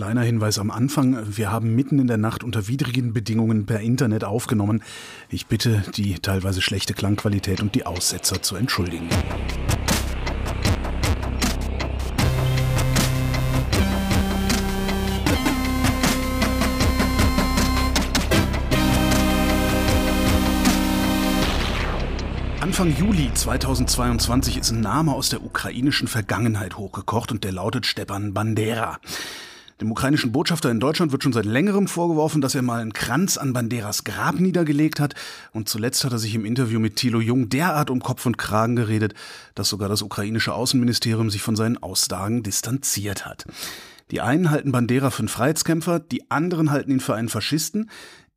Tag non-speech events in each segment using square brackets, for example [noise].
Kleiner Hinweis am Anfang. Wir haben mitten in der Nacht unter widrigen Bedingungen per Internet aufgenommen. Ich bitte, die teilweise schlechte Klangqualität und die Aussetzer zu entschuldigen. Anfang Juli 2022 ist ein Name aus der ukrainischen Vergangenheit hochgekocht und der lautet Stepan Bandera. Dem ukrainischen Botschafter in Deutschland wird schon seit längerem vorgeworfen, dass er mal einen Kranz an Banderas Grab niedergelegt hat. Und zuletzt hat er sich im Interview mit Thilo Jung derart um Kopf und Kragen geredet, dass sogar das ukrainische Außenministerium sich von seinen Aussagen distanziert hat. Die einen halten Bandera für einen Freiheitskämpfer, die anderen halten ihn für einen Faschisten.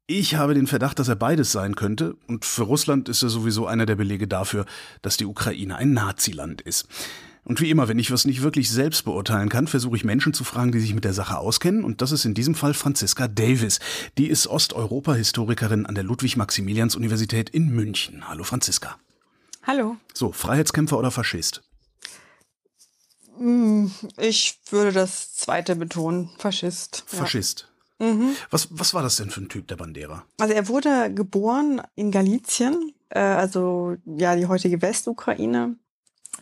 Ich habe den Verdacht, dass er beides sein könnte, und für Russland ist er sowieso einer der Belege dafür, dass die Ukraine ein Naziland ist. Und wie immer, wenn ich was nicht wirklich selbst beurteilen kann, versuche ich Menschen zu fragen, die sich mit der Sache auskennen. Und das ist in diesem Fall Franziska Davis. Die ist Osteuropa-Historikerin an der Ludwig-Maximilians-Universität in München. Hallo Franziska. Hallo. So, Freiheitskämpfer oder Faschist? Hm, ich würde das zweite betonen. Faschist. Faschist. Ja. Mhm. Was, was war das denn für ein Typ, der Bandera? Also er wurde geboren in Galizien, äh, also ja die heutige Westukraine,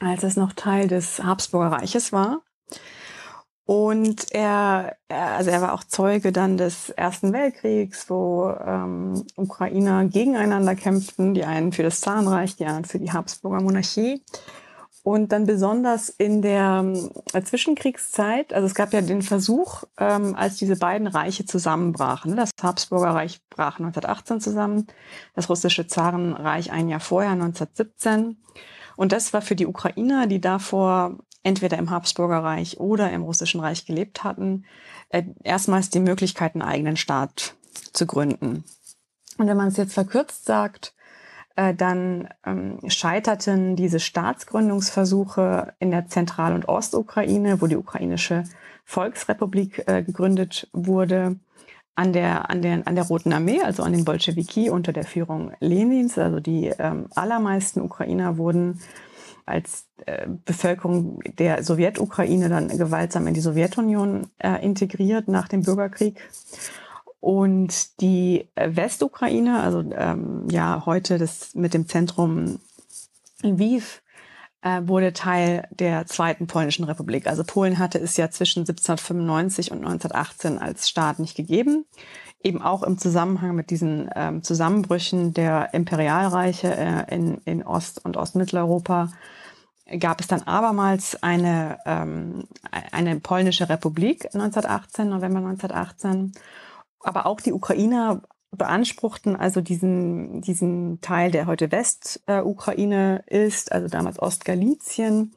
als es noch Teil des Habsburger Reiches war. Und er, also er war auch Zeuge dann des Ersten Weltkriegs, wo ähm, Ukrainer gegeneinander kämpften, die einen für das Zahnreich, die anderen für die Habsburger Monarchie. Und dann besonders in der äh, Zwischenkriegszeit, also es gab ja den Versuch, ähm, als diese beiden Reiche zusammenbrachen. Das Habsburger Reich brach 1918 zusammen, das russische Zarenreich ein Jahr vorher, 1917. Und das war für die Ukrainer, die davor entweder im Habsburger Reich oder im russischen Reich gelebt hatten, äh, erstmals die Möglichkeit, einen eigenen Staat zu gründen. Und wenn man es jetzt verkürzt sagt, äh, dann ähm, scheiterten diese Staatsgründungsversuche in der Zentral- und Ostukraine, wo die ukrainische Volksrepublik äh, gegründet wurde, an der, an, der, an der Roten Armee, also an den Bolschewiki unter der Führung Lenins. Also die ähm, allermeisten Ukrainer wurden als äh, Bevölkerung der Sowjetukraine dann gewaltsam in die Sowjetunion äh, integriert nach dem Bürgerkrieg. Und die äh, Westukraine, also ähm, ja heute das mit dem Zentrum Lviv, äh, wurde Teil der Zweiten Polnischen Republik. Also Polen hatte es ja zwischen 1795 und 1918 als Staat nicht gegeben. Eben auch im Zusammenhang mit diesen ähm, Zusammenbrüchen der Imperialreiche äh, in, in Ost- und Ostmitteleuropa gab es dann abermals eine, ähm, eine polnische Republik 1918, November 1918 aber auch die Ukrainer beanspruchten also diesen, diesen Teil, der heute Westukraine ist, also damals Ostgalizien,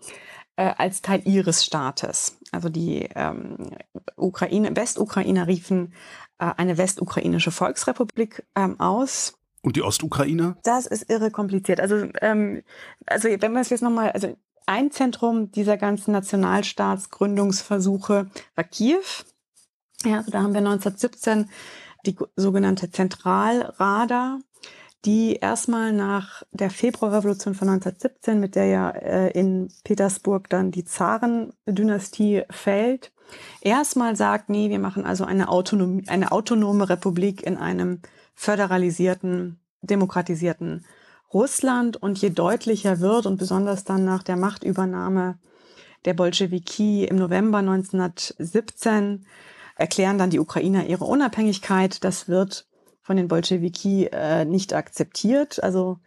äh, als Teil ihres Staates. Also die ähm, Ukraine, Westukrainer riefen äh, eine westukrainische Volksrepublik ähm, aus. Und die Ostukrainer? Das ist irre kompliziert. Also, ähm, also wenn wir es jetzt nochmal, also ein Zentrum dieser ganzen Nationalstaatsgründungsversuche war Kiew. Ja, also da haben wir 1917 die sogenannte Zentralrada, die erstmal nach der Februarrevolution von 1917, mit der ja äh, in Petersburg dann die Zarendynastie fällt, erstmal sagt, nee, wir machen also eine, Autonomie, eine autonome Republik in einem föderalisierten, demokratisierten Russland. Und je deutlicher wird und besonders dann nach der Machtübernahme der Bolschewiki im November 1917, erklären dann die Ukrainer ihre Unabhängigkeit. Das wird von den Bolschewiki äh, nicht akzeptiert. Also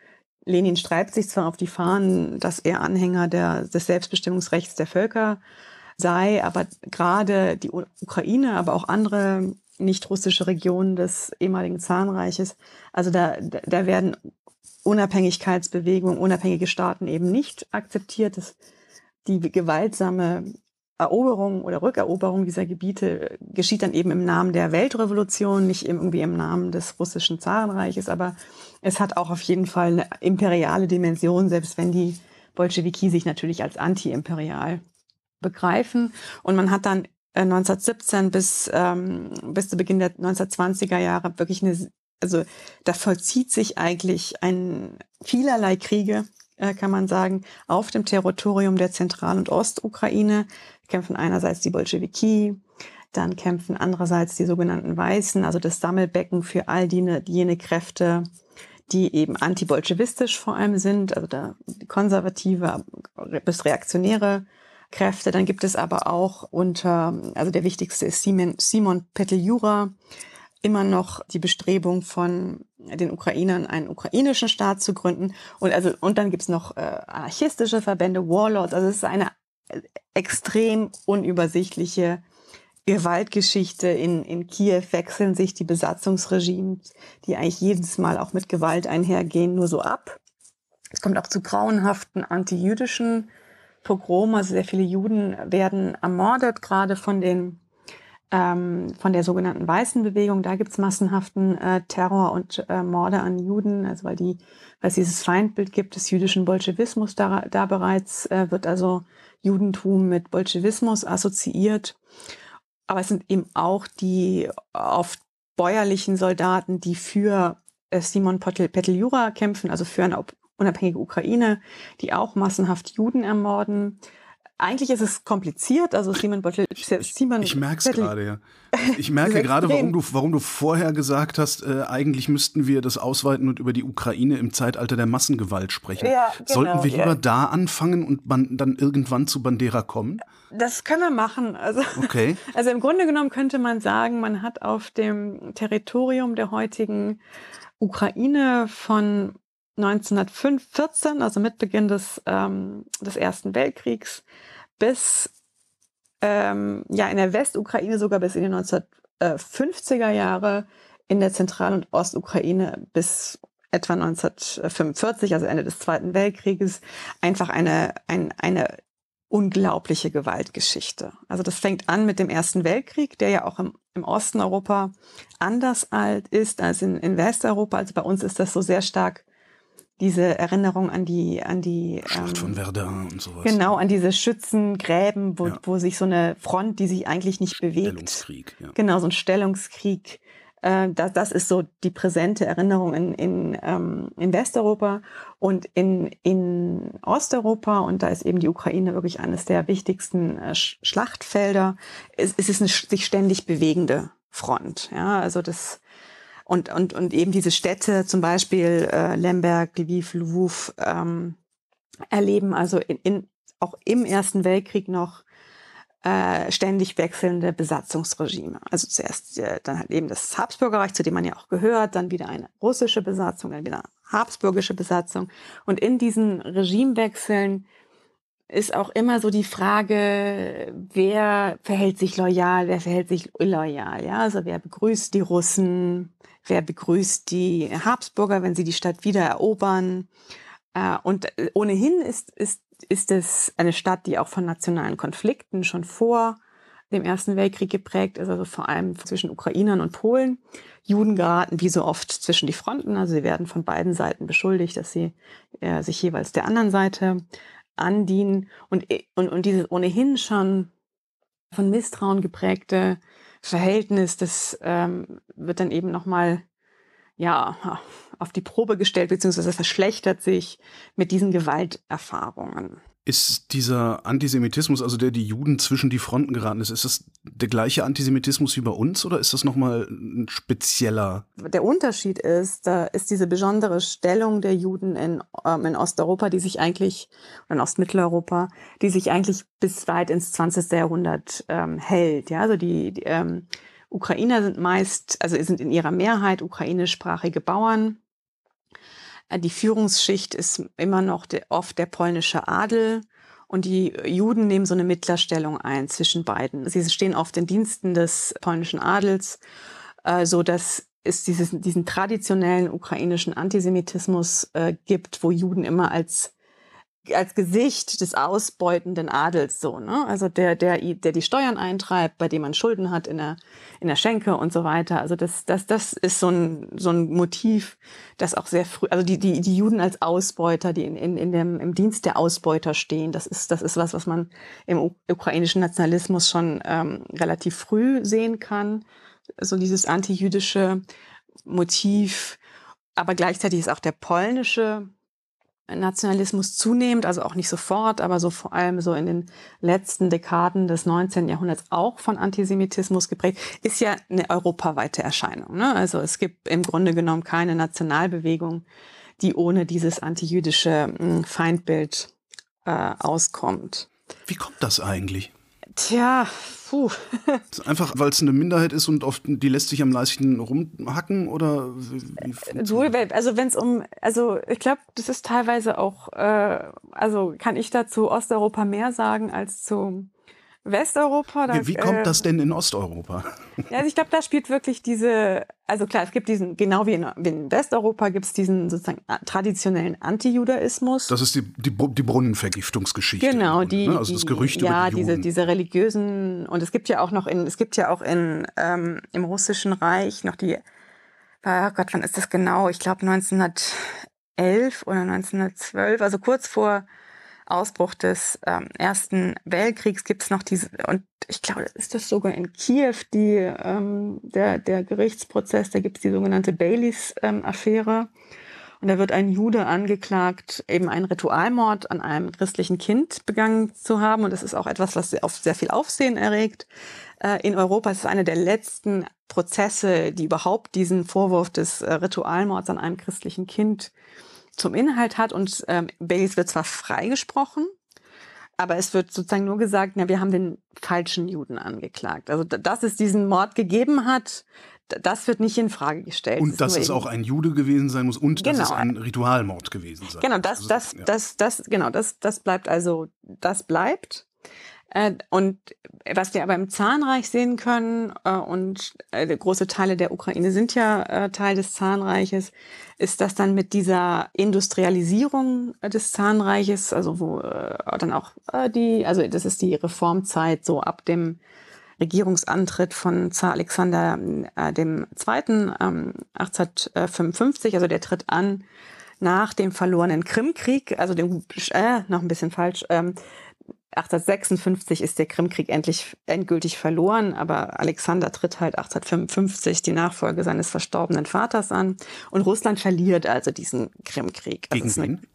Lenin streibt sich zwar auf die Fahnen, dass er Anhänger der, des Selbstbestimmungsrechts der Völker sei, aber gerade die Ukraine, aber auch andere nicht russische Regionen des ehemaligen Zahnreiches, also da, da werden Unabhängigkeitsbewegungen, unabhängige Staaten eben nicht akzeptiert. Das, die gewaltsame Eroberung oder Rückeroberung dieser Gebiete geschieht dann eben im Namen der Weltrevolution, nicht irgendwie im Namen des russischen Zarenreiches, aber es hat auch auf jeden Fall eine imperiale Dimension, selbst wenn die Bolschewiki sich natürlich als anti-imperial begreifen. Und man hat dann 1917 äh, bis, ähm, bis zu Beginn der 1920er Jahre wirklich eine, also da vollzieht sich eigentlich ein vielerlei Kriege, äh, kann man sagen, auf dem Territorium der Zentral- und Ostukraine kämpfen einerseits die Bolschewiki, dann kämpfen andererseits die sogenannten Weißen, also das Sammelbecken für all die, jene Kräfte, die eben antibolschewistisch vor allem sind, also da konservative bis reaktionäre Kräfte. Dann gibt es aber auch unter, also der wichtigste ist Simon, Simon Peteljura, immer noch die Bestrebung von den Ukrainern, einen ukrainischen Staat zu gründen. Und also, und dann gibt's noch äh, anarchistische Verbände, Warlords. Also es ist eine extrem unübersichtliche Gewaltgeschichte. In, in Kiew wechseln sich die Besatzungsregimes, die eigentlich jedes Mal auch mit Gewalt einhergehen, nur so ab. Es kommt auch zu grauenhaften antijüdischen Pogromen. Also sehr viele Juden werden ermordet, gerade von den ähm, von der sogenannten Weißen Bewegung. Da gibt's massenhaften äh, Terror und äh, Morde an Juden, also weil die, weil es dieses Feindbild gibt des jüdischen Bolschewismus da, da bereits äh, wird also Judentum mit Bolschewismus assoziiert. Aber es sind eben auch die oft bäuerlichen Soldaten, die für äh, Simon Peteljura kämpfen, also für eine unabhängige Ukraine, die auch massenhaft Juden ermorden. Eigentlich ist es kompliziert, also Simon Bottel, Simon Ich merke es gerade, ja. Ich merke [laughs] gerade, warum du, warum du vorher gesagt hast, äh, eigentlich müssten wir das ausweiten und über die Ukraine im Zeitalter der Massengewalt sprechen. Ja, genau, Sollten wir lieber ja. da anfangen und dann irgendwann zu Bandera kommen? Das können wir machen. Also, okay. [laughs] also im Grunde genommen könnte man sagen, man hat auf dem Territorium der heutigen Ukraine von 1914, also mit Beginn des, ähm, des Ersten Weltkriegs, bis ähm, ja in der Westukraine sogar bis in die 1950er Jahre, in der Zentral- und Ostukraine bis etwa 1945, also Ende des Zweiten Weltkrieges, einfach eine, ein, eine unglaubliche Gewaltgeschichte. Also das fängt an mit dem Ersten Weltkrieg, der ja auch im, im Osten Europa anders alt ist als in, in Westeuropa. Also bei uns ist das so sehr stark diese Erinnerung an die an die Schlacht ähm, von Verdun und sowas. Genau, an diese Schützengräben, wo, ja. wo sich so eine Front, die sich eigentlich nicht bewegt. Stellungskrieg, ja. Genau, so ein Stellungskrieg. Äh, das, das ist so die präsente Erinnerung in, in, ähm, in Westeuropa und in, in Osteuropa, und da ist eben die Ukraine wirklich eines der wichtigsten äh, Schlachtfelder. Es, es ist eine sich ständig bewegende Front. Ja, also das und, und, und eben diese Städte, zum Beispiel äh, Lemberg, Lviv, Lwów, ähm, erleben also in, in, auch im Ersten Weltkrieg noch äh, ständig wechselnde Besatzungsregime. Also zuerst äh, dann halt eben das Habsburgerreich, zu dem man ja auch gehört, dann wieder eine russische Besatzung, dann wieder habsburgische Besatzung. Und in diesen Regimewechseln ist auch immer so die Frage, wer verhält sich loyal, wer verhält sich illoyal. Ja, also wer begrüßt die Russen, wer begrüßt die Habsburger, wenn sie die Stadt wieder erobern. Äh, und äh, ohnehin ist, ist, ist es eine Stadt, die auch von nationalen Konflikten schon vor dem Ersten Weltkrieg geprägt ist, also vor allem zwischen Ukrainern und Polen. Juden geraten wie so oft zwischen die Fronten, also sie werden von beiden Seiten beschuldigt, dass sie äh, sich jeweils der anderen Seite andienen und, und, und dieses ohnehin schon von Misstrauen geprägte Verhältnis, das ähm, wird dann eben nochmal ja, auf die Probe gestellt, beziehungsweise verschlechtert sich mit diesen Gewalterfahrungen. Ist dieser Antisemitismus, also der die Juden zwischen die Fronten geraten ist, ist das der gleiche Antisemitismus wie bei uns oder ist das nochmal ein spezieller? Der Unterschied ist, da ist diese besondere Stellung der Juden in, ähm, in Osteuropa, die sich eigentlich, oder in Ostmitteleuropa, die sich eigentlich bis weit ins 20. Jahrhundert ähm, hält. Ja, also die, die ähm, Ukrainer sind meist, also sind in ihrer Mehrheit ukrainischsprachige Bauern die Führungsschicht ist immer noch der, oft der polnische Adel. Und die Juden nehmen so eine Mittlerstellung ein zwischen beiden. Sie stehen oft in Diensten des polnischen Adels, äh, so dass es dieses, diesen traditionellen ukrainischen Antisemitismus äh, gibt, wo Juden immer als als Gesicht des ausbeutenden Adels so, ne? Also der, der, der die Steuern eintreibt, bei dem man Schulden hat in der, in der Schenke und so weiter. Also das, das, das ist so ein, so ein Motiv, das auch sehr früh, also die, die, die Juden als Ausbeuter, die in, in, in dem, im Dienst der Ausbeuter stehen, das ist, das ist was, was man im ukrainischen Nationalismus schon ähm, relativ früh sehen kann. So also dieses antijüdische Motiv. Aber gleichzeitig ist auch der polnische Nationalismus zunehmend, also auch nicht sofort, aber so vor allem so in den letzten Dekaden des 19. Jahrhunderts auch von Antisemitismus geprägt, ist ja eine europaweite Erscheinung. Ne? Also es gibt im Grunde genommen keine Nationalbewegung, die ohne dieses antijüdische hm, Feindbild äh, auskommt. Wie kommt das eigentlich? Tja, puh. [laughs] Einfach, weil es eine Minderheit ist und oft die lässt sich am leichtesten rumhacken oder? Du, also wenn es um, also ich glaube, das ist teilweise auch, äh, also kann ich dazu Osteuropa mehr sagen als zu Westeuropa. Da, wie, wie kommt das denn in Osteuropa? [laughs] Ja, also ich glaube, da spielt wirklich diese, also klar, es gibt diesen, genau wie in, wie in Westeuropa gibt es diesen sozusagen traditionellen Antijudaismus. Das ist die, die, die Brunnenvergiftungsgeschichte. Genau, die, ne? also das Gerücht die, ja, die diese, diese religiösen, und es gibt ja auch noch in, es gibt ja auch in, ähm, im Russischen Reich noch die, oh Gott, wann ist das genau? Ich glaube 1911 oder 1912, also kurz vor Ausbruch des ähm, Ersten Weltkriegs gibt es noch diese, und ich glaube, ist das sogar in Kiew, die, ähm, der, der Gerichtsprozess, da gibt es die sogenannte Baileys-Affäre. Ähm, und da wird ein Jude angeklagt, eben einen Ritualmord an einem christlichen Kind begangen zu haben. Und das ist auch etwas, was auf sehr viel Aufsehen erregt. Äh, in Europa ist es einer der letzten Prozesse, die überhaupt diesen Vorwurf des äh, Ritualmords an einem christlichen Kind zum Inhalt hat. Und ähm, Baileys wird zwar freigesprochen, aber es wird sozusagen nur gesagt, na, wir haben den falschen Juden angeklagt. Also, dass es diesen Mord gegeben hat, das wird nicht in Frage gestellt. Und dass es auch ein Jude gewesen sein muss und genau. dass es genau. ein Ritualmord gewesen sein Genau, das, also, das, das, das, genau, das, das bleibt also, das bleibt. Äh, und was wir aber im Zahnreich sehen können, äh, und äh, große Teile der Ukraine sind ja Teil des Zahnreiches, ist, dass dann mit dieser Industrialisierung des Zahnreiches, also wo dann auch die, also das ist die Reformzeit so ab dem Regierungsantritt von Zar Alexander äh, dem Zweiten ähm, 1855, also der tritt an nach dem verlorenen Krimkrieg, also dem äh, noch ein bisschen falsch, ähm, 1856 ist der Krimkrieg endlich endgültig verloren, aber Alexander tritt halt 1855 die Nachfolge seines verstorbenen Vaters an und Russland verliert also diesen Krimkrieg. Also gegen wen?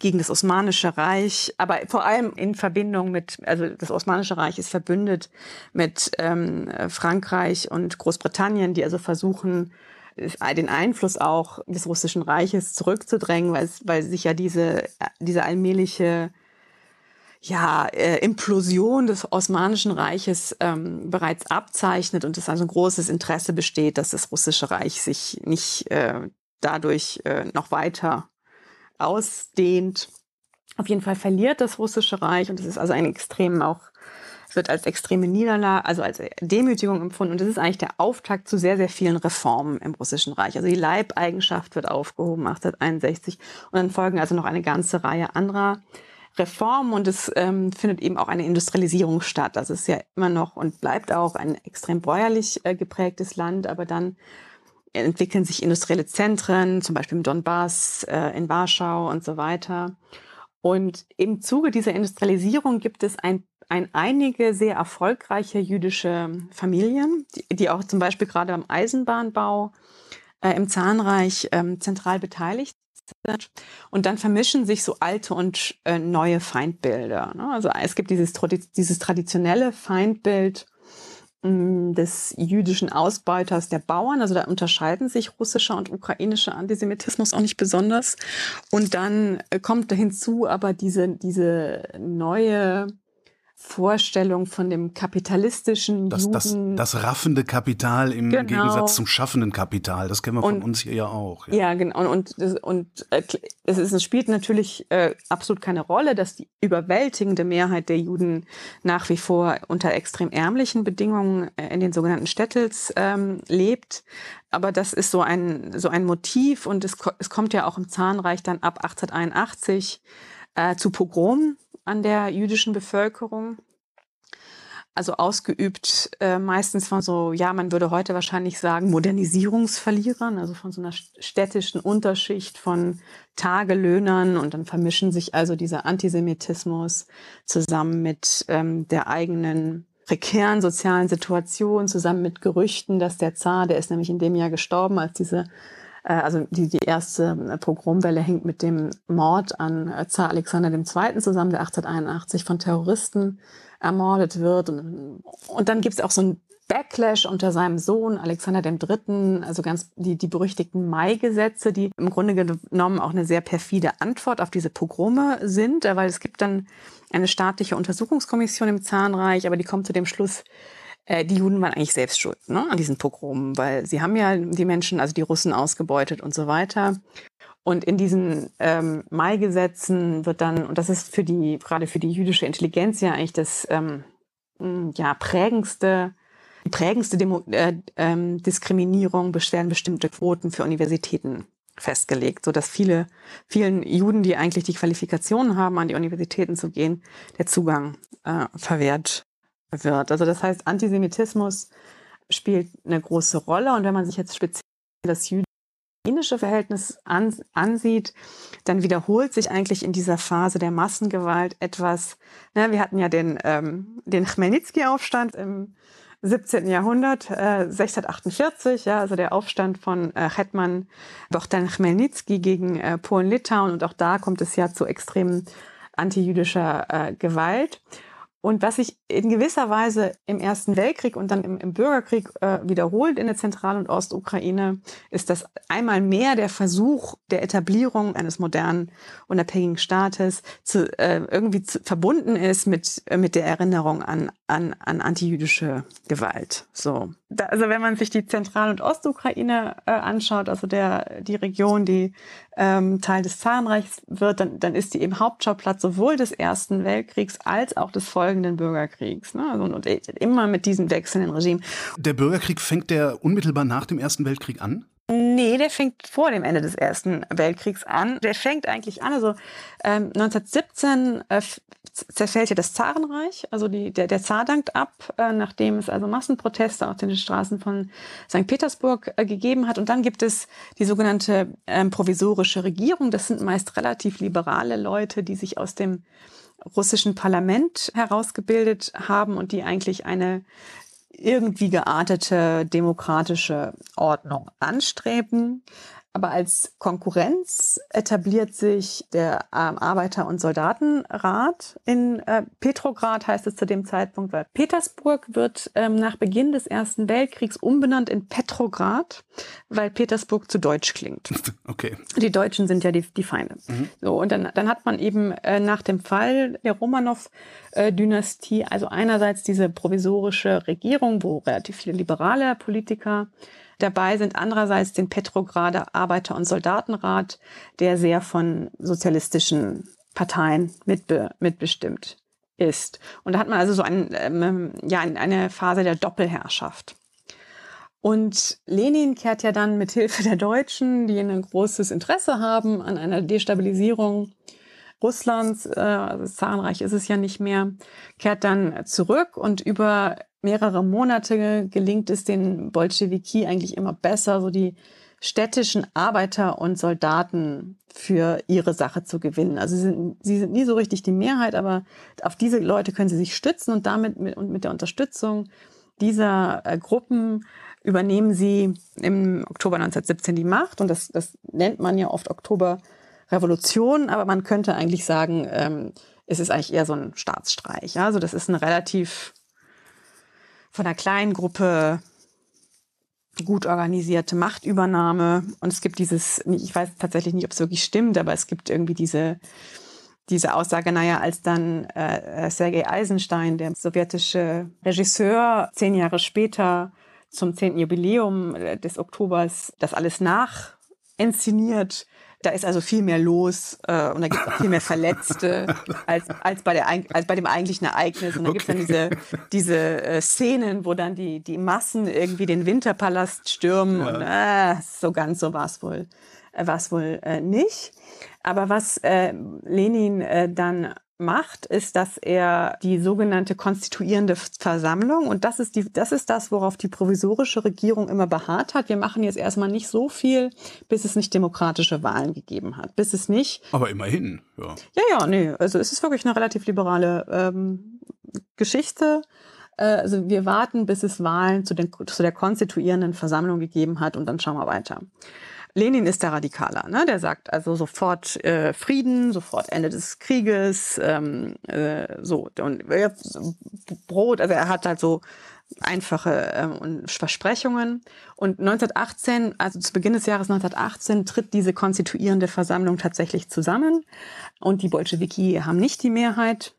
Gegen das Osmanische Reich, aber vor allem in Verbindung mit, also das Osmanische Reich ist verbündet mit ähm, Frankreich und Großbritannien, die also versuchen, den Einfluss auch des Russischen Reiches zurückzudrängen, weil, weil sich ja diese, diese allmähliche ja, äh, Implosion des Osmanischen Reiches ähm, bereits abzeichnet und es also ein großes Interesse besteht, dass das Russische Reich sich nicht äh, dadurch äh, noch weiter ausdehnt. Auf jeden Fall verliert das Russische Reich und es ist also ein extrem auch wird als extreme Niederlage, also als Demütigung empfunden. Und das ist eigentlich der Auftakt zu sehr, sehr vielen Reformen im Russischen Reich. Also die Leibeigenschaft wird aufgehoben 1861 und dann folgen also noch eine ganze Reihe anderer Reformen und es ähm, findet eben auch eine Industrialisierung statt. Das ist ja immer noch und bleibt auch ein extrem bäuerlich äh, geprägtes Land, aber dann entwickeln sich industrielle Zentren, zum Beispiel im Donbass, äh, in Warschau und so weiter. Und im Zuge dieser Industrialisierung gibt es ein, ein einige sehr erfolgreiche jüdische Familien, die, die auch zum Beispiel gerade am Eisenbahnbau äh, im Zahnreich ähm, zentral beteiligt und dann vermischen sich so alte und äh, neue Feindbilder. Ne? Also es gibt dieses, dieses traditionelle Feindbild mh, mm, des jüdischen Ausbeuters der Bauern. Also da unterscheiden sich russischer und ukrainischer Antisemitismus auch nicht besonders. Und dann äh, kommt hinzu aber diese, diese neue Vorstellung von dem kapitalistischen das, Juden. Das, das raffende Kapital im genau. Gegensatz zum schaffenden Kapital. Das kennen wir und, von uns hier ja auch. Ja, ja genau. Und, und, und äh, es, ist, es spielt natürlich äh, absolut keine Rolle, dass die überwältigende Mehrheit der Juden nach wie vor unter extrem ärmlichen Bedingungen äh, in den sogenannten Städtels ähm, lebt. Aber das ist so ein, so ein Motiv und es, es kommt ja auch im Zahnreich dann ab 1881 äh, zu Pogromen an der jüdischen Bevölkerung. Also ausgeübt äh, meistens von so, ja, man würde heute wahrscheinlich sagen, Modernisierungsverlierern, also von so einer städtischen Unterschicht von Tagelöhnern und dann vermischen sich also dieser Antisemitismus zusammen mit ähm, der eigenen prekären sozialen Situation, zusammen mit Gerüchten, dass der Zar, der ist nämlich in dem Jahr gestorben, als diese also die, die erste äh, Pogromwelle hängt mit dem Mord an äh, Zar Alexander II. zusammen, der 1881 von Terroristen ermordet wird. Und, und dann gibt es auch so ein Backlash unter seinem Sohn Alexander III., also ganz die, die berüchtigten Mai-Gesetze, die im Grunde genommen auch eine sehr perfide Antwort auf diese Pogrome sind, weil es gibt dann eine staatliche Untersuchungskommission im Zahnreich, aber die kommt zu dem Schluss, äh, die Juden waren eigentlich selbst schuld ne, an diesen Pogromen, weil sie haben ja die Menschen, also die Russen ausgebeutet und so weiter. Und in diesen ähm, Mai-Gesetzen wird dann, und das ist für die, gerade für die jüdische Intelligenz ja eigentlich das ähm, ja, prägendste, die prägendste Demo äh, ähm, Diskriminierung, werden bestimmte Quoten für Universitäten festgelegt, so dass viele, vielen Juden, die eigentlich die Qualifikationen haben, an die Universitäten zu gehen, der Zugang äh, verwehrt wird. Also das heißt, Antisemitismus spielt eine große Rolle. Und wenn man sich jetzt speziell das jüdische Verhältnis an, ansieht, dann wiederholt sich eigentlich in dieser Phase der Massengewalt etwas. Ne, wir hatten ja den, ähm, den Chmelnytsky-Aufstand im 17. Jahrhundert, äh, 1648, ja, also der Aufstand von äh, Hetman Bohdan Chmelnytsky gegen äh, Polen-Litauen. Und auch da kommt es ja zu extremen antijüdischer äh, Gewalt. Und was sich in gewisser Weise im Ersten Weltkrieg und dann im, im Bürgerkrieg äh, wiederholt in der Zentral- und Ostukraine, ist, dass einmal mehr der Versuch der Etablierung eines modernen, unabhängigen Staates zu, äh, irgendwie zu, verbunden ist mit, äh, mit der Erinnerung an, an, an antijüdische Gewalt. So. Da, also wenn man sich die Zentral- und Ostukraine äh, anschaut, also der, die Region, die ähm, Teil des Zahnreichs wird, dann, dann ist die eben Hauptschauplatz sowohl des Ersten Weltkriegs als auch des folgenden Bürgerkriegs. Ne? Also, und immer mit diesem wechselnden Regime. Der Bürgerkrieg fängt der unmittelbar nach dem Ersten Weltkrieg an? Nee, der fängt vor dem Ende des Ersten Weltkriegs an. Der fängt eigentlich an, also ähm, 1917 äh, zerfällt ja das Zarenreich, also die, der, der Zar dankt ab, äh, nachdem es also Massenproteste auf den Straßen von St. Petersburg äh, gegeben hat. Und dann gibt es die sogenannte ähm, provisorische Regierung. Das sind meist relativ liberale Leute, die sich aus dem russischen Parlament herausgebildet haben und die eigentlich eine irgendwie geartete demokratische Ordnung anstreben. Aber als Konkurrenz etabliert sich der ähm, Arbeiter- und Soldatenrat in äh, Petrograd, heißt es zu dem Zeitpunkt, weil Petersburg wird ähm, nach Beginn des Ersten Weltkriegs umbenannt in Petrograd, weil Petersburg zu deutsch klingt. [laughs] Okay. Die Deutschen sind ja die, die Feinde. Mhm. So, und dann, dann hat man eben äh, nach dem Fall der Romanow-Dynastie, also einerseits diese provisorische Regierung, wo relativ viele liberale Politiker dabei sind. Andererseits den Petrograder Arbeiter- und Soldatenrat, der sehr von sozialistischen Parteien mitbe mitbestimmt ist. Und da hat man also so ein, ähm, ja, eine Phase der Doppelherrschaft. Und Lenin kehrt ja dann mit Hilfe der Deutschen, die ein großes Interesse haben an einer Destabilisierung Russlands, äh, Zarenreich ist es ja nicht mehr, kehrt dann zurück und über mehrere Monate gelingt es den Bolschewiki eigentlich immer besser, so die städtischen Arbeiter und Soldaten für ihre Sache zu gewinnen. Also sie sind, sie sind nie so richtig die Mehrheit, aber auf diese Leute können sie sich stützen und damit mit, und mit der Unterstützung dieser äh, Gruppen übernehmen sie im Oktober 1917 die Macht und das, das nennt man ja oft Oktoberrevolution, aber man könnte eigentlich sagen, ähm, es ist eigentlich eher so ein Staatsstreich. Also das ist ein relativ von einer kleinen Gruppe gut organisierte Machtübernahme. Und es gibt dieses, ich weiß tatsächlich nicht, ob es wirklich stimmt, aber es gibt irgendwie diese, diese Aussage, naja, als dann äh, Sergei Eisenstein, der sowjetische Regisseur, zehn Jahre später zum zehnten Jubiläum des Oktobers das alles nachinszeniert, da ist also viel mehr los äh, und da gibt es viel mehr Verletzte [laughs] als, als, bei der, als bei dem eigentlichen Ereignis. Und da gibt es dann diese, diese äh, Szenen, wo dann die, die Massen irgendwie den Winterpalast stürmen ja. und äh, so ganz so war es wohl, äh, war's wohl äh, nicht. Aber was äh, Lenin äh, dann macht, ist, dass er die sogenannte konstituierende Versammlung, und das ist, die, das ist das, worauf die provisorische Regierung immer beharrt hat. Wir machen jetzt erstmal nicht so viel, bis es nicht demokratische Wahlen gegeben hat. Bis es nicht. Aber immerhin, ja. Ja, ja, nee. Also es ist wirklich eine relativ liberale ähm, Geschichte. Äh, also wir warten, bis es Wahlen zu, den, zu der konstituierenden Versammlung gegeben hat und dann schauen wir weiter. Lenin ist der Radikaler, ne? der sagt also sofort äh, Frieden, sofort Ende des Krieges, ähm, äh, so und äh, Brot, also er hat halt so einfache ähm, Versprechungen. Und 1918, also zu Beginn des Jahres 1918, tritt diese konstituierende Versammlung tatsächlich zusammen und die Bolschewiki haben nicht die Mehrheit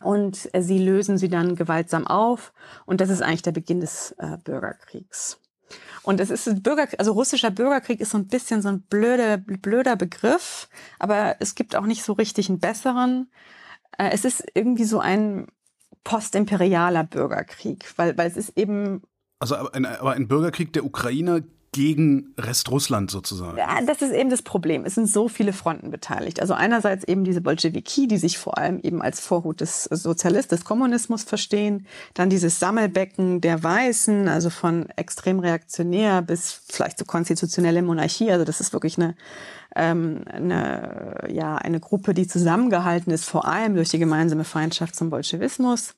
und sie lösen sie dann gewaltsam auf und das ist eigentlich der Beginn des äh, Bürgerkriegs. Und es ist Bürger, also russischer Bürgerkrieg ist so ein bisschen so ein blöder, blöder Begriff, aber es gibt auch nicht so richtig einen besseren. Äh, es ist irgendwie so ein postimperialer Bürgerkrieg, weil, weil es ist eben. Also aber ein, aber ein Bürgerkrieg der Ukrainer gegen Restrussland sozusagen. Ja, das ist eben das Problem. Es sind so viele Fronten beteiligt. Also einerseits eben diese Bolschewiki, die sich vor allem eben als Vorhut des Sozialist, des Kommunismus verstehen. Dann dieses Sammelbecken der Weißen, also von extrem reaktionär bis vielleicht zu so konstitutionelle Monarchie. Also das ist wirklich eine ähm, eine, ja, eine Gruppe, die zusammengehalten ist, vor allem durch die gemeinsame Feindschaft zum Bolschewismus.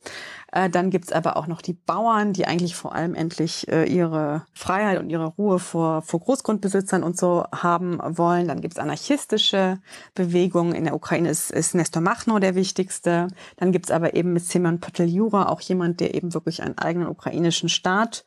Äh, dann gibt's aber auch noch die Bauern, die eigentlich vor allem endlich äh, ihre Freiheit und ihre Ruhe vor, vor Großgrundbesitzern und so haben wollen. Dann gibt's anarchistische Bewegungen. In der Ukraine ist, ist Nestor Machno der wichtigste. Dann gibt's aber eben mit Semyon Poteljura auch jemand, der eben wirklich einen eigenen ukrainischen Staat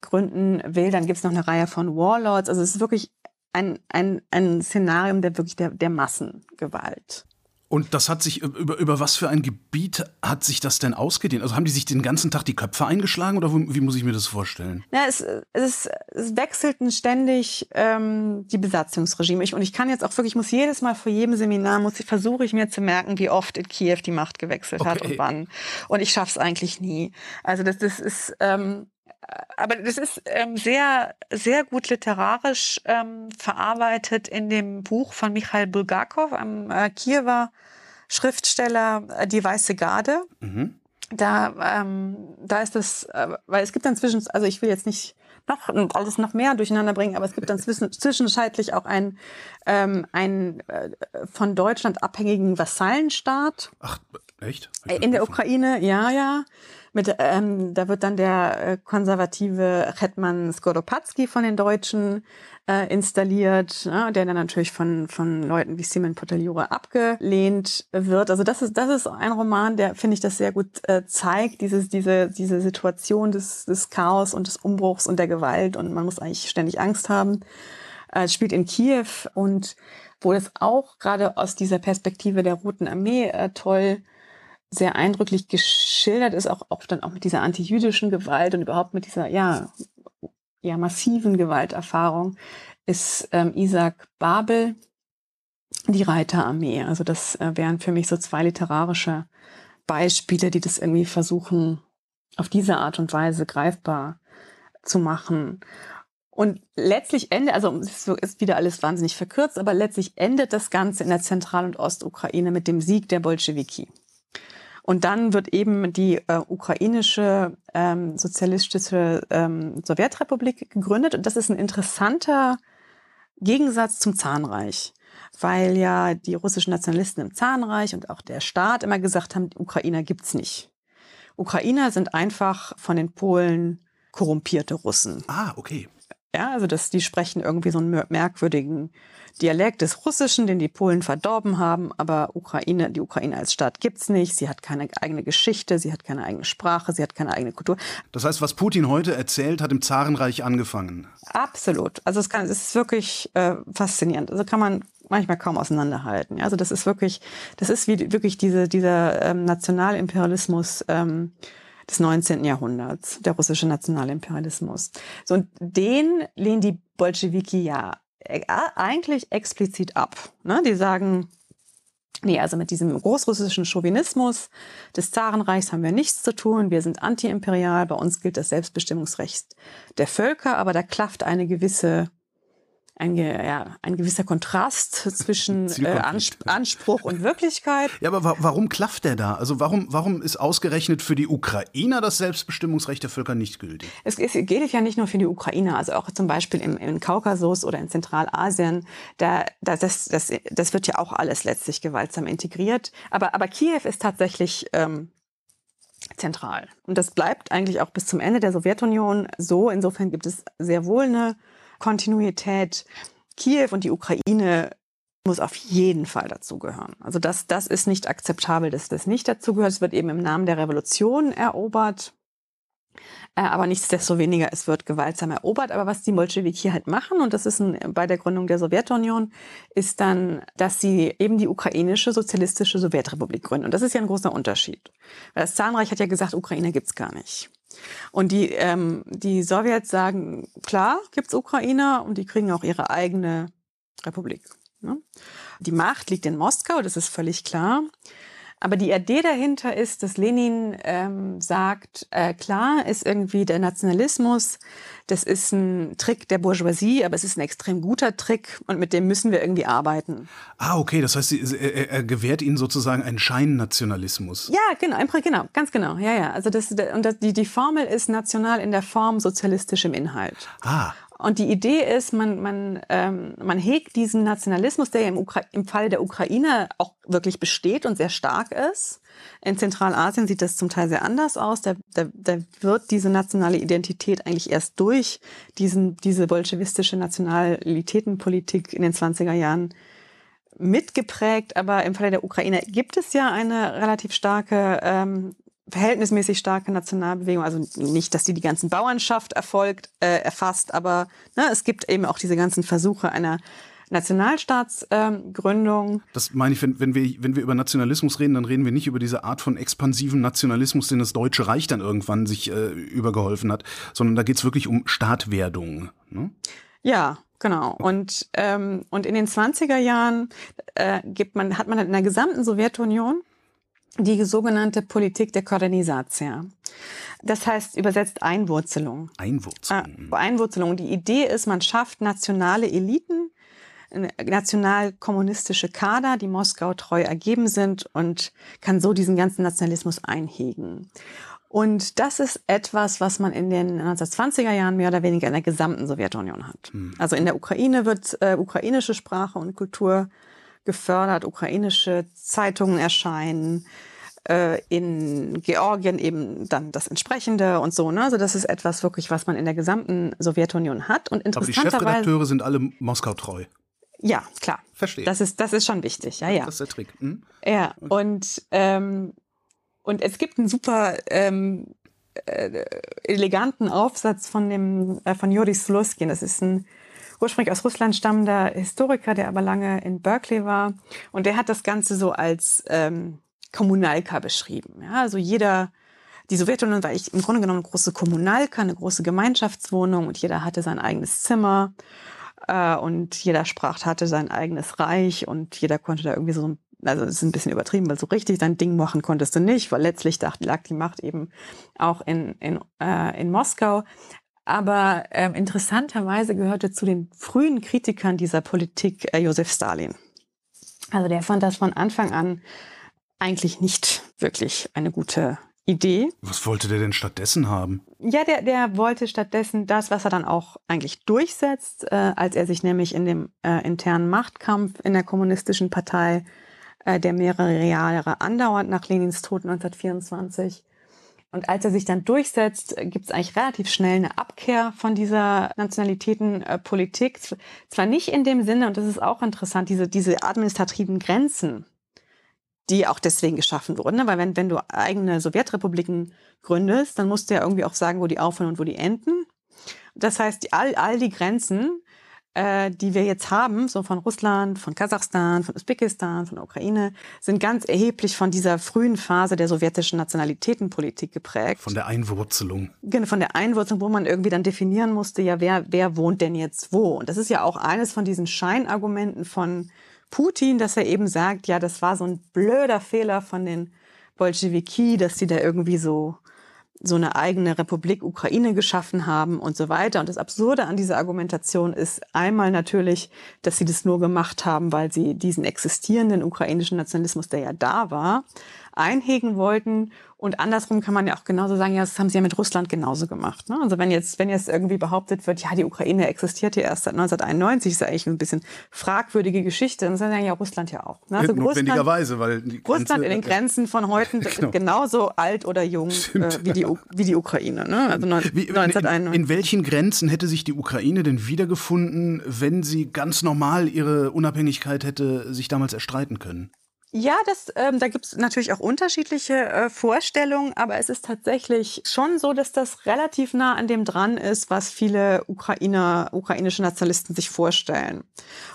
gründen will. Dann gibt's noch eine Reihe von Warlords. Also es ist wirklich ein, ein, ein Szenarium der wirklich der, der Massengewalt. Und das hat sich über, über was für ein Gebiet hat sich das denn ausgedehnt? Also haben die sich den ganzen Tag die Köpfe eingeschlagen oder wie muss ich mir das vorstellen? Ja, es, es, es wechselten ständig ähm, die Besatzungsregime. Ich, und ich kann jetzt auch wirklich, ich muss jedes Mal vor jedem Seminar, muss ich, versuche ich mir zu merken, wie oft in Kiew die Macht gewechselt okay. hat und wann. Und ich schaff's eigentlich nie. Also das, das ist ähm, aber das ist ähm, sehr, sehr gut literarisch ähm, verarbeitet in dem Buch von Michael Bulgakov, einem äh, Kiewer Schriftsteller, äh, Die Weiße Garde. Mhm. Da, ähm, da ist das, äh, weil es gibt dann zwischen, also ich will jetzt nicht noch alles noch mehr durcheinander bringen, aber es gibt dann zwischen, zwischenzeitlich auch einen, ähm, einen äh, von Deutschland abhängigen Vassallenstaat. Ach, echt? In der Ukraine, ja, ja. Mit, ähm, da wird dann der äh, konservative Hetman Skoropadsky von den Deutschen äh, installiert, ne, der dann natürlich von, von Leuten wie Simon Potaljura abgelehnt wird. Also das ist, das ist ein Roman, der, finde ich, das sehr gut äh, zeigt, dieses, diese, diese Situation des, des Chaos und des Umbruchs und der Gewalt und man muss eigentlich ständig Angst haben. Äh, es spielt in Kiew und wo das auch gerade aus dieser Perspektive der Roten Armee äh, toll sehr eindrücklich geschildert ist, auch, auch dann auch mit dieser antijüdischen Gewalt und überhaupt mit dieser, ja, ja, massiven Gewalterfahrung, ist ähm, Isaac Babel, die Reiterarmee. Also das äh, wären für mich so zwei literarische Beispiele, die das irgendwie versuchen, auf diese Art und Weise greifbar zu machen. Und letztlich endet, also es ist wieder alles wahnsinnig verkürzt, aber letztlich endet das Ganze in der Zentral- und Ostukraine mit dem Sieg der Bolschewiki. Und dann wird eben die äh, ukrainische ähm, sozialistische ähm, Sowjetrepublik gegründet. Und das ist ein interessanter Gegensatz zum Zahnreich, weil ja die russischen Nationalisten im Zahnreich und auch der Staat immer gesagt haben, Ukrainer gibt's nicht. Ukrainer sind einfach von den Polen korrumpierte Russen. Ah, okay. Ja, also dass die sprechen irgendwie so einen merkwürdigen Dialekt des Russischen, den die Polen verdorben haben, aber Ukraine, die Ukraine als Staat gibt's nicht. Sie hat keine eigene Geschichte, sie hat keine eigene Sprache, sie hat keine eigene Kultur. Das heißt, was Putin heute erzählt, hat im Zarenreich angefangen. Absolut. Also es, kann, es ist wirklich äh, faszinierend. Also kann man manchmal kaum auseinanderhalten. Also das ist wirklich, das ist wie wirklich diese, dieser ähm, Nationalimperialismus. Ähm, des 19. Jahrhunderts, der russische Nationalimperialismus. So, und den lehnen die Bolschewiki ja äh, eigentlich explizit ab. Ne? Die sagen, nee, also mit diesem großrussischen Chauvinismus des Zarenreichs haben wir nichts zu tun. Wir sind antiimperial. Bei uns gilt das Selbstbestimmungsrecht der Völker, aber da klafft eine gewisse ein, ja, ein gewisser Kontrast zwischen [laughs] äh, Ansp Anspruch und Wirklichkeit. Ja, aber wa warum klafft der da? Also warum, warum ist ausgerechnet für die Ukrainer das Selbstbestimmungsrecht der Völker nicht gültig? Es, es gilt ja nicht nur für die Ukrainer, also auch zum Beispiel im, im Kaukasus oder in Zentralasien. Da, da, das, das, das wird ja auch alles letztlich gewaltsam integriert. Aber, aber Kiew ist tatsächlich ähm, zentral. Und das bleibt eigentlich auch bis zum Ende der Sowjetunion so. Insofern gibt es sehr wohl eine Kontinuität. Kiew und die Ukraine muss auf jeden Fall dazugehören. Also das, das ist nicht akzeptabel, dass das nicht dazugehört. Es wird eben im Namen der Revolution erobert. Äh, aber nichtsdestoweniger, es wird gewaltsam erobert. Aber was die Bolschewiki halt machen, und das ist ein, bei der Gründung der Sowjetunion, ist dann, dass sie eben die ukrainische sozialistische Sowjetrepublik gründen. Und das ist ja ein großer Unterschied. Weil das Zahnreich hat ja gesagt, Ukraine gibt's gar nicht. Und die, ähm, die Sowjets sagen, klar, gibt's Ukrainer und die kriegen auch ihre eigene Republik. Ne? Die Macht liegt in Moskau, das ist völlig klar. Aber die Idee dahinter ist, dass Lenin ähm, sagt, äh, klar ist irgendwie der Nationalismus, das ist ein Trick der Bourgeoisie, aber es ist ein extrem guter Trick und mit dem müssen wir irgendwie arbeiten. Ah, okay, das heißt, er, er gewährt ihnen sozusagen einen Scheinnationalismus. Ja, genau, genau, ganz genau, ja, ja. Also das, und das, die, die Formel ist national in der Form sozialistisch im Inhalt. Ah. Und die Idee ist, man, man, ähm, man hegt diesen Nationalismus, der ja im, im Fall der Ukraine auch wirklich besteht und sehr stark ist. In Zentralasien sieht das zum Teil sehr anders aus. Da, da, da wird diese nationale Identität eigentlich erst durch diesen, diese bolschewistische Nationalitätenpolitik in den 20er Jahren mitgeprägt. Aber im Falle der Ukraine gibt es ja eine relativ starke ähm, verhältnismäßig starke Nationalbewegung. Also nicht, dass die die ganzen Bauernschaft erfolgt, äh, erfasst, aber ne, es gibt eben auch diese ganzen Versuche einer Nationalstaatsgründung. Ähm, das meine ich, wenn, wenn, wir, wenn wir über Nationalismus reden, dann reden wir nicht über diese Art von expansiven Nationalismus, den das Deutsche Reich dann irgendwann sich äh, übergeholfen hat, sondern da geht es wirklich um Staatwerdung. Ne? Ja, Genau. Und, ähm, und in den 20er Jahren äh, gibt man, hat man in der gesamten Sowjetunion die sogenannte Politik der Korenisatia. Das heißt übersetzt Einwurzelung. Einwurzelung. Äh, Einwurzelung. Die Idee ist, man schafft nationale Eliten, nationalkommunistische Kader, die Moskau treu ergeben sind und kann so diesen ganzen Nationalismus einhegen. Und das ist etwas, was man in den 1920er Jahren mehr oder weniger in der gesamten Sowjetunion hat. Hm. Also in der Ukraine wird äh, ukrainische Sprache und Kultur gefördert, ukrainische Zeitungen erscheinen, äh, in Georgien eben dann das entsprechende und so. Ne? Also das ist etwas wirklich, was man in der gesamten Sowjetunion hat. Und interessanterweise. Aber die Chefredakteure sind alle Moskau treu. Ja, klar. Verstehe. Das ist, das ist schon wichtig, ja, ja. Das ist der Trick. Hm? Ja, und, ähm, und es gibt einen super ähm, äh, eleganten Aufsatz von dem äh, von Joris Slutskin. Das ist ein ursprünglich aus Russland stammender Historiker, der aber lange in Berkeley war. Und der hat das Ganze so als ähm, Kommunalka beschrieben. Ja, also jeder, die Sowjetunion war im Grunde genommen eine große Kommunalka, eine große Gemeinschaftswohnung und jeder hatte sein eigenes Zimmer äh, und jeder Sprach hatte sein eigenes Reich und jeder konnte da irgendwie so also es ist ein bisschen übertrieben, weil so richtig dein Ding machen konntest du nicht, weil letztlich lag die Macht eben auch in, in, äh, in Moskau. Aber ähm, interessanterweise gehörte zu den frühen Kritikern dieser Politik äh, Josef Stalin. Also der fand das von Anfang an eigentlich nicht wirklich eine gute Idee. Was wollte der denn stattdessen haben? Ja, der, der wollte stattdessen das, was er dann auch eigentlich durchsetzt, äh, als er sich nämlich in dem äh, internen Machtkampf in der kommunistischen Partei, äh, der mehrere Jahre andauert nach Lenins Tod 1924, und als er sich dann durchsetzt, gibt es eigentlich relativ schnell eine Abkehr von dieser Nationalitätenpolitik. Zwar nicht in dem Sinne, und das ist auch interessant, diese, diese administrativen Grenzen, die auch deswegen geschaffen wurden. Ne? Weil wenn, wenn du eigene Sowjetrepubliken gründest, dann musst du ja irgendwie auch sagen, wo die aufhören und wo die enden. Das heißt, all, all die Grenzen äh, die wir jetzt haben, so von Russland, von Kasachstan, von Usbekistan, von der Ukraine, sind ganz erheblich von dieser frühen Phase der sowjetischen Nationalitätenpolitik geprägt. Von der Einwurzelung. Genau, von der Einwurzelung, wo man irgendwie dann definieren musste, ja, wer, wer wohnt denn jetzt wo? Und das ist ja auch eines von diesen Scheinargumenten von Putin, dass er eben sagt, ja, das war so ein blöder Fehler von den Bolschewiki, dass sie da irgendwie so so eine eigene Republik Ukraine geschaffen haben und so weiter. Und das Absurde an dieser Argumentation ist einmal natürlich, dass sie das nur gemacht haben, weil sie diesen existierenden ukrainischen Nationalismus, der ja da war, einhegen wollten. Und andersrum kann man ja auch genauso sagen, ja, das haben sie ja mit Russland genauso gemacht. Ne? Also wenn jetzt, wenn jetzt irgendwie behauptet wird, ja, die Ukraine existiert ja erst seit 1991, ist ja eigentlich ein bisschen fragwürdige Geschichte. Dann sagen ja Russland ja auch. Ne? Also Notwendigerweise, weil die Russland in den Grenzen von [laughs] heute genau. [laughs] genauso alt oder jung äh, wie, die, wie die Ukraine. Ne? Also wie, 1991. In, in welchen Grenzen hätte sich die Ukraine denn wiedergefunden, wenn sie ganz normal ihre Unabhängigkeit hätte sich damals erstreiten können? Ja, das, ähm, da gibt es natürlich auch unterschiedliche äh, Vorstellungen, aber es ist tatsächlich schon so, dass das relativ nah an dem dran ist, was viele Ukrainer, ukrainische Nationalisten sich vorstellen.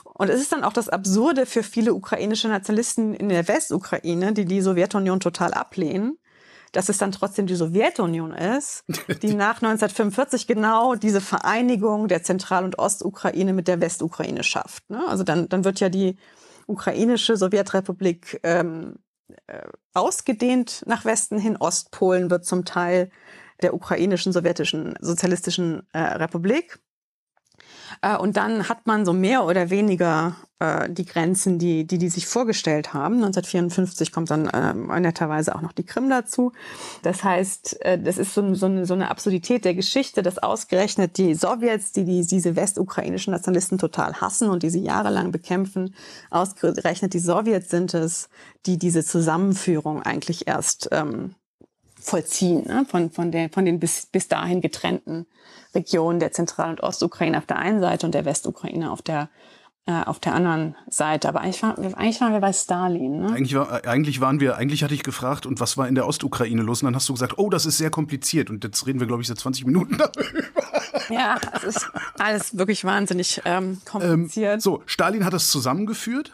Und es ist dann auch das Absurde für viele ukrainische Nationalisten in der Westukraine, die die Sowjetunion total ablehnen, dass es dann trotzdem die Sowjetunion ist, die [laughs] nach 1945 genau diese Vereinigung der Zentral- und Ostukraine mit der Westukraine schafft. Ne? Also dann, dann wird ja die ukrainische Sowjetrepublik ähm, äh, ausgedehnt nach Westen hin. Ostpolen wird zum Teil der ukrainischen sowjetischen sozialistischen äh, Republik. Äh, und dann hat man so mehr oder weniger äh, die Grenzen, die, die die sich vorgestellt haben. 1954 kommt dann äh, netterweise auch noch die Krim dazu. Das heißt, äh, das ist so, so, eine, so eine Absurdität der Geschichte, dass ausgerechnet die Sowjets, die, die diese westukrainischen Nationalisten total hassen und die sie jahrelang bekämpfen, ausgerechnet die Sowjets sind es, die diese Zusammenführung eigentlich erst ähm, vollziehen, ne? von, von, der, von den bis, bis dahin getrennten Regionen der Zentral- und Ostukraine auf der einen Seite und der Westukraine auf der äh, auf der anderen Seite. Aber eigentlich, war, eigentlich waren wir bei Stalin. Ne? Eigentlich, war, eigentlich waren wir, eigentlich hatte ich gefragt, und was war in der Ostukraine los? Und dann hast du gesagt, oh, das ist sehr kompliziert. Und jetzt reden wir, glaube ich, seit 20 Minuten [laughs] darüber. Ja, es ist alles wirklich wahnsinnig ähm, kompliziert. Ähm, so, Stalin hat das zusammengeführt.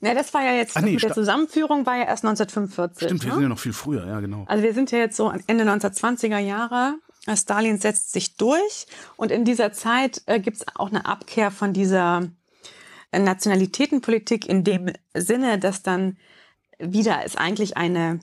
Ne, das war ja jetzt, Ach nee, mit der Zusammenführung war ja erst 1945. Stimmt, wir ne? sind ja noch viel früher, ja, genau. Also wir sind ja jetzt so Ende 1920er Jahre. Stalin setzt sich durch und in dieser Zeit äh, gibt es auch eine Abkehr von dieser äh, Nationalitätenpolitik in dem Sinne, dass dann wieder es eigentlich eine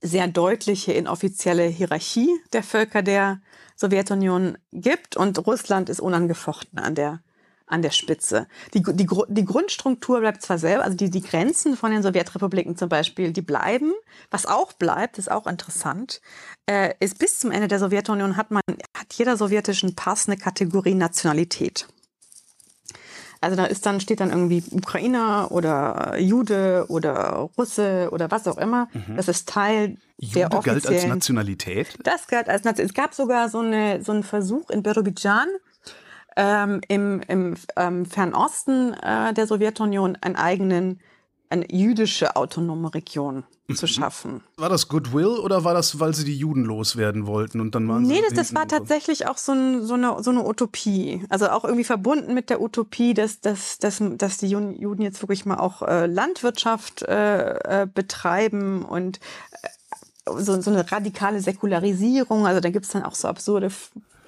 sehr deutliche inoffizielle Hierarchie der Völker der Sowjetunion gibt und Russland ist unangefochten an der an der Spitze. Die, die, die Grundstruktur bleibt zwar selber, also die, die Grenzen von den Sowjetrepubliken zum Beispiel, die bleiben. Was auch bleibt, ist auch interessant, äh, ist bis zum Ende der Sowjetunion hat man, hat jeder sowjetischen Pass eine Kategorie Nationalität. Also da ist dann, steht dann irgendwie Ukrainer oder Jude oder Russe oder was auch immer. Mhm. Das ist Teil Jude der offiziellen... galt als Nationalität? Das galt als Nationalität. Es gab sogar so, eine, so einen Versuch in Birobidjan, ähm, im, im ähm, Fernosten äh, der Sowjetunion einen eigenen, eine jüdische autonome Region zu mhm. schaffen. War das Goodwill oder war das, weil sie die Juden loswerden wollten und dann waren nee, sie das, das war tatsächlich auch so, ein, so, eine, so eine Utopie. Also auch irgendwie verbunden mit der Utopie, dass, dass, dass, dass die Juden jetzt wirklich mal auch äh, Landwirtschaft äh, äh, betreiben und äh, so, so eine radikale Säkularisierung. Also da gibt's dann auch so absurde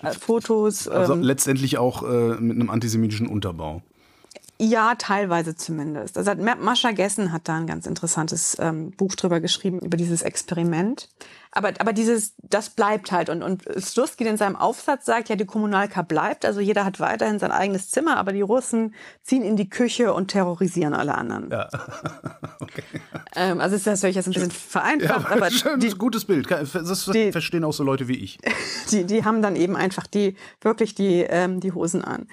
äh, Fotos. Also ähm, letztendlich auch äh, mit einem antisemitischen Unterbau. Ja, teilweise zumindest. Also Mascha Gessen hat da ein ganz interessantes ähm, Buch drüber geschrieben, über dieses Experiment. Aber, aber dieses, das bleibt halt. Und, und Slutsky in seinem Aufsatz sagt, ja, die Kommunalka bleibt. Also jeder hat weiterhin sein eigenes Zimmer, aber die Russen ziehen in die Küche und terrorisieren alle anderen. Ja. [laughs] okay. Ähm, also ist das natürlich jetzt ein bisschen vereinfacht. Ja, aber [laughs] schön, die, gutes Bild. Das die, verstehen auch so Leute wie ich. [laughs] Die, die haben dann eben einfach die, wirklich die, ähm, die Hosen an.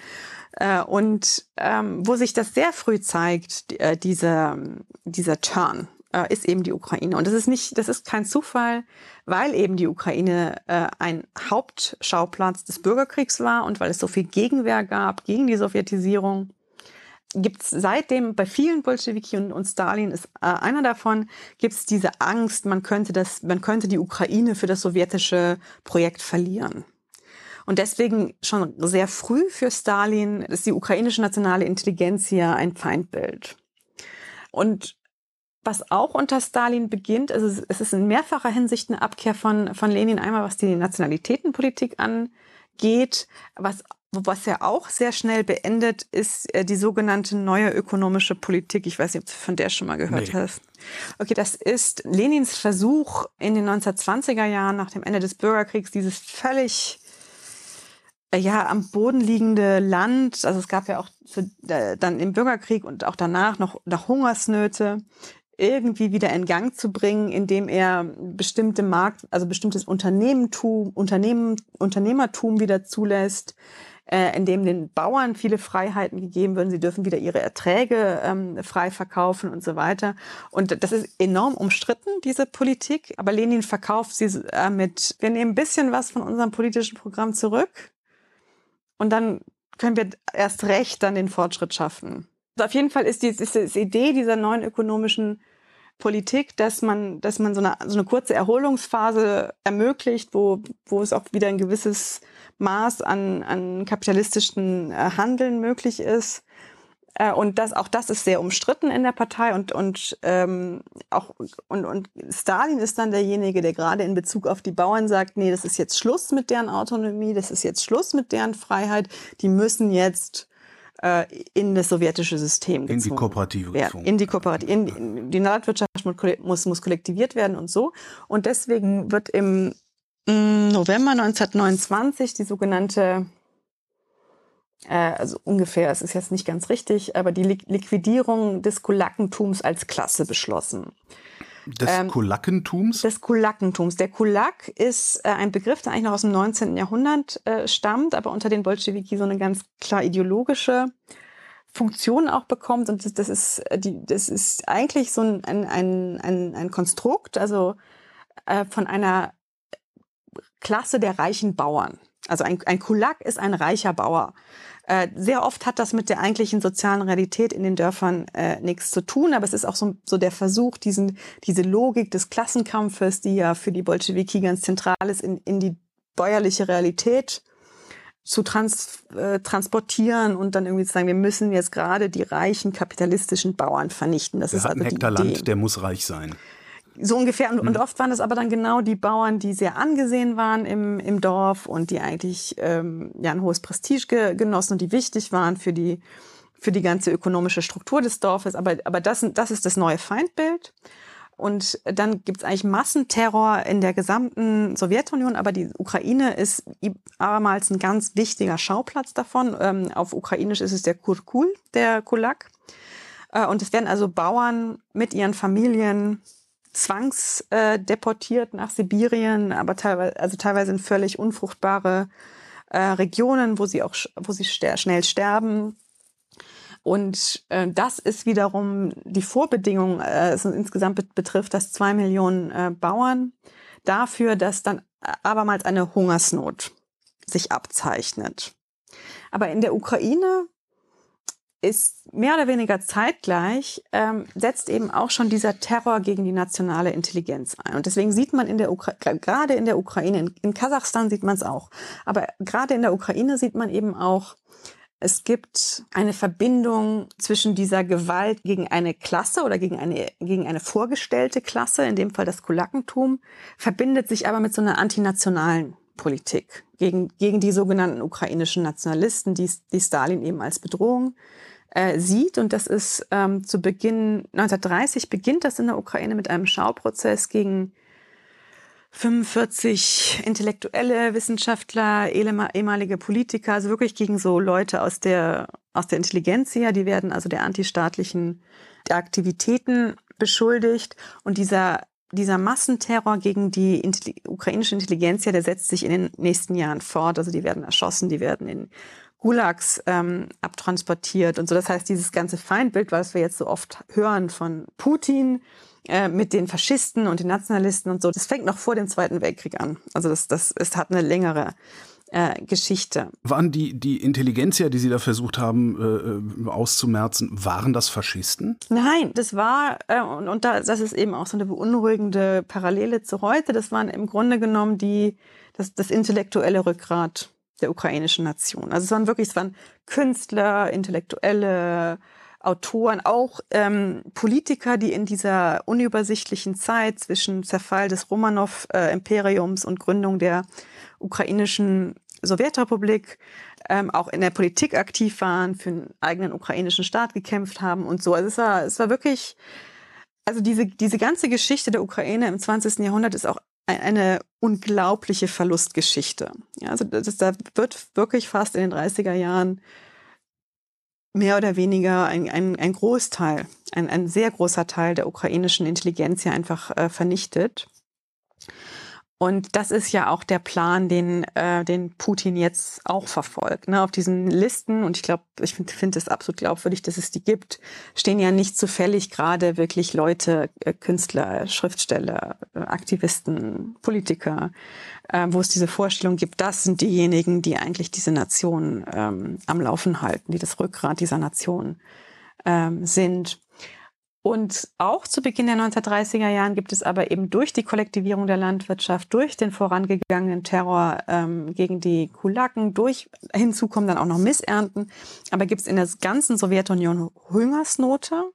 Äh, und ähm, wo sich das sehr früh zeigt, äh, dieser, dieser Turn, äh, ist eben die Ukraine. Und das ist nicht, das ist kein Zufall, weil eben die Ukraine äh, ein Hauptschauplatz des Bürgerkriegs war und weil es so viel Gegenwehr gab gegen die Sowjetisierung gibt es seitdem bei vielen Bolschewiki und, und Stalin ist äh, einer davon, gibt es diese Angst, man könnte das, man könnte die Ukraine für das sowjetische Projekt verlieren. Und deswegen schon sehr früh für Stalin ist die ukrainische nationale Intelligenz hier ein Feindbild. Und was auch unter Stalin beginnt, also es ist in mehrfacher Hinsicht eine Abkehr von, von Lenin, einmal was die Nationalitätenpolitik angeht, was was ja auch sehr schnell beendet, ist äh, die sogenannte neue ökonomische Politik. Ich weiß nicht, ob du von der schon mal gehört nee. hast. Okay, das ist Lenins Versuch in den 1920er Jahren nach dem Ende des Bürgerkriegs, dieses völlig ja am Boden liegende Land, also es gab ja auch zu, äh, dann im Bürgerkrieg und auch danach noch, noch Hungersnöte irgendwie wieder in Gang zu bringen, indem er bestimmte Markt, also bestimmtes Unternehmentum, Unternehmen, Unternehmertum wieder zulässt, äh, indem den Bauern viele Freiheiten gegeben werden. Sie dürfen wieder ihre Erträge ähm, frei verkaufen und so weiter. Und das ist enorm umstritten, diese Politik. Aber Lenin verkauft sie äh, mit, wir nehmen ein bisschen was von unserem politischen Programm zurück und dann können wir erst recht dann den Fortschritt schaffen. Also auf jeden Fall ist die, ist die Idee dieser neuen ökonomischen Politik, dass man, dass man so eine, so eine kurze Erholungsphase ermöglicht, wo, wo es auch wieder ein gewisses Maß an, an kapitalistischen äh, Handeln möglich ist. Äh, und das, auch das ist sehr umstritten in der Partei und, und, ähm, auch, und, und Stalin ist dann derjenige, der gerade in Bezug auf die Bauern sagt, nee, das ist jetzt Schluss mit deren Autonomie, das ist jetzt Schluss mit deren Freiheit, die müssen jetzt äh, in das sowjetische System gezwungen In die Kooperative werden. In die Kooperative. In, in, die Landwirtschaft muss, muss kollektiviert werden und so. Und deswegen wird im mm, November 1929 die sogenannte also ungefähr, es ist jetzt nicht ganz richtig, aber die Liquidierung des Kulakentums als Klasse beschlossen. Des ähm, Kulakentums? Des Kulakentums. Der Kulak ist äh, ein Begriff, der eigentlich noch aus dem 19. Jahrhundert äh, stammt, aber unter den Bolschewiki so eine ganz klar ideologische Funktion auch bekommt. Und das, das ist, äh, die, das ist eigentlich so ein, ein, ein, ein Konstrukt, also äh, von einer Klasse der reichen Bauern. Also ein, ein Kulak ist ein reicher Bauer. Äh, sehr oft hat das mit der eigentlichen sozialen Realität in den Dörfern äh, nichts zu tun, aber es ist auch so, so der Versuch, diesen, diese Logik des Klassenkampfes, die ja für die Bolschewiki ganz zentral ist, in, in die bäuerliche Realität zu trans, äh, transportieren und dann irgendwie zu sagen, wir müssen jetzt gerade die reichen kapitalistischen Bauern vernichten. Das der ist also einen Hektar Land, der muss reich sein. So ungefähr. Und, mhm. und, oft waren es aber dann genau die Bauern, die sehr angesehen waren im, im Dorf und die eigentlich ähm, ja ein hohes Prestige ge genossen und die wichtig waren für die, für die ganze ökonomische Struktur des Dorfes. Aber, aber das, das ist das neue Feindbild. Und dann gibt es eigentlich Massenterror in der gesamten Sowjetunion, aber die Ukraine ist abermals ein ganz wichtiger Schauplatz davon. Ähm, auf Ukrainisch ist es der Kurkul, der Kulak. Äh, und es werden also Bauern mit ihren Familien zwangsdeportiert äh, nach Sibirien, aber teilweise, also teilweise in völlig unfruchtbare äh, Regionen, wo sie auch, wo sie schnell sterben. Und äh, das ist wiederum die Vorbedingung, äh, es insgesamt bet betrifft das zwei Millionen äh, Bauern, dafür, dass dann abermals eine Hungersnot sich abzeichnet. Aber in der Ukraine ist mehr oder weniger zeitgleich, ähm, setzt eben auch schon dieser Terror gegen die nationale Intelligenz ein. Und deswegen sieht man in der Ukraine, gerade in der Ukraine, in, in Kasachstan sieht man es auch, aber gerade in der Ukraine sieht man eben auch, es gibt eine Verbindung zwischen dieser Gewalt gegen eine Klasse oder gegen eine, gegen eine vorgestellte Klasse, in dem Fall das Kulakentum, verbindet sich aber mit so einer antinationalen Politik gegen, gegen die sogenannten ukrainischen Nationalisten, die, die Stalin eben als Bedrohung äh, sieht. Und das ist ähm, zu Beginn 1930 beginnt das in der Ukraine mit einem Schauprozess gegen 45 intellektuelle Wissenschaftler, ehemalige Politiker, also wirklich gegen so Leute aus der, aus der Intelligenz hier, die werden also der antistaatlichen Aktivitäten beschuldigt. Und dieser, dieser Massenterror gegen die Intelli ukrainische Intelligenz, der setzt sich in den nächsten Jahren fort. Also die werden erschossen, die werden in Gulags ähm, abtransportiert und so. Das heißt, dieses ganze Feindbild, was wir jetzt so oft hören von Putin äh, mit den Faschisten und den Nationalisten und so, das fängt noch vor dem Zweiten Weltkrieg an. Also das, das es hat eine längere äh, Geschichte. Waren die, die Intelligenzia, die Sie da versucht haben äh, auszumerzen, waren das Faschisten? Nein, das war, äh, und, und da, das ist eben auch so eine beunruhigende Parallele zu heute, das waren im Grunde genommen die, das, das intellektuelle Rückgrat der ukrainischen Nation. Also es waren wirklich, es waren Künstler, Intellektuelle, Autoren, auch ähm, Politiker, die in dieser unübersichtlichen Zeit zwischen Zerfall des Romanow-Imperiums und Gründung der ukrainischen Sowjetrepublik ähm, auch in der Politik aktiv waren, für einen eigenen ukrainischen Staat gekämpft haben und so. Also es war, es war wirklich, also diese, diese ganze Geschichte der Ukraine im 20. Jahrhundert ist auch eine unglaubliche Verlustgeschichte. Ja, also das, da wird wirklich fast in den 30er Jahren mehr oder weniger ein, ein, ein Großteil, ein, ein sehr großer Teil der ukrainischen Intelligenz ja einfach äh, vernichtet. Und das ist ja auch der Plan, den, äh, den Putin jetzt auch verfolgt. Ne? Auf diesen Listen, und ich glaube, ich finde find es absolut glaubwürdig, dass es die gibt, stehen ja nicht zufällig gerade wirklich Leute, äh, Künstler, Schriftsteller, äh, Aktivisten, Politiker, äh, wo es diese Vorstellung gibt, das sind diejenigen, die eigentlich diese Nation ähm, am Laufen halten, die das Rückgrat dieser Nation ähm, sind. Und auch zu Beginn der 1930er Jahren gibt es aber eben durch die Kollektivierung der Landwirtschaft, durch den vorangegangenen Terror ähm, gegen die Kulaken, durch hinzu kommen dann auch noch Missernten, aber gibt es in der ganzen Sowjetunion Hungersnote.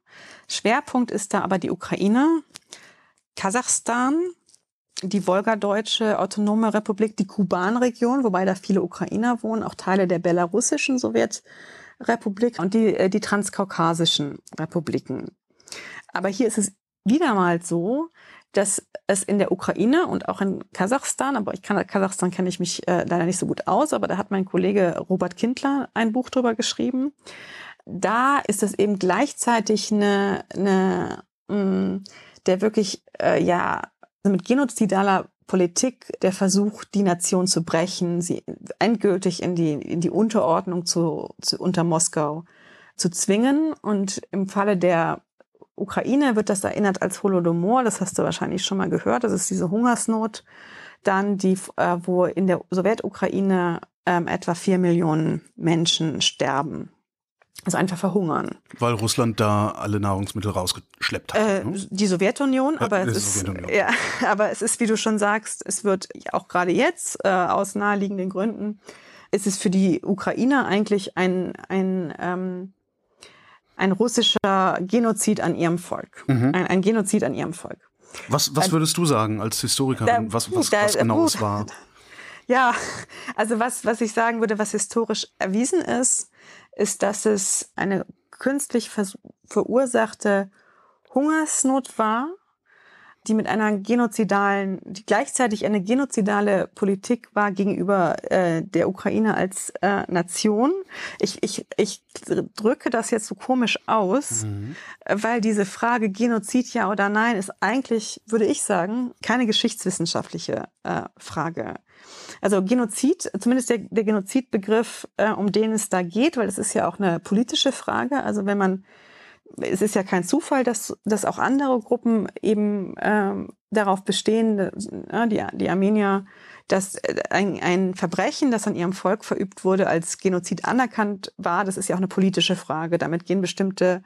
Schwerpunkt ist da aber die Ukraine, Kasachstan, die Wolgadeutsche Autonome Republik, die Kubanregion, wobei da viele Ukrainer wohnen, auch Teile der belarussischen Sowjetrepublik und die, äh, die transkaukasischen Republiken. Aber hier ist es wieder mal so, dass es in der Ukraine und auch in Kasachstan, aber ich kann Kasachstan kenne ich mich äh, leider nicht so gut aus, aber da hat mein Kollege Robert Kindler ein Buch drüber geschrieben. Da ist es eben gleichzeitig eine, eine mh, mm, der wirklich äh, ja mit genozidaler Politik der Versuch, die Nation zu brechen, sie endgültig in die in die Unterordnung zu, zu unter Moskau zu zwingen und im Falle der Ukraine wird das erinnert als Holodomor, das hast du wahrscheinlich schon mal gehört, das ist diese Hungersnot, dann die, äh, wo in der Sowjetukraine ähm, etwa vier Millionen Menschen sterben. Also einfach verhungern. Weil Russland da alle Nahrungsmittel rausgeschleppt hat. Äh, ne? Die Sowjetunion, aber ja, es ist, Sowjetunion. [laughs] ja, aber es ist, wie du schon sagst, es wird auch gerade jetzt äh, aus naheliegenden Gründen, ist es für die Ukrainer eigentlich ein, ein ähm, ein russischer Genozid an ihrem Volk. Mhm. Ein, ein, Genozid an ihrem Volk. Was, was würdest du sagen als Historikerin, da, was, was, da, was genau es war? [laughs] Ja, also was, was ich sagen würde, was historisch erwiesen ist, ist, dass es eine künstlich verursachte Hungersnot war, die mit einer genozidalen, die gleichzeitig eine genozidale Politik war gegenüber äh, der Ukraine als äh, Nation. Ich, ich, ich drücke das jetzt so komisch aus, mhm. weil diese Frage Genozid ja oder nein ist eigentlich, würde ich sagen, keine geschichtswissenschaftliche äh, Frage. Also Genozid, zumindest der, der Genozidbegriff, äh, um den es da geht, weil es ist ja auch eine politische Frage. Also wenn man es ist ja kein Zufall, dass, dass auch andere Gruppen eben ähm, darauf bestehen, äh, die, die Armenier, dass äh, ein, ein Verbrechen, das an ihrem Volk verübt wurde, als Genozid anerkannt war. Das ist ja auch eine politische Frage. Damit gehen bestimmte,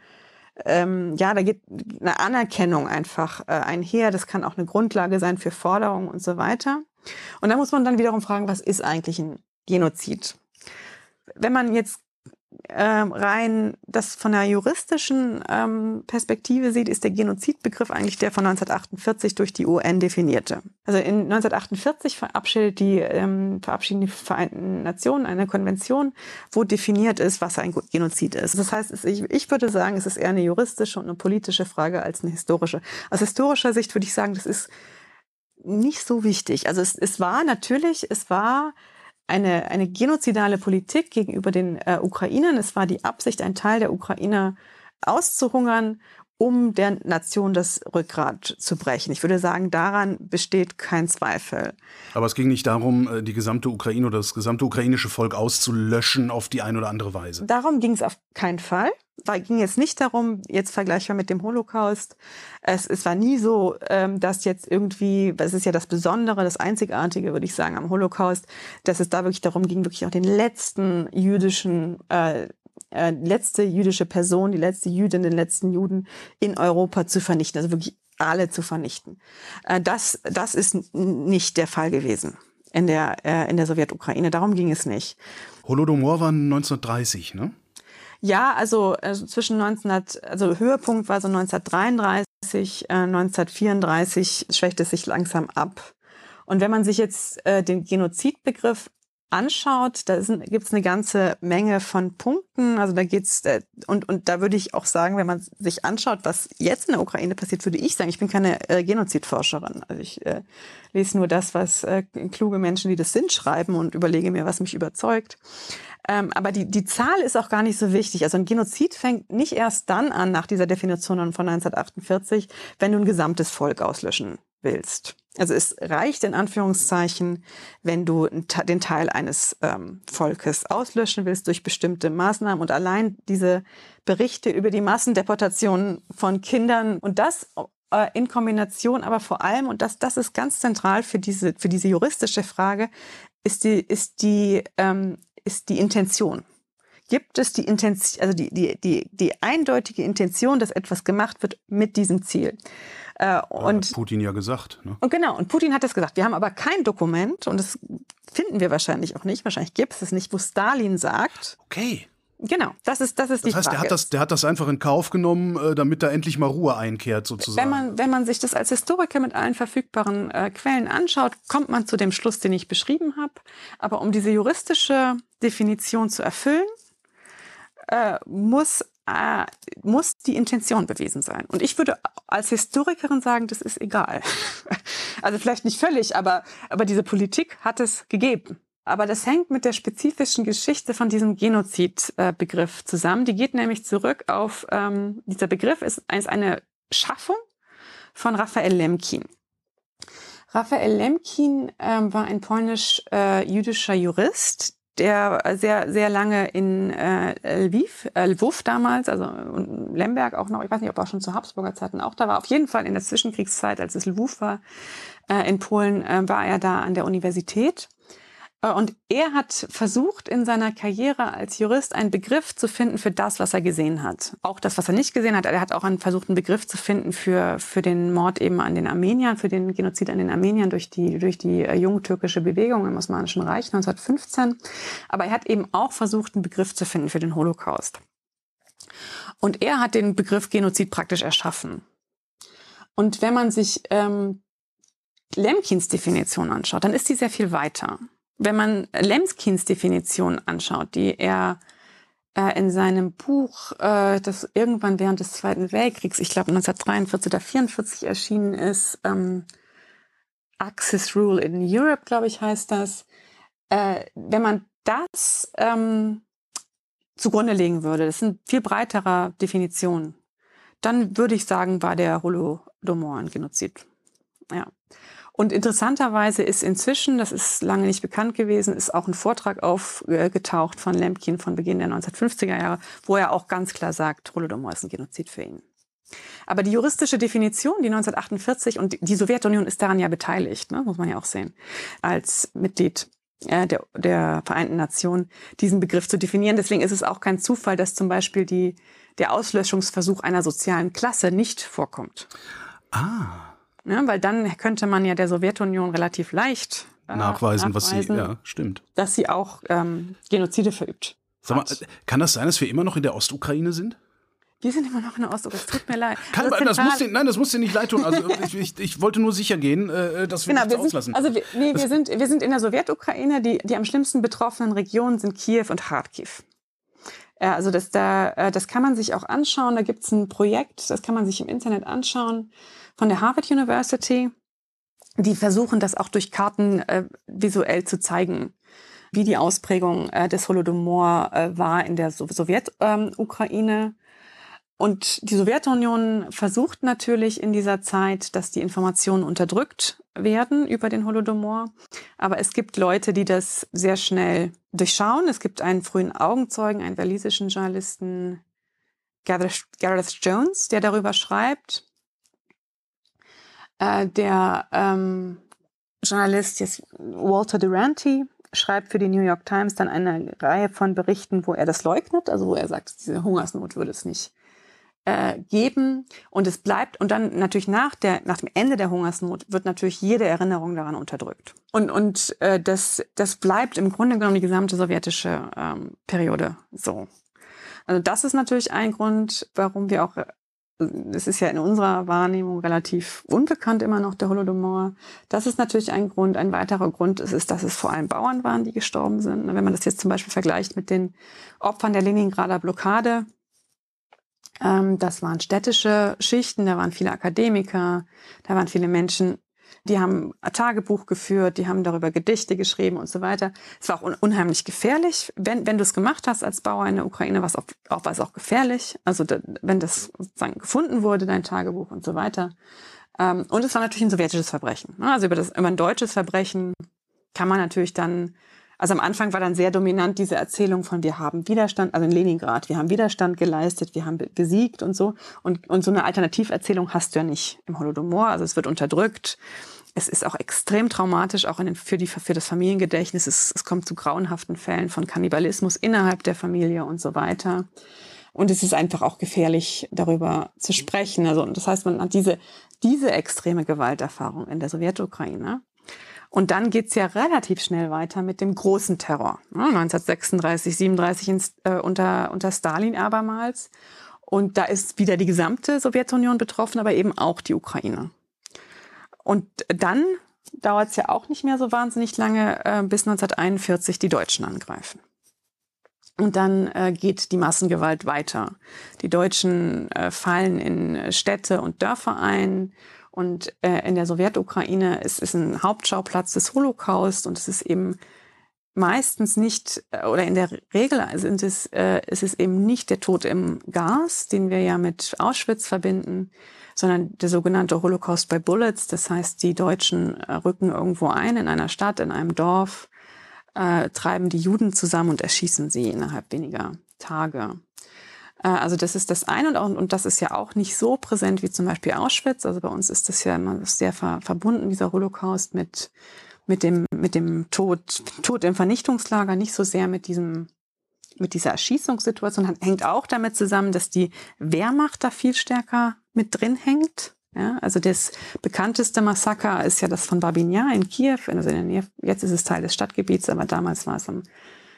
ähm, ja, da geht eine Anerkennung einfach äh, einher. Das kann auch eine Grundlage sein für Forderungen und so weiter. Und da muss man dann wiederum fragen, was ist eigentlich ein Genozid? Wenn man jetzt ähm, rein das von der juristischen ähm, Perspektive sieht, ist der Genozidbegriff eigentlich der von 1948 durch die UN definierte. Also in 1948 verabschiedet die, ähm, verabschieden die Vereinten Nationen eine Konvention, wo definiert ist, was ein Genozid ist. Das heißt, ich, ich würde sagen, es ist eher eine juristische und eine politische Frage als eine historische. Aus historischer Sicht würde ich sagen, das ist nicht so wichtig. Also es, es war natürlich, es war eine, eine genozidale Politik gegenüber den äh, Ukrainern. Es war die Absicht, einen Teil der Ukrainer auszuhungern, um der Nation das Rückgrat zu brechen. Ich würde sagen, daran besteht kein Zweifel. Aber es ging nicht darum, äh, die gesamte Ukraine oder das gesamte ukrainische Volk auszulöschen auf die eine oder andere Weise. Darum ging es auf keinen Fall war, ging jetzt nicht darum, jetzt vergleichbar mit dem Holocaust. Es, es war nie so, ähm, dass jetzt irgendwie, das ist ja das Besondere, das Einzigartige, würde ich sagen, am Holocaust, dass es da wirklich darum ging, wirklich auch den letzten jüdischen, äh, äh, letzte jüdische Person, die letzte Jüdin, den letzten Juden in Europa zu vernichten, also wirklich alle zu vernichten. Äh, das, das ist nicht der Fall gewesen in der, äh, in der Sowjetukraine. Darum ging es nicht. Holodomor war 1930, ne? Ja, also, also zwischen 1900, also Höhepunkt war so 1933, äh, 1934 schwächt es sich langsam ab. Und wenn man sich jetzt äh, den Genozidbegriff anschaut, da gibt es eine ganze Menge von Punkten. Also da geht's äh, und und da würde ich auch sagen, wenn man sich anschaut, was jetzt in der Ukraine passiert, würde ich sagen, ich bin keine äh, Genozidforscherin. Also ich äh, lese nur das, was äh, kluge Menschen, die das sind, schreiben und überlege mir, was mich überzeugt. Ähm, aber die, die Zahl ist auch gar nicht so wichtig. Also ein Genozid fängt nicht erst dann an, nach dieser Definition von 1948, wenn du ein gesamtes Volk auslöschen willst. Also es reicht in Anführungszeichen, wenn du den Teil eines ähm, Volkes auslöschen willst durch bestimmte Maßnahmen und allein diese Berichte über die Massendeportationen von Kindern und das äh, in Kombination aber vor allem, und das, das ist ganz zentral für diese, für diese juristische Frage, ist die, ist die, ähm, ist die Intention. Gibt es die Intention, also die, die, die, die eindeutige Intention, dass etwas gemacht wird mit diesem Ziel? Äh, und hat Putin ja gesagt. Ne? Und genau, und Putin hat das gesagt. Wir haben aber kein Dokument, und das finden wir wahrscheinlich auch nicht, wahrscheinlich gibt es es nicht, wo Stalin sagt. Okay. Genau, das ist, das ist das die heißt, Frage. Der hat, das, der hat das einfach in Kauf genommen, äh, damit da endlich mal Ruhe einkehrt, sozusagen. Wenn man, wenn man sich das als Historiker mit allen verfügbaren äh, Quellen anschaut, kommt man zu dem Schluss, den ich beschrieben habe. Aber um diese juristische Definition zu erfüllen, äh, muss äh, muss die Intention bewiesen sein. Und ich würde als Historikerin sagen, das ist egal. [laughs] also vielleicht nicht völlig, aber, aber diese Politik hat es gegeben. Aber das hängt mit der spezifischen Geschichte von diesem Genozidbegriff äh, zusammen. Die geht nämlich zurück auf, ähm, dieser Begriff ist, ist eine Schaffung von Raphael Lemkin. Raphael Lemkin ähm, war ein polnisch-jüdischer äh, Jurist, der sehr, sehr lange in äh, Lviv, äh, Lwów damals, also und Lemberg auch noch, ich weiß nicht, ob er schon zu Habsburger Zeiten auch da war, auf jeden Fall in der Zwischenkriegszeit, als es Lwów war, äh, in Polen, äh, war er da an der Universität. äh, und er hat versucht, in seiner Karriere als Jurist einen Begriff zu finden für das, was er gesehen hat. Auch das, was er nicht gesehen hat. Er hat auch versucht, einen Begriff zu finden für, für den Mord eben an den Armeniern, für den Genozid an den Armeniern durch die, durch die äh, jungtürkische Bewegung im Osmanischen Reich 1915. Aber er hat eben auch versucht, einen Begriff zu finden für den Holocaust. Und er hat den Begriff Genozid praktisch erschaffen. Und wenn man sich ähm, Lemkins Definition anschaut, dann ist die sehr viel weiter. Wenn man Lemskins Definition anschaut, die er äh, in seinem Buch, äh, das irgendwann während des Zweiten Weltkriegs, ich glaube 1943 oder 1944 erschienen ist, ähm, Axis Rule in Europe, glaube ich, heißt das. Äh, wenn man das ähm, zugrunde legen würde, das sind viel breitere Definitionen, dann würde ich sagen, war der Holodomor ein Genozid. Ja. Und interessanterweise ist inzwischen, das ist lange nicht bekannt gewesen, ist auch ein Vortrag aufgetaucht von Lemkin von Beginn der 1950er Jahre, wo er auch ganz klar sagt, Holodomor ist ein Genozid für ihn. Aber die juristische Definition, die 1948, und die Sowjetunion ist daran ja beteiligt, ne, muss man ja auch sehen, als Mitglied äh, der, der Vereinten Nationen, diesen Begriff zu definieren. Deswegen ist es auch kein Zufall, dass zum Beispiel die, der Auslöschungsversuch einer sozialen Klasse nicht vorkommt. Ah. Ja, weil dann könnte man ja der Sowjetunion relativ leicht äh, nachweisen, nachweisen, was sie, ja, stimmt. Dass sie auch ähm, Genozide verübt. Sag mal, kann das sein, dass wir immer noch in der Ostukraine sind? Wir sind immer noch in der Ostukraine. Es tut mir leid. Kann, das, das muss dir, nein, das muss dir nicht leid tun. Also [laughs] ich, ich, ich wollte nur sicher gehen, äh, dass wir genau, nichts wir sind, auslassen. Also wir, nee, wir sind, wir sind in der Sowjetukraine. Die, die am schlimmsten betroffenen Regionen sind Kiew und Kharkiv. Also das, da, äh, das kann man sich auch anschauen. Da gibt es ein Projekt, das kann man sich im Internet anschauen von der Harvard University. Die versuchen das auch durch Karten äh, visuell zu zeigen, wie die Ausprägung äh, des Holodomor äh, war in der so Sowjetukraine. Ähm, und die Sowjetunion versucht natürlich in dieser Zeit, dass die Informationen unterdrückt werden über den Holodomor. Aber es gibt Leute, die das sehr schnell durchschauen. Es gibt einen frühen Augenzeugen, einen walisischen Journalisten, Gareth Jones, der darüber schreibt. Äh, der ähm, Journalist jetzt Walter Duranty schreibt für die New York Times dann eine Reihe von Berichten, wo er das leugnet, also wo er sagt, diese Hungersnot würde es nicht äh, geben. Und es bleibt und dann natürlich nach der nach dem Ende der Hungersnot wird natürlich jede Erinnerung daran unterdrückt. Und und äh, das das bleibt im Grunde genommen die gesamte sowjetische ähm, Periode so. Also das ist natürlich ein Grund warum wir auch es ist ja in unserer Wahrnehmung relativ unbekannt immer noch, der Holodomor. Das ist natürlich ein Grund. Ein weiterer Grund ist, ist, dass es vor allem Bauern waren, die gestorben sind. Wenn man das jetzt zum Beispiel vergleicht mit den Opfern der Leningrader Blockade, ähm, das waren städtische Schichten, da waren viele Akademiker, da waren viele Menschen, die haben Tagebuch geführt, die haben darüber Gedichte geschrieben und so weiter. Es war auch un unheimlich gefährlich. Wenn, wenn du es gemacht hast als Bauer in der Ukraine, war es auch, auch, war auch gefährlich. Also da, wenn das sozusagen gefunden wurde, dein Tagebuch und so weiter. Ähm, und es war natürlich ein sowjetisches Verbrechen. Ne? Also über, das, über ein deutsches Verbrechen kann man natürlich dann also am Anfang war dann sehr dominant diese Erzählung von wir haben Widerstand, also in Leningrad, wir haben Widerstand geleistet, wir haben gesiegt und so. Und, und so eine Alternativerzählung hast du ja nicht im Holodomor. Also es wird unterdrückt. Es ist auch extrem traumatisch, auch den, für, die, für das Familiengedächtnis. Es, es kommt zu grauenhaften Fällen von Kannibalismus innerhalb der Familie und so weiter. Und es ist einfach auch gefährlich, darüber zu sprechen. Also, das heißt, man hat diese, diese extreme Gewalterfahrung in der Sowjetukraine. Und dann geht's ja relativ schnell weiter mit dem großen Terror. 1936, 37 ins, äh, unter, unter Stalin abermals. Und da ist wieder die gesamte Sowjetunion betroffen, aber eben auch die Ukraine. Und dann dauert es ja auch nicht mehr so wahnsinnig lange, äh, bis 1941 die Deutschen angreifen. Und dann äh, geht die Massengewalt weiter. Die Deutschen äh, fallen in Städte und Dörfer ein und äh, in der Sowjetukraine ist es ein Hauptschauplatz des Holocaust und es ist eben meistens nicht, äh, oder in der Regel sind es, äh, ist es eben nicht der Tod im Gas, den wir ja mit Auschwitz verbinden, sondern der sogenannte Holocaust by Bullets. Das heißt, die Deutschen äh, rücken irgendwo ein in einer Stadt, in einem Dorf, äh, treiben die Juden zusammen und erschießen sie innerhalb weniger Tage. Äh, also das ist das eine und, auch, und das ist ja auch nicht so präsent wie zum Beispiel Auschwitz. Also bei uns ist das ja immer sehr ver verbunden, dieser Holocaust mit, mit, dem, mit dem Tod, Tod im Vernichtungslager, nicht so sehr mit diesem mit dieser Erschießungssituation hängt auch damit zusammen, dass die Wehrmacht da viel stärker mit drin hängt. Ja, also das bekannteste Massaker ist ja das von Babin Yar in Kiew, also in der Nähe, jetzt ist es Teil des Stadtgebiets, aber damals war es am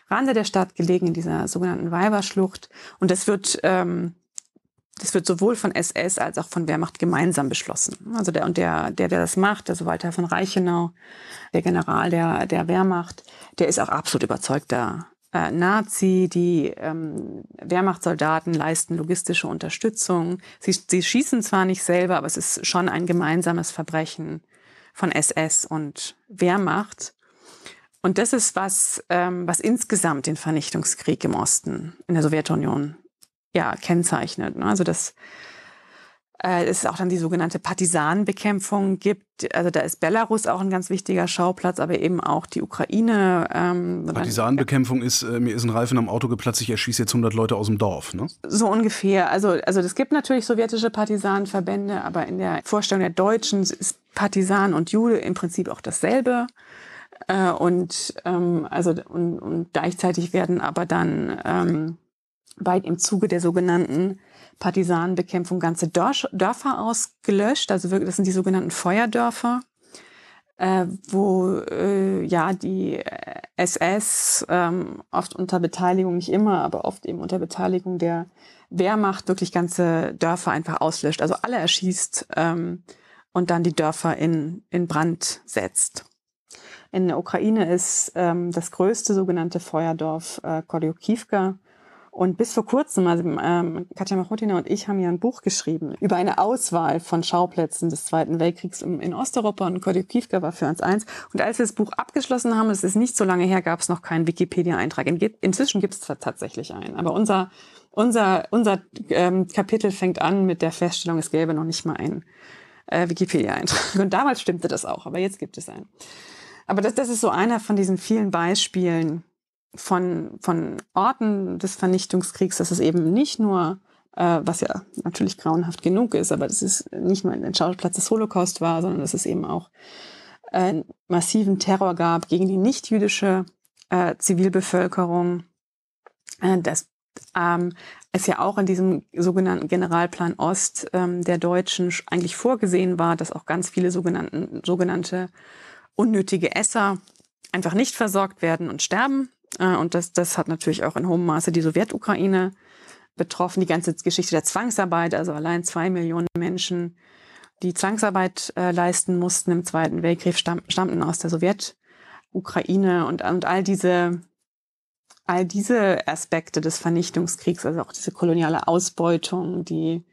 Rande der Stadt gelegen, in dieser sogenannten Weiberschlucht. Und das wird, ähm, das wird sowohl von SS als auch von Wehrmacht gemeinsam beschlossen. Also der, und der, der, der das macht, also Walter von Reichenau, der General der, der Wehrmacht, der ist auch absolut überzeugter äh, Nazi. Die ähm, Wehrmachtssoldaten leisten logistische Unterstützung. Sie, sie schießen zwar nicht selber, aber es ist schon ein gemeinsames Verbrechen von SS und Wehrmacht. Und das ist was, ähm, was insgesamt den Vernichtungskrieg im Osten in der Sowjetunion ja kennzeichnet. Ne? Also dass äh, es auch dann die sogenannte Partisanenbekämpfung gibt. Also da ist Belarus auch ein ganz wichtiger Schauplatz, aber eben auch die Ukraine. Ähm, Partisanenbekämpfung ist, äh, mir ist ein Reifen am Auto geplatzt, ich erschieße jetzt 100 Leute aus dem Dorf. Ne? So ungefähr. Also also es gibt natürlich sowjetische Partisanenverbände, aber in der Vorstellung der Deutschen ist Partisan und Jude im Prinzip auch dasselbe. Äh, und, ähm, also, und, und gleichzeitig werden aber dann ähm, bei, im Zuge der sogenannten Partisanenbekämpfung ganze Dörfer ausgelöscht. Also das sind die sogenannten Feuerdörfer, äh, wo äh, ja die SS ähm, oft unter Beteiligung, nicht immer, aber oft eben unter Beteiligung der Wehrmacht wirklich ganze Dörfer einfach auslöscht. Also alle erschießt ähm, und dann die Dörfer in, in Brand setzt. In der Ukraine ist ähm, das größte sogenannte Feuerdorf äh, Korjokivka. Und bis vor kurzem, also ähm, Katja Machotina und ich haben ja ein Buch geschrieben über eine Auswahl von Schauplätzen des Zweiten Weltkriegs in, in Osteuropa und Korjokivka war für uns eins. Und als wir das Buch abgeschlossen haben, es ist nicht so lange her, gab es noch keinen Wikipedia-Eintrag. In, inzwischen gibt es tatsächlich einen. Aber unser, unser, unser ähm, Kapitel fängt an mit der Feststellung, es gäbe noch nicht mal einen äh, Wikipedia-Eintrag. Und damals stimmte das auch, aber jetzt gibt es einen. Aber das, das ist so einer von diesen vielen Beispielen von, von Orten des Vernichtungskriegs, dass es eben nicht nur, äh, was ja natürlich grauenhaft genug ist, aber das ist nicht nur ein Schauplatz des Holocaust war, sondern dass es eben auch äh, massiven Terror gab gegen die nichtjüdische äh, Zivilbevölkerung. Äh, das ähm, es ja auch in diesem sogenannten Generalplan Ost ähm, der Deutschen eigentlich vorgesehen war, dass auch ganz viele sogenannten, sogenannte unnötige Esser einfach nicht versorgt werden und sterben. Äh, und das, das hat natürlich auch in hohem Maße die Sowjetukraine betroffen. Die ganze Geschichte der Zwangsarbeit, also allein zwei Millionen Menschen, die Zwangsarbeit äh, leisten mussten im Zweiten Weltkrieg, stamm, stammten aus der Sowjetukraine und, und all diese all diese Aspekte des Vernichtungskriegs, also auch diese koloniale Ausbeutung, die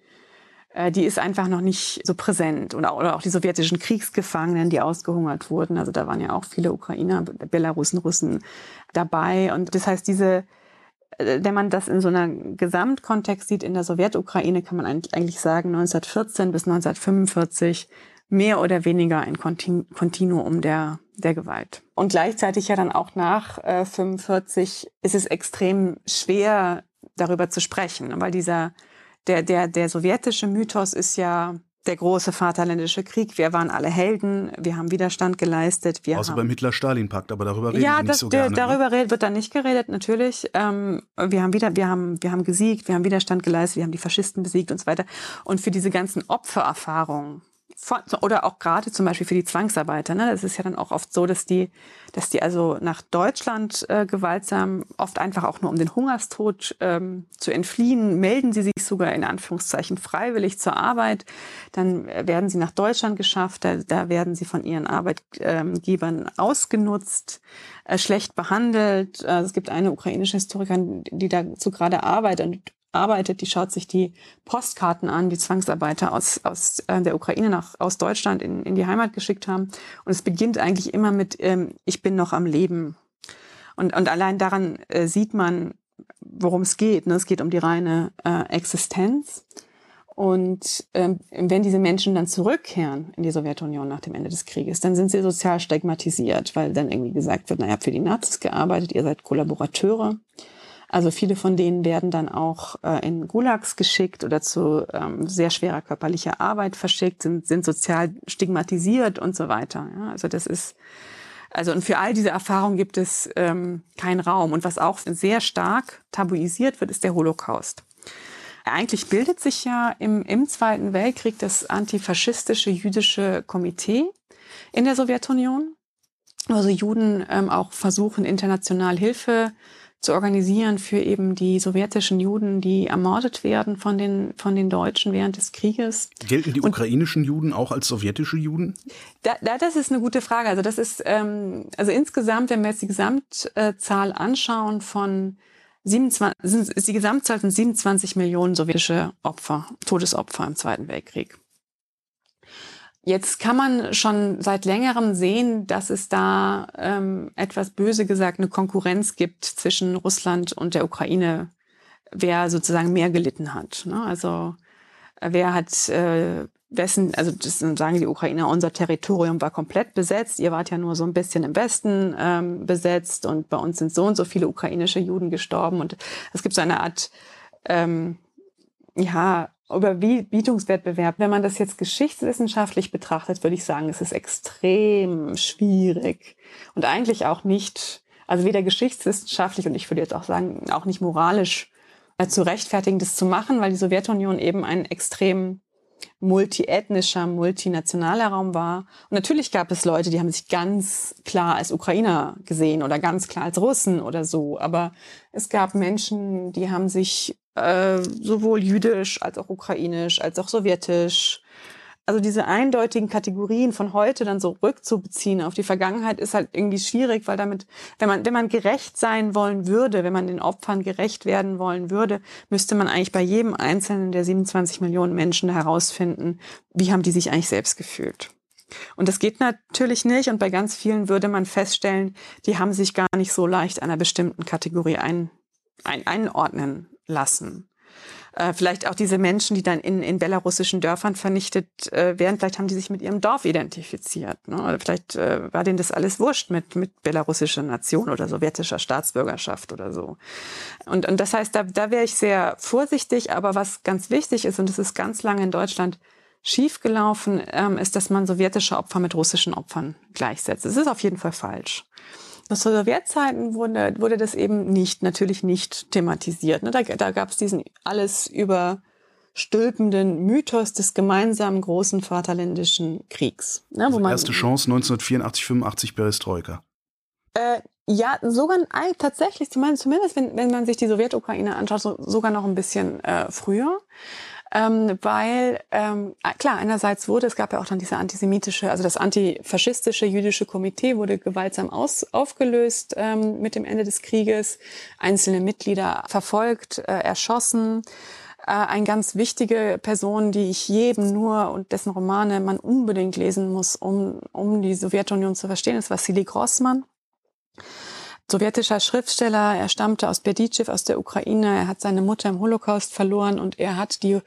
die ist einfach noch nicht so präsent. Oder, oder auch die sowjetischen Kriegsgefangenen, die ausgehungert wurden. Also da waren ja auch viele Ukrainer, Belarusen, Russen dabei. Und das heißt, diese, äh, wenn man das in so einem Gesamtkontext sieht, in der Sowjetukraine kann man eigentlich sagen, 1914 bis 1945 mehr oder weniger ein Kontinuum der, der Gewalt. Und gleichzeitig ja dann auch nach äh, 45 ist es extrem schwer, darüber zu sprechen, weil dieser der, der, der sowjetische Mythos ist ja der große Vaterländische Krieg. Wir waren alle Helden, wir haben Widerstand geleistet. Wir Außer haben, beim Hitler-Stalin-Pakt, aber darüber reden ja, wir nicht das, so gerne. Ja, ne? darüber ne? wird dann nicht geredet, natürlich. Ähm, wir haben wieder, wir haben, wir haben gesiegt, wir haben Widerstand geleistet, wir haben die Faschisten besiegt und so weiter. Und für diese ganzen Opfererfahrungen, oder auch gerade zum Beispiel für die Zwangsarbeiter. Ne? Das ist ja dann auch oft so, dass die, dass die also nach Deutschland äh, gewaltsam, oft einfach auch nur um den Hungerstod ähm, zu entfliehen, melden sie sich sogar in Anführungszeichen freiwillig zur Arbeit. Dann äh, werden sie nach Deutschland geschafft, da, da werden sie von ihren Arbeitgebern ausgenutzt, äh, schlecht behandelt. Äh, es gibt eine ukrainische Historikerin, die dazu gerade arbeitet und arbeitet, die schaut sich die Postkarten an, die Zwangsarbeiter aus, aus äh, der Ukraine nach, aus Deutschland in, in die Heimat geschickt haben. Und es beginnt eigentlich immer mit, ähm, ich bin noch am Leben. Und, und allein daran äh, sieht man, worum es geht. Ne? Es geht um die reine äh, Existenz. Und ähm, wenn diese Menschen dann zurückkehren in die Sowjetunion nach dem Ende des Krieges, dann sind sie sozial stigmatisiert, weil dann irgendwie gesagt wird, naja, für die Nazis gearbeitet, ihr seid Kollaborateure. Also viele von denen werden dann auch äh, in Gulags geschickt oder zu ähm, sehr schwerer körperlicher Arbeit verschickt, sind, sind sozial stigmatisiert und so weiter. Ja, also das ist, also und für all diese Erfahrungen gibt es ähm, keinen Raum. Und was auch sehr stark tabuisiert wird, ist der Holocaust. Eigentlich bildet sich ja im, im Zweiten Weltkrieg das antifaschistische jüdische Komitee in der Sowjetunion. Also Juden ähm, auch versuchen, international Hilfe zu organisieren für eben die sowjetischen Juden, die ermordet werden von den, von den Deutschen während des Krieges. Gelten die ukrainischen Juden auch als sowjetische Juden? Da, da, das ist eine gute Frage. Also das ist, ähm, also insgesamt, wenn wir jetzt die Gesamtzahl anschauen von 27, sind, die Gesamtzahl sind 27 Millionen sowjetische Opfer, Todesopfer im Zweiten Weltkrieg. Jetzt kann man schon seit längerem sehen, dass es da ähm, etwas böse gesagt eine Konkurrenz gibt zwischen Russland und der Ukraine, wer sozusagen mehr gelitten hat. Ne? Also äh, wer hat äh, wessen, also das sagen die Ukrainer, unser Territorium war komplett besetzt, ihr wart ja nur so ein bisschen im Westen ähm, besetzt und bei uns sind so und so viele ukrainische Juden gestorben und es gibt so eine Art ähm, ja, Überbietungswettbewerb. Wenn man das jetzt geschichtswissenschaftlich betrachtet, würde ich sagen, es ist extrem schwierig und eigentlich auch nicht, also weder geschichtswissenschaftlich und ich würde jetzt auch sagen, auch nicht moralisch äh, zu rechtfertigen, das zu machen, weil die Sowjetunion eben ein extrem multiethnischer, multinationaler Raum war. Und natürlich gab es Leute, die haben sich ganz klar als Ukrainer gesehen oder ganz klar als Russen oder so. Aber es gab Menschen, die haben sich äh, sowohl jüdisch als auch ukrainisch als auch sowjetisch. Also diese eindeutigen Kategorien von heute dann so rückzubeziehen auf die Vergangenheit ist halt irgendwie schwierig, weil damit, wenn man, wenn man gerecht sein wollen würde, wenn man den Opfern gerecht werden wollen würde, müsste man eigentlich bei jedem einzelnen der 27 Millionen Menschen herausfinden, wie haben die sich eigentlich selbst gefühlt. Und das geht natürlich nicht. Und bei ganz vielen würde man feststellen, die haben sich gar nicht so leicht einer bestimmten Kategorie ein, ein, einordnen lassen. Äh, vielleicht auch diese Menschen, die dann in, in belarussischen Dörfern vernichtet äh, werden, vielleicht haben die sich mit ihrem Dorf identifiziert. Ne? Oder vielleicht äh, war denen das alles wurscht mit, mit belarussischer Nation oder sowjetischer Staatsbürgerschaft oder so. Und, und das heißt, da, da wäre ich sehr vorsichtig. Aber was ganz wichtig ist, und das ist ganz lange in Deutschland schiefgelaufen, ähm, ist, dass man sowjetische Opfer mit russischen Opfern gleichsetzt. Das ist auf jeden Fall falsch. Zu Sowjetzeiten wurde, wurde das eben nicht, natürlich nicht thematisiert. Ne? Da, da gab es diesen alles überstülpenden Mythos des gemeinsamen großen Vaterländischen Kriegs. Ne? Also erste Chance 1984, 85 Perestroika. Äh, Ja, sogar tatsächlich, zumindest wenn, wenn man sich die Sowjetukraine anschaut, so, sogar noch ein bisschen äh, früher. Ähm, weil, ähm, klar, einerseits wurde, es gab ja auch dann diese antisemitische, also das antifaschistische jüdische Komitee wurde gewaltsam aus, aufgelöst ähm, mit dem Ende des Krieges, einzelne Mitglieder verfolgt, äh, erschossen. Äh, eine ganz wichtige Person, die ich jedem nur und dessen Romane man unbedingt lesen muss, um, um die Sowjetunion zu verstehen, ist Wassili Grossmann sowjetischer Schriftsteller. Er stammte aus Berdichev, aus der Ukraine. Er hat seine Mutter im Holocaust verloren und er hat die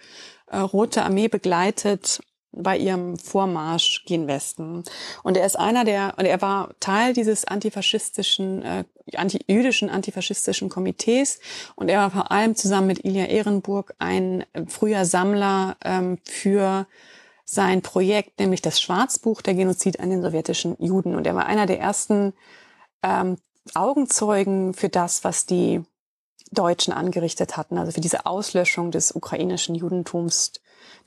äh, Rote Armee begleitet bei ihrem Vormarsch gen Westen. Und er ist einer der, und er war Teil dieses antifaschistischen, äh, anti-jüdischen antifaschistischen Komitees und er war vor allem zusammen mit Ilya Ehrenburg ein früher Sammler ähm, für sein Projekt, nämlich das Schwarzbuch, der Genozid an den sowjetischen Juden. Und er war einer der ersten ähm, Augenzeugen für das, was die Deutschen angerichtet hatten, also für diese Auslöschung des ukrainischen Judentums,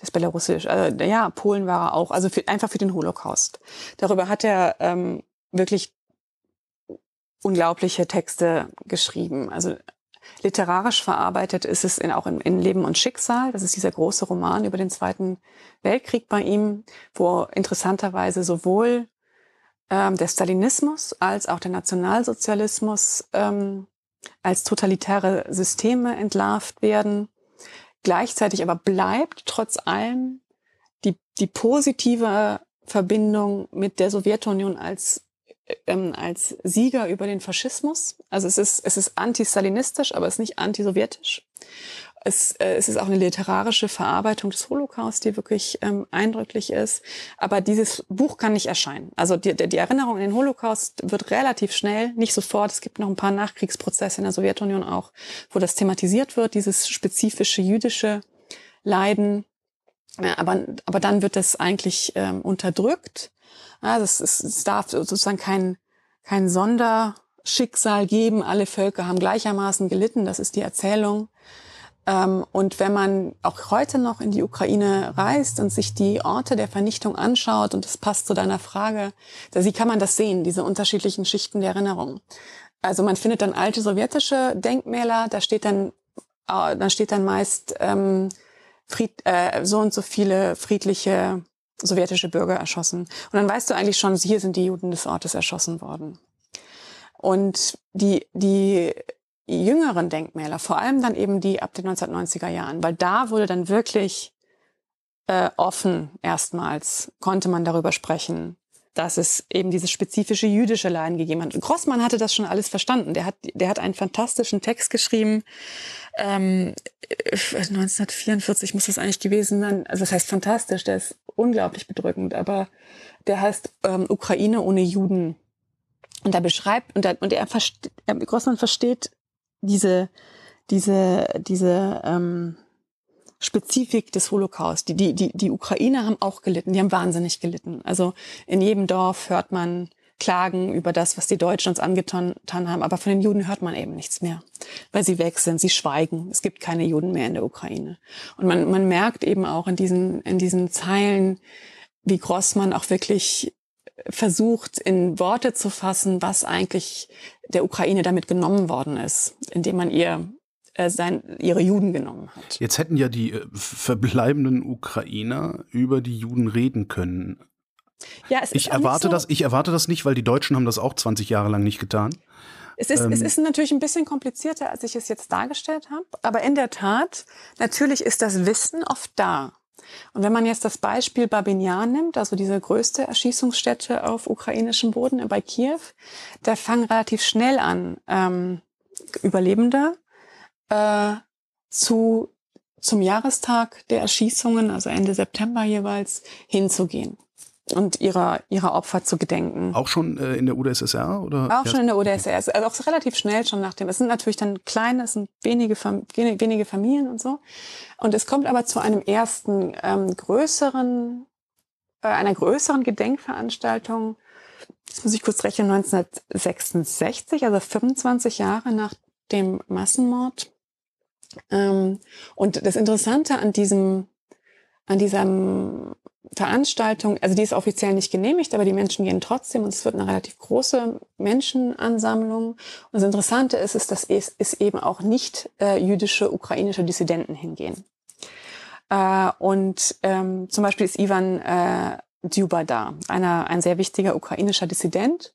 des belarussischen, äh, ja, Polen war er auch, also für, einfach für den Holocaust. Darüber hat er ähm, wirklich unglaubliche Texte geschrieben. Also literarisch verarbeitet ist es in, auch in, in Leben und Schicksal. Das ist dieser große Roman über den Zweiten Weltkrieg bei ihm, wo interessanterweise sowohl ähm, der Stalinismus als auch der Nationalsozialismus ähm, als totalitäre Systeme entlarvt werden. Gleichzeitig aber bleibt trotz allem die, die positive Verbindung mit der Sowjetunion als ähm, als Sieger über den Faschismus. Also es ist, es ist anti-stalinistisch, aber es ist nicht anti-sowjetisch. Es, äh, es ist auch eine literarische Verarbeitung des Holocaust, die wirklich ähm, eindrücklich ist. Aber dieses Buch kann nicht erscheinen. Also die, die Erinnerung an den Holocaust wird relativ schnell, nicht sofort. Es gibt noch ein paar Nachkriegsprozesse in der Sowjetunion auch, wo das thematisiert wird, dieses spezifische jüdische Leiden. Ja, aber, aber dann wird das eigentlich ähm, unterdrückt. Ja, das ist, es darf sozusagen kein, kein Sonderschicksal geben. Alle Völker haben gleichermaßen gelitten. Das ist die Erzählung. Ähm, und wenn man auch heute noch in die Ukraine reist und sich die Orte der Vernichtung anschaut, und das passt zu deiner Frage, wie kann man das sehen, diese unterschiedlichen Schichten der Erinnerung? Also man findet dann alte sowjetische Denkmäler, da steht dann, äh, da steht dann meist ähm, Fried, äh, so und so viele friedliche sowjetische Bürger erschossen. Und dann weißt du eigentlich schon, hier sind die Juden des Ortes erschossen worden. Und die, die jüngeren Denkmäler, vor allem dann eben die ab den 1990er Jahren, weil da wurde dann wirklich äh, offen erstmals, konnte man darüber sprechen, dass es eben dieses spezifische jüdische Leiden gegeben hat. Grossmann hatte das schon alles verstanden. Der hat, der hat einen fantastischen Text geschrieben. Ähm, 1944 muss das eigentlich gewesen sein. Also das heißt fantastisch, der ist unglaublich bedrückend, aber der heißt ähm, Ukraine ohne Juden. Und er beschreibt, und, er, und er, versteht, Grossmann versteht diese, diese, diese ähm, Spezifik des Holocaust. Die, die, die, die Ukrainer haben auch gelitten, die haben wahnsinnig gelitten. Also in jedem Dorf hört man Klagen über das, was die Deutschen uns angetan haben, aber von den Juden hört man eben nichts mehr, weil sie weg sind, sie schweigen. Es gibt keine Juden mehr in der Ukraine. Und man, man merkt eben auch in diesen, in diesen Zeilen, wie Grossmann auch wirklich versucht, in Worte zu fassen, was eigentlich der Ukraine damit genommen worden ist, indem man ihr äh, sein, ihre Juden genommen hat. Jetzt hätten ja die äh, verbleibenden Ukrainer über die Juden reden können. Ja, es ich erwarte so das, ich erwarte das nicht, weil die Deutschen haben das auch 20 Jahre lang nicht getan. Es ist, ähm, es ist natürlich ein bisschen komplizierter, als ich es jetzt dargestellt habe. Aber in der Tat, natürlich ist das Wissen oft da. Und wenn man jetzt das Beispiel Babinjan nimmt, also diese größte Erschießungsstätte auf ukrainischem Boden bei Kiew, da fangen relativ schnell an, ähm, Überlebende äh, zu, zum Jahrestag der Erschießungen, also Ende September jeweils, hinzugehen und ihrer, ihrer Opfer zu gedenken. Auch schon äh, in der UdSSR? Oder auch schon in der UdSSR. Also auch relativ schnell schon nach dem. Es sind natürlich dann kleine, es sind wenige, wenige Familien und so. Und es kommt aber zu einem ersten ähm, größeren, äh, einer größeren Gedenkveranstaltung. Das muss ich kurz rechnen, 1966, also 25 Jahre nach dem Massenmord. Ähm, und das Interessante an diesem, an diesem Veranstaltung, also die ist offiziell nicht genehmigt, aber die Menschen gehen trotzdem und es wird eine relativ große Menschenansammlung. Und das Interessante ist, ist dass es, es eben auch nicht äh, jüdische, ukrainische Dissidenten hingehen. Äh, und ähm, zum Beispiel ist Ivan äh, Djuba da, einer, ein sehr wichtiger ukrainischer Dissident.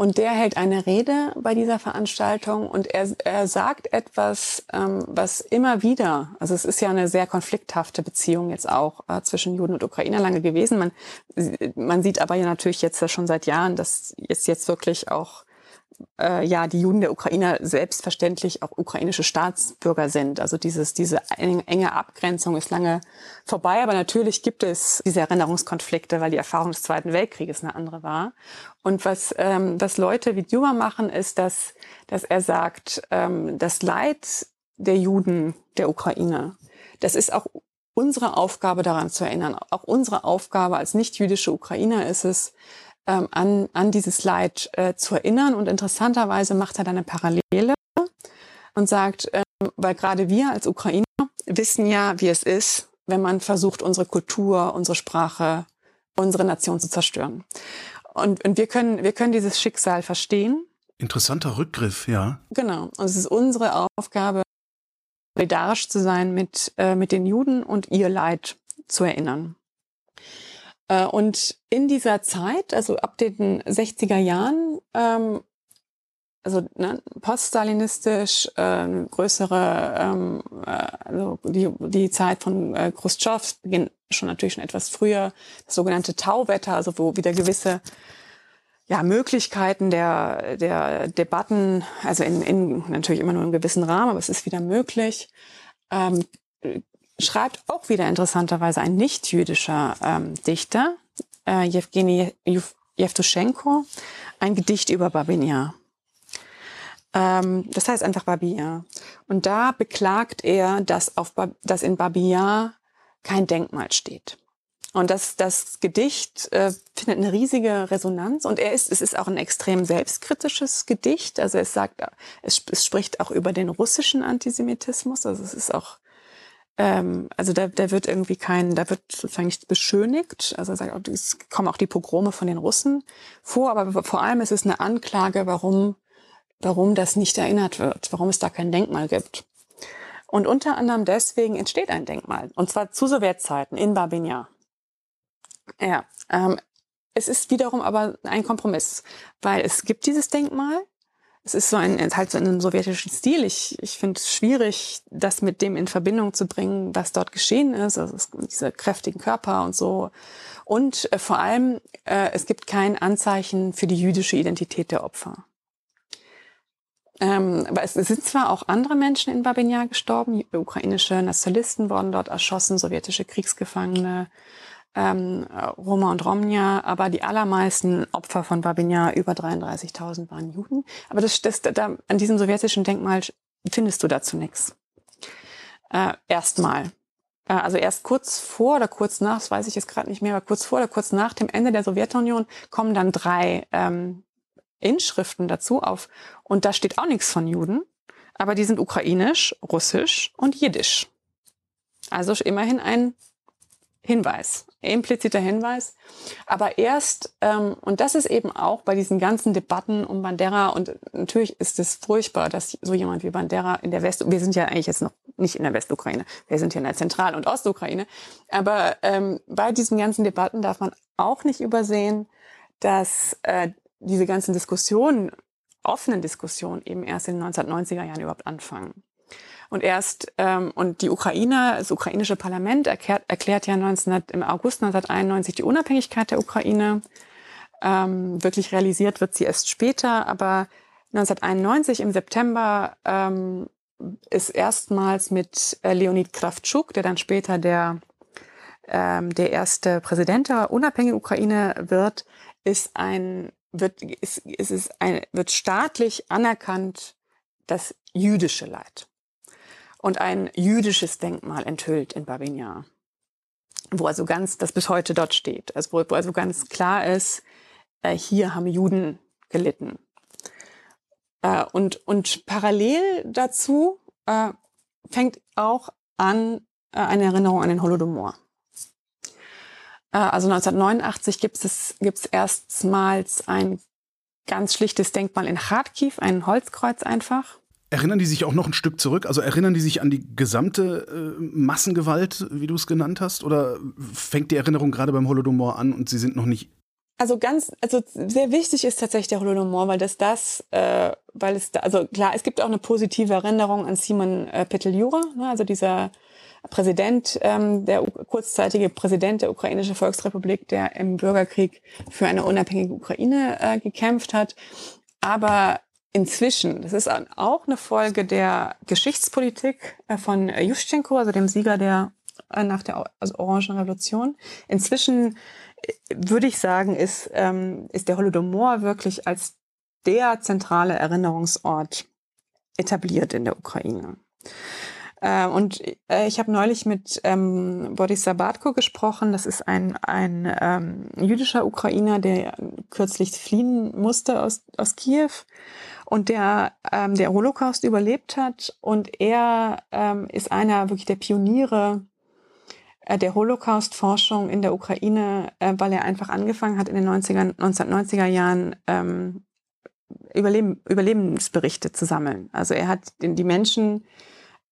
Und der hält eine Rede bei dieser Veranstaltung und er, er sagt etwas, ähm, was immer wieder, also es ist ja eine sehr konflikthafte Beziehung jetzt auch äh, zwischen Juden und Ukrainer lange gewesen. Man, man sieht aber ja natürlich jetzt schon seit Jahren, dass es jetzt wirklich auch äh, ja die Juden der Ukraine selbstverständlich auch ukrainische Staatsbürger sind. Also dieses, diese enge Abgrenzung ist lange vorbei, aber natürlich gibt es diese Erinnerungskonflikte, weil die Erfahrung des Zweiten Weltkrieges eine andere war. Und was, ähm, was Leute wie Duma machen, ist, dass, dass er sagt, ähm, das Leid der Juden der Ukraine, das ist auch unsere Aufgabe daran zu erinnern. Auch unsere Aufgabe als nicht-jüdische Ukrainer ist es, ähm, an, an dieses Leid äh, zu erinnern. Und interessanterweise macht er dann eine Parallele und sagt, ähm, weil gerade wir als Ukrainer wissen ja, wie es ist, wenn man versucht, unsere Kultur, unsere Sprache, unsere Nation zu zerstören. Und, und wir, können, wir können dieses Schicksal verstehen. Interessanter Rückgriff, ja. Genau. Und es ist unsere Aufgabe, solidarisch zu sein mit, äh, mit den Juden und ihr Leid zu erinnern. Äh, und in dieser Zeit, also ab den 60er Jahren, ähm, also ne, poststalinistisch, äh, größere, ähm, äh, also die, die Zeit von äh, Khrushchev beginnt schon natürlich schon etwas früher, das sogenannte Tauwetter, also wo wieder gewisse ja, Möglichkeiten der, der Debatten, also in, in natürlich immer nur im gewissen Rahmen, aber es ist wieder möglich, ähm, schreibt auch wieder interessanterweise ein nicht-jüdischer ähm, Dichter, äh, Jewgeni Jewtuschenko, ein Gedicht über Babinja. Ähm, das heißt einfach Babia. Und da beklagt er, dass, auf ba dass in Babia kein Denkmal steht. Und das, das Gedicht äh, findet eine riesige Resonanz und er ist, es ist auch ein extrem selbstkritisches Gedicht. Also es sagt, es, es spricht auch über den russischen Antisemitismus. Also es ist auch ähm, also da, da wird irgendwie kein, da wird sozusagen nicht beschönigt. Also es kommen auch die Pogrome von den Russen vor, aber vor allem ist es eine Anklage, warum, warum das nicht erinnert wird, warum es da kein Denkmal gibt. Und unter anderem deswegen entsteht ein Denkmal. Und zwar zu Sowjetzeiten in Babinja. Ja, ähm, es ist wiederum aber ein Kompromiss, weil es gibt dieses Denkmal, es ist so ein, halt so in einem sowjetischen Stil. Ich, ich finde es schwierig, das mit dem in Verbindung zu bringen, was dort geschehen ist. Also es, diese kräftigen Körper und so. Und äh, vor allem, äh, es gibt kein Anzeichen für die jüdische Identität der Opfer. Ähm, aber es sind zwar auch andere Menschen in Babinja gestorben, ukrainische Nationalisten wurden dort erschossen, sowjetische Kriegsgefangene, ähm, Roma und Romnia, aber die allermeisten Opfer von Babinja, über 33.000, waren Juden. Aber das, das, da, an diesem sowjetischen Denkmal findest du dazu nichts. Äh, Erstmal. Äh, also erst kurz vor oder kurz nach, das weiß ich jetzt gerade nicht mehr, aber kurz vor oder kurz nach dem Ende der Sowjetunion kommen dann drei ähm, Inschriften dazu auf. Und da steht auch nichts von Juden, aber die sind ukrainisch, russisch und jiddisch. Also immerhin ein Hinweis, impliziter Hinweis. Aber erst, ähm, und das ist eben auch bei diesen ganzen Debatten um Bandera, und natürlich ist es furchtbar, dass so jemand wie Bandera in der West, wir sind ja eigentlich jetzt noch nicht in der Westukraine, wir sind hier in der Zentral- und Ostukraine, aber ähm, bei diesen ganzen Debatten darf man auch nicht übersehen, dass äh, diese ganzen Diskussionen, offenen Diskussionen eben erst in den 1990er Jahren überhaupt anfangen. Und erst ähm, und die Ukraine, das ukrainische Parlament erklärt, erklärt ja 19, im August 1991 die Unabhängigkeit der Ukraine. Ähm, wirklich realisiert wird sie erst später, aber 1991 im September ähm, ist erstmals mit äh, Leonid Kravchuk, der dann später der ähm, der erste Präsident der unabhängigen Ukraine wird, ist ein wird ist, ist es ein wird staatlich anerkannt das jüdische Leid und ein jüdisches Denkmal enthüllt in Babinja, wo also ganz, das bis heute dort steht, also wo, wo also ganz klar ist, äh, hier haben Juden gelitten. Äh, und, und parallel dazu äh, fängt auch an äh, eine Erinnerung an den Holodomor. Äh, also 1989 gibt es, gibt's erstmals ein ganz schlichtes Denkmal in Kharkiv, ein Holzkreuz einfach. Erinnern die sich auch noch ein Stück zurück? Also erinnern die sich an die gesamte äh, Massengewalt, wie du es genannt hast? Oder fängt die Erinnerung gerade beim Holodomor an und sie sind noch nicht also ganz, also sehr wichtig ist tatsächlich der Holodomor, weil das das, äh, weil es da, also klar, es gibt auch eine positive Erinnerung an Simon äh, Peteljura, ne, also dieser Präsident, ähm, der kurzzeitige Präsident der ukrainischen Volksrepublik, der im Bürgerkrieg für eine unabhängige Ukraine äh, gekämpft hat. Aber inzwischen, das ist auch eine Folge der Geschichtspolitik äh, von Juschenko, also dem Sieger der äh, nach der also Orangen Revolution. Inzwischen äh, würde ich sagen, ist, ähm, ist der Holodomor wirklich als der zentrale Erinnerungsort etabliert in der Ukraine. Äh, und äh, ich habe neulich mit ähm, Boris Sabatko gesprochen. Das ist ein, ein ähm, jüdischer Ukrainer, der kürzlich fliehen musste aus, aus Kiew und der ähm, der Holocaust überlebt hat. Und er ähm, ist einer wirklich der Pioniere äh, der Holocaust-Forschung in der Ukraine, äh, weil er einfach angefangen hat in den 90er, 1990er Jahren ähm, Überleben, Überlebensberichte zu sammeln. Also er hat die Menschen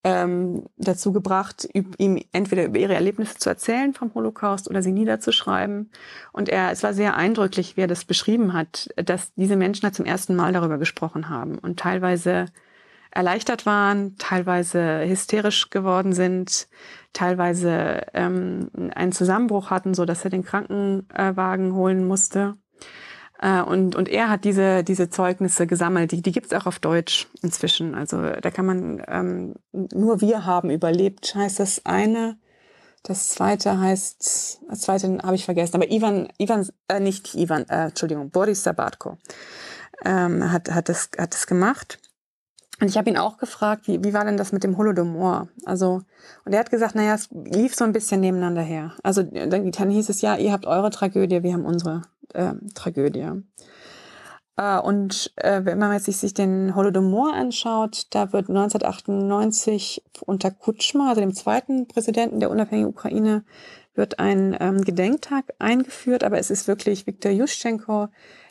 ähm, dazu gebracht, ihm entweder über ihre Erlebnisse zu erzählen vom Holocaust oder sie niederzuschreiben. Und er, es war sehr eindrücklich, wie er das beschrieben hat, dass diese Menschen halt zum ersten Mal darüber gesprochen haben und teilweise erleichtert waren, teilweise hysterisch geworden sind, teilweise ähm, einen Zusammenbruch hatten, so dass er den Krankenwagen holen musste. Äh, und, und er hat diese, diese Zeugnisse gesammelt. Die, die gibt es auch auf Deutsch inzwischen. Also da kann man, ähm, nur wir haben überlebt, heißt das eine. Das zweite heißt, das zweite habe ich vergessen, aber Ivan, Ivan, äh, nicht Ivan, äh, Entschuldigung, Boris Sabatko ähm, hat, hat, das, hat das gemacht. Und ich habe ihn auch gefragt, wie, wie war denn das mit dem Holodomor? Also, und er hat gesagt, naja, es lief so ein bisschen nebeneinander her. Also dann, dann hieß es ja, ihr habt eure Tragödie, wir haben unsere äh, Tragödie. Äh, und äh, wenn man sich, den Holodomor anschaut, da wird 1998 unter Kutschma, also dem zweiten Präsidenten der unabhängigen Ukraine, wird ein ähm, Gedenktag eingeführt, aber es ist wirklich Viktor Juschenko,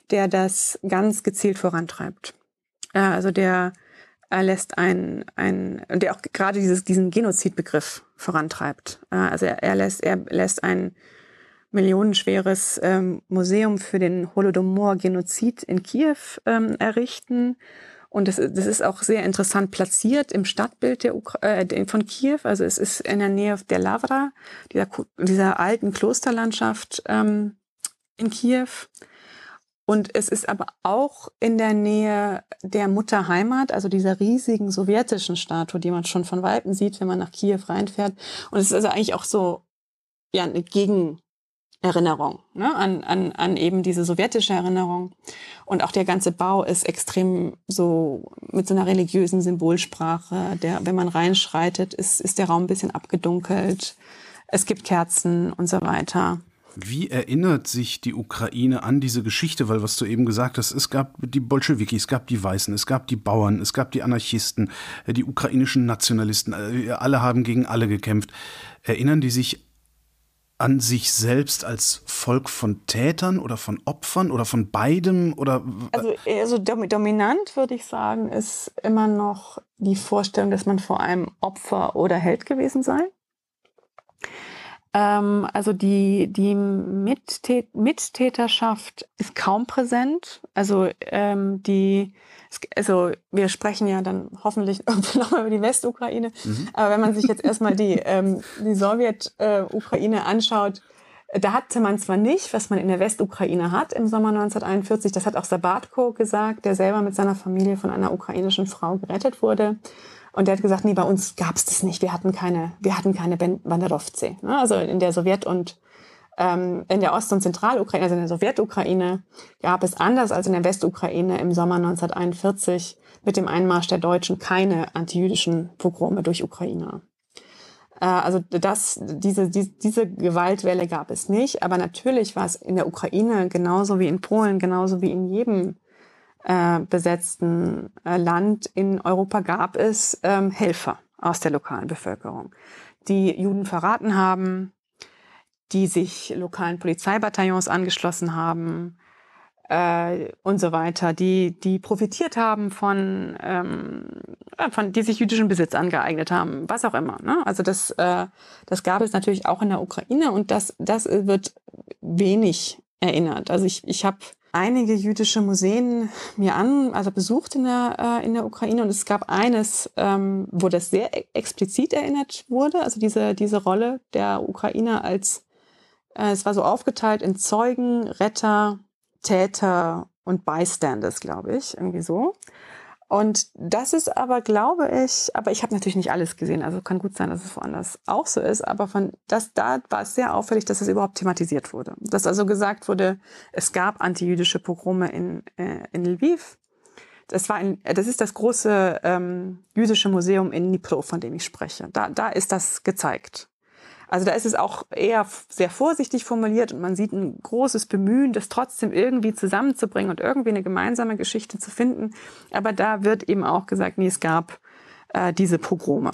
der das ganz gezielt vorantreibt. Äh, also der er lässt ein, ein, der auch gerade dieses, diesen Genozidbegriff vorantreibt. Also er, er lässt, er lässt ein millionenschweres ähm, Museum für den Holodomor-Genozid in Kiew ähm, errichten. Und das, das ist auch sehr interessant platziert im Stadtbild der Ukra äh, von Kiew. Also es ist in der Nähe der Lavra, dieser, dieser alten Klosterlandschaft ähm, in Kiew. Und es ist aber auch in der Nähe der Mutterheimat, also dieser riesigen sowjetischen Statue, die man schon von Weitem sieht, wenn man nach Kiew reinfährt. Und es ist also eigentlich auch so, ja, eine Gegenerinnerung ne, an, an, an eben diese sowjetische Erinnerung. Und auch der ganze Bau ist extrem so mit so einer religiösen Symbolsprache. Der, wenn man reinschreitet, ist, ist der Raum ein bisschen abgedunkelt. Es gibt Kerzen und so weiter. Wie erinnert sich die Ukraine an diese Geschichte? Weil was du eben gesagt hast, es gab die Bolschewiki, es gab die Weißen, es gab die Bauern, es gab die Anarchisten, die ukrainischen Nationalisten, äh, alle haben gegen alle gekämpft. Erinnern die sich an sich selbst als Volk von Tätern oder von Opfern oder von beidem oder also, also dominant würde ich sagen ist immer noch die Vorstellung, dass man vor allem Opfer oder Held gewesen sei. Ähm, also die, die Mittät Mittäterschaft ist kaum präsent. Also ähm, die, also wir sprechen ja dann hoffentlich [laughs] irgendwann nochmal über die Westukraine. Mhm. Aber wenn man sich jetzt erstmal die, [laughs] ähm, die Sowjet-Ukraine anschaut, da hatte man zwar nicht, was man in der Westukraine hat im Sommer 1941, das hat auch Sabatko gesagt, der selber mit seiner Familie von einer ukrainischen Frau gerettet wurde. Und der hat gesagt, nee, bei uns gab es das nicht. Wir hatten keine, wir hatten keine Banderovce. Ne? Also in der Sowjet- und ähm, in der Ost- und Zentralukraine, also in der Sowjetukraine, gab es anders als in der Westukraine im Sommer 1941 mit dem Einmarsch der Deutschen keine antijüdischen Pogrome durch Ukrainer. Äh, also das, diese, die, diese Gewaltwelle gab es nicht, aber natürlich war es in der Ukraine genauso wie in Polen, genauso wie in jedem äh, besetzten äh, Land in Europa gab es ähm, Helfer aus der lokalen Bevölkerung, die Juden verraten haben, die sich lokalen Polizeibataillons angeschlossen haben äh, und so weiter, die, die profitiert haben von, ähm, von, die sich jüdischen Besitz angeeignet haben, was auch immer. Ne? Also das, äh, das gab es natürlich auch in der Ukraine und das, das wird wenig erinnert. Also ich, ich habe einige jüdische Museen mir an, also besucht in der, äh, in der Ukraine und es gab eines, ähm, wo das sehr e-, explizit erinnert wurde, also diese, diese Rolle der Ukrainer als, äh, es war so aufgeteilt in Zeugen, Retter, Täter und Bystanders, glaube ich, irgendwie so. Und das ist aber, glaube ich, aber ich habe natürlich nicht alles gesehen, also kann gut sein, dass es woanders auch so ist, aber von das da war es sehr auffällig, dass es überhaupt thematisiert wurde. Dass also gesagt wurde, es gab antijüdische Pogrome in, äh, in Lviv. Das war ein, das ist das große ähm, jüdische Museum in Dnipro, von dem ich spreche. Da, da ist das gezeigt. Also da ist es auch eher sehr vorsichtig formuliert und man sieht ein großes Bemühen, das trotzdem irgendwie zusammenzubringen und irgendwie eine gemeinsame Geschichte zu finden. Aber da wird eben auch gesagt, nee, es gab äh, diese Pogrome.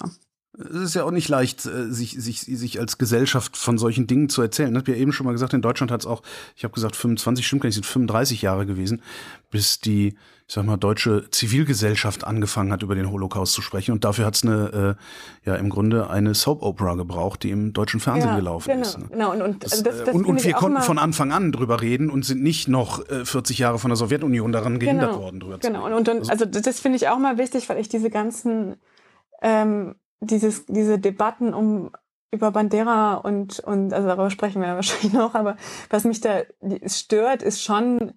Es ist ja auch nicht leicht, äh, sich, sich, sich als Gesellschaft von solchen Dingen zu erzählen. Ich habe ja eben schon mal gesagt, in Deutschland hat es auch, ich habe gesagt, 25, stimmt gar nicht, sind 35 Jahre gewesen, bis die, ich sag mal, deutsche Zivilgesellschaft angefangen hat, über den Holocaust zu sprechen. Und dafür hat es eine, äh, ja, im Grunde eine Soap-Opera gebraucht, die im deutschen Fernsehen ja, gelaufen genau, ist. Ne? Genau, und, und, das, das, das und, und wir konnten von Anfang an drüber reden und sind nicht noch äh, 40 Jahre von der Sowjetunion daran gehindert genau, worden, drüber genau. zu reden. Genau, und, und also, also das finde ich auch mal wichtig, weil ich diese ganzen ähm, dieses, diese Debatten um über Bandera und, und also darüber sprechen wir ja [laughs] wahrscheinlich noch, aber was mich da stört, ist schon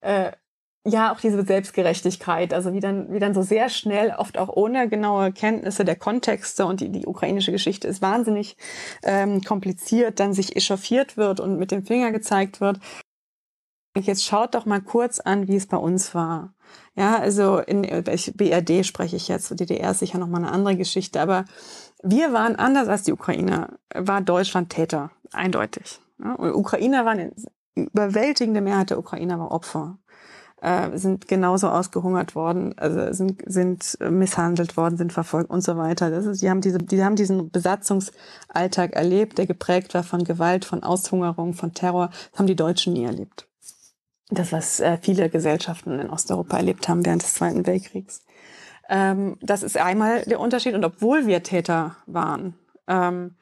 äh, ja auch diese Selbstgerechtigkeit, also wie dann, wie dann so sehr schnell, oft auch ohne genaue Kenntnisse der Kontexte und die, die ukrainische Geschichte ist wahnsinnig ähm, kompliziert, dann sich echauffiert wird und mit dem Finger gezeigt wird. Jetzt schaut doch mal kurz an, wie es bei uns war. Ja, also in BRD spreche ich jetzt, DDR ist sicher nochmal eine andere Geschichte, aber wir waren anders als die Ukrainer, war Deutschland Täter, eindeutig. Ja, und Ukrainer waren, überwältigende Mehrheit der Ukrainer war Opfer, äh, sind genauso ausgehungert worden, also sind, sind misshandelt worden, sind verfolgt und so weiter. Das ist, die haben diese, die haben diesen Besatzungsalltag erlebt, der geprägt war von Gewalt, von Aushungerung, von Terror. Das haben die Deutschen nie erlebt das, was äh, viele Gesellschaften in Osteuropa erlebt haben während des Zweiten Weltkriegs. Ähm, das ist einmal der Unterschied. Und obwohl wir Täter waren, ähm,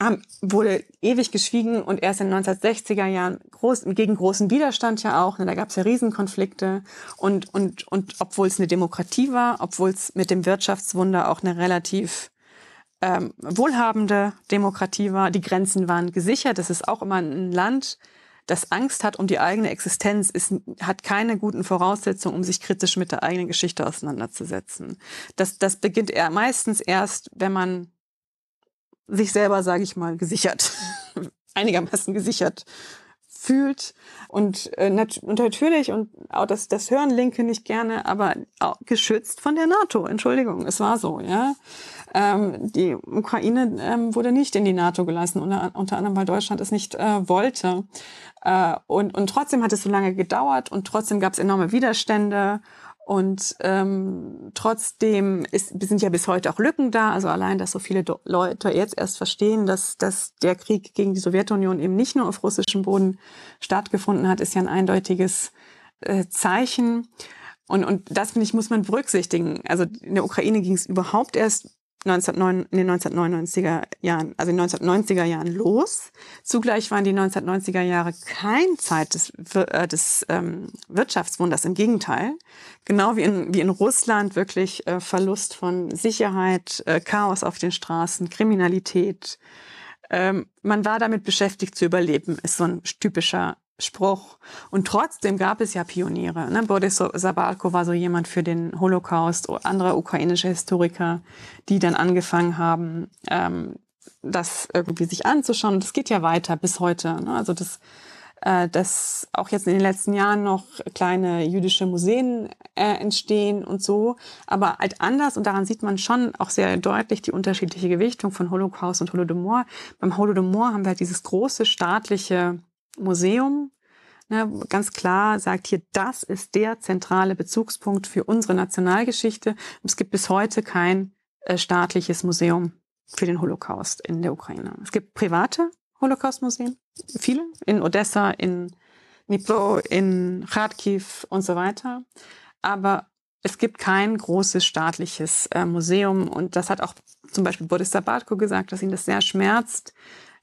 haben, wurde ewig geschwiegen und erst in den 1960er Jahren groß, gegen großen Widerstand ja auch. Ne, da gab es ja Riesenkonflikte. Und, und, und obwohl es eine Demokratie war, obwohl es mit dem Wirtschaftswunder auch eine relativ ähm, wohlhabende Demokratie war, die Grenzen waren gesichert. Das ist auch immer ein Land, das Angst hat um die eigene Existenz, ist, hat keine guten Voraussetzungen, um sich kritisch mit der eigenen Geschichte auseinanderzusetzen. Das, das beginnt eher meistens erst, wenn man sich selber, sage ich mal, gesichert, [laughs] einigermaßen gesichert fühlt und, äh, nat und natürlich und auch das das hören Linke nicht gerne, aber geschützt von der NATO. Entschuldigung, es war so, ja. Ähm, die Ukraine ähm, wurde nicht in die NATO gelassen, unter, unter anderem weil Deutschland es nicht äh, wollte. Äh, und, und trotzdem hat es so lange gedauert und trotzdem gab es enorme Widerstände. Und ähm, trotzdem ist, sind ja bis heute auch Lücken da. Also allein, dass so viele Leute jetzt erst verstehen, dass, dass der Krieg gegen die Sowjetunion eben nicht nur auf russischem Boden stattgefunden hat, ist ja ein eindeutiges äh, Zeichen. Und, und das, finde ich, muss man berücksichtigen. Also in der Ukraine ging es überhaupt erst 1909, in den 1999er Jahren, also in den 1990er Jahren los. Zugleich waren die 1990er Jahre kein Zeit des, äh, des ähm, Wirtschaftswunders, im Gegenteil. Genau wie in, wie in Russland wirklich äh, Verlust von Sicherheit, äh, Chaos auf den Straßen, Kriminalität. Ähm, man war damit beschäftigt zu überleben, ist so ein typischer Spruch. Und trotzdem gab es ja Pioniere. Ne? Boris Sabalko war so jemand für den Holocaust, andere ukrainische Historiker, die dann angefangen haben, ähm, das irgendwie sich anzuschauen. Das geht ja weiter bis heute. Ne? Also das, äh, dass auch jetzt in den letzten Jahren noch kleine jüdische Museen äh, entstehen und so, aber halt anders. Und daran sieht man schon auch sehr deutlich die unterschiedliche Gewichtung von Holocaust und Holodomor. Beim Holodomor haben wir halt dieses große staatliche Museum ne, ganz klar sagt hier, das ist der zentrale Bezugspunkt für unsere Nationalgeschichte. Es gibt bis heute kein äh, staatliches Museum für den Holocaust in der Ukraine. Es gibt private Holocaust-Museen. Viele. In Odessa, in Dnipro, in Kharkiv und so weiter. Aber es gibt kein großes staatliches äh, Museum. Und das hat auch zum Beispiel Boris Sabatko gesagt, dass ihn das sehr schmerzt,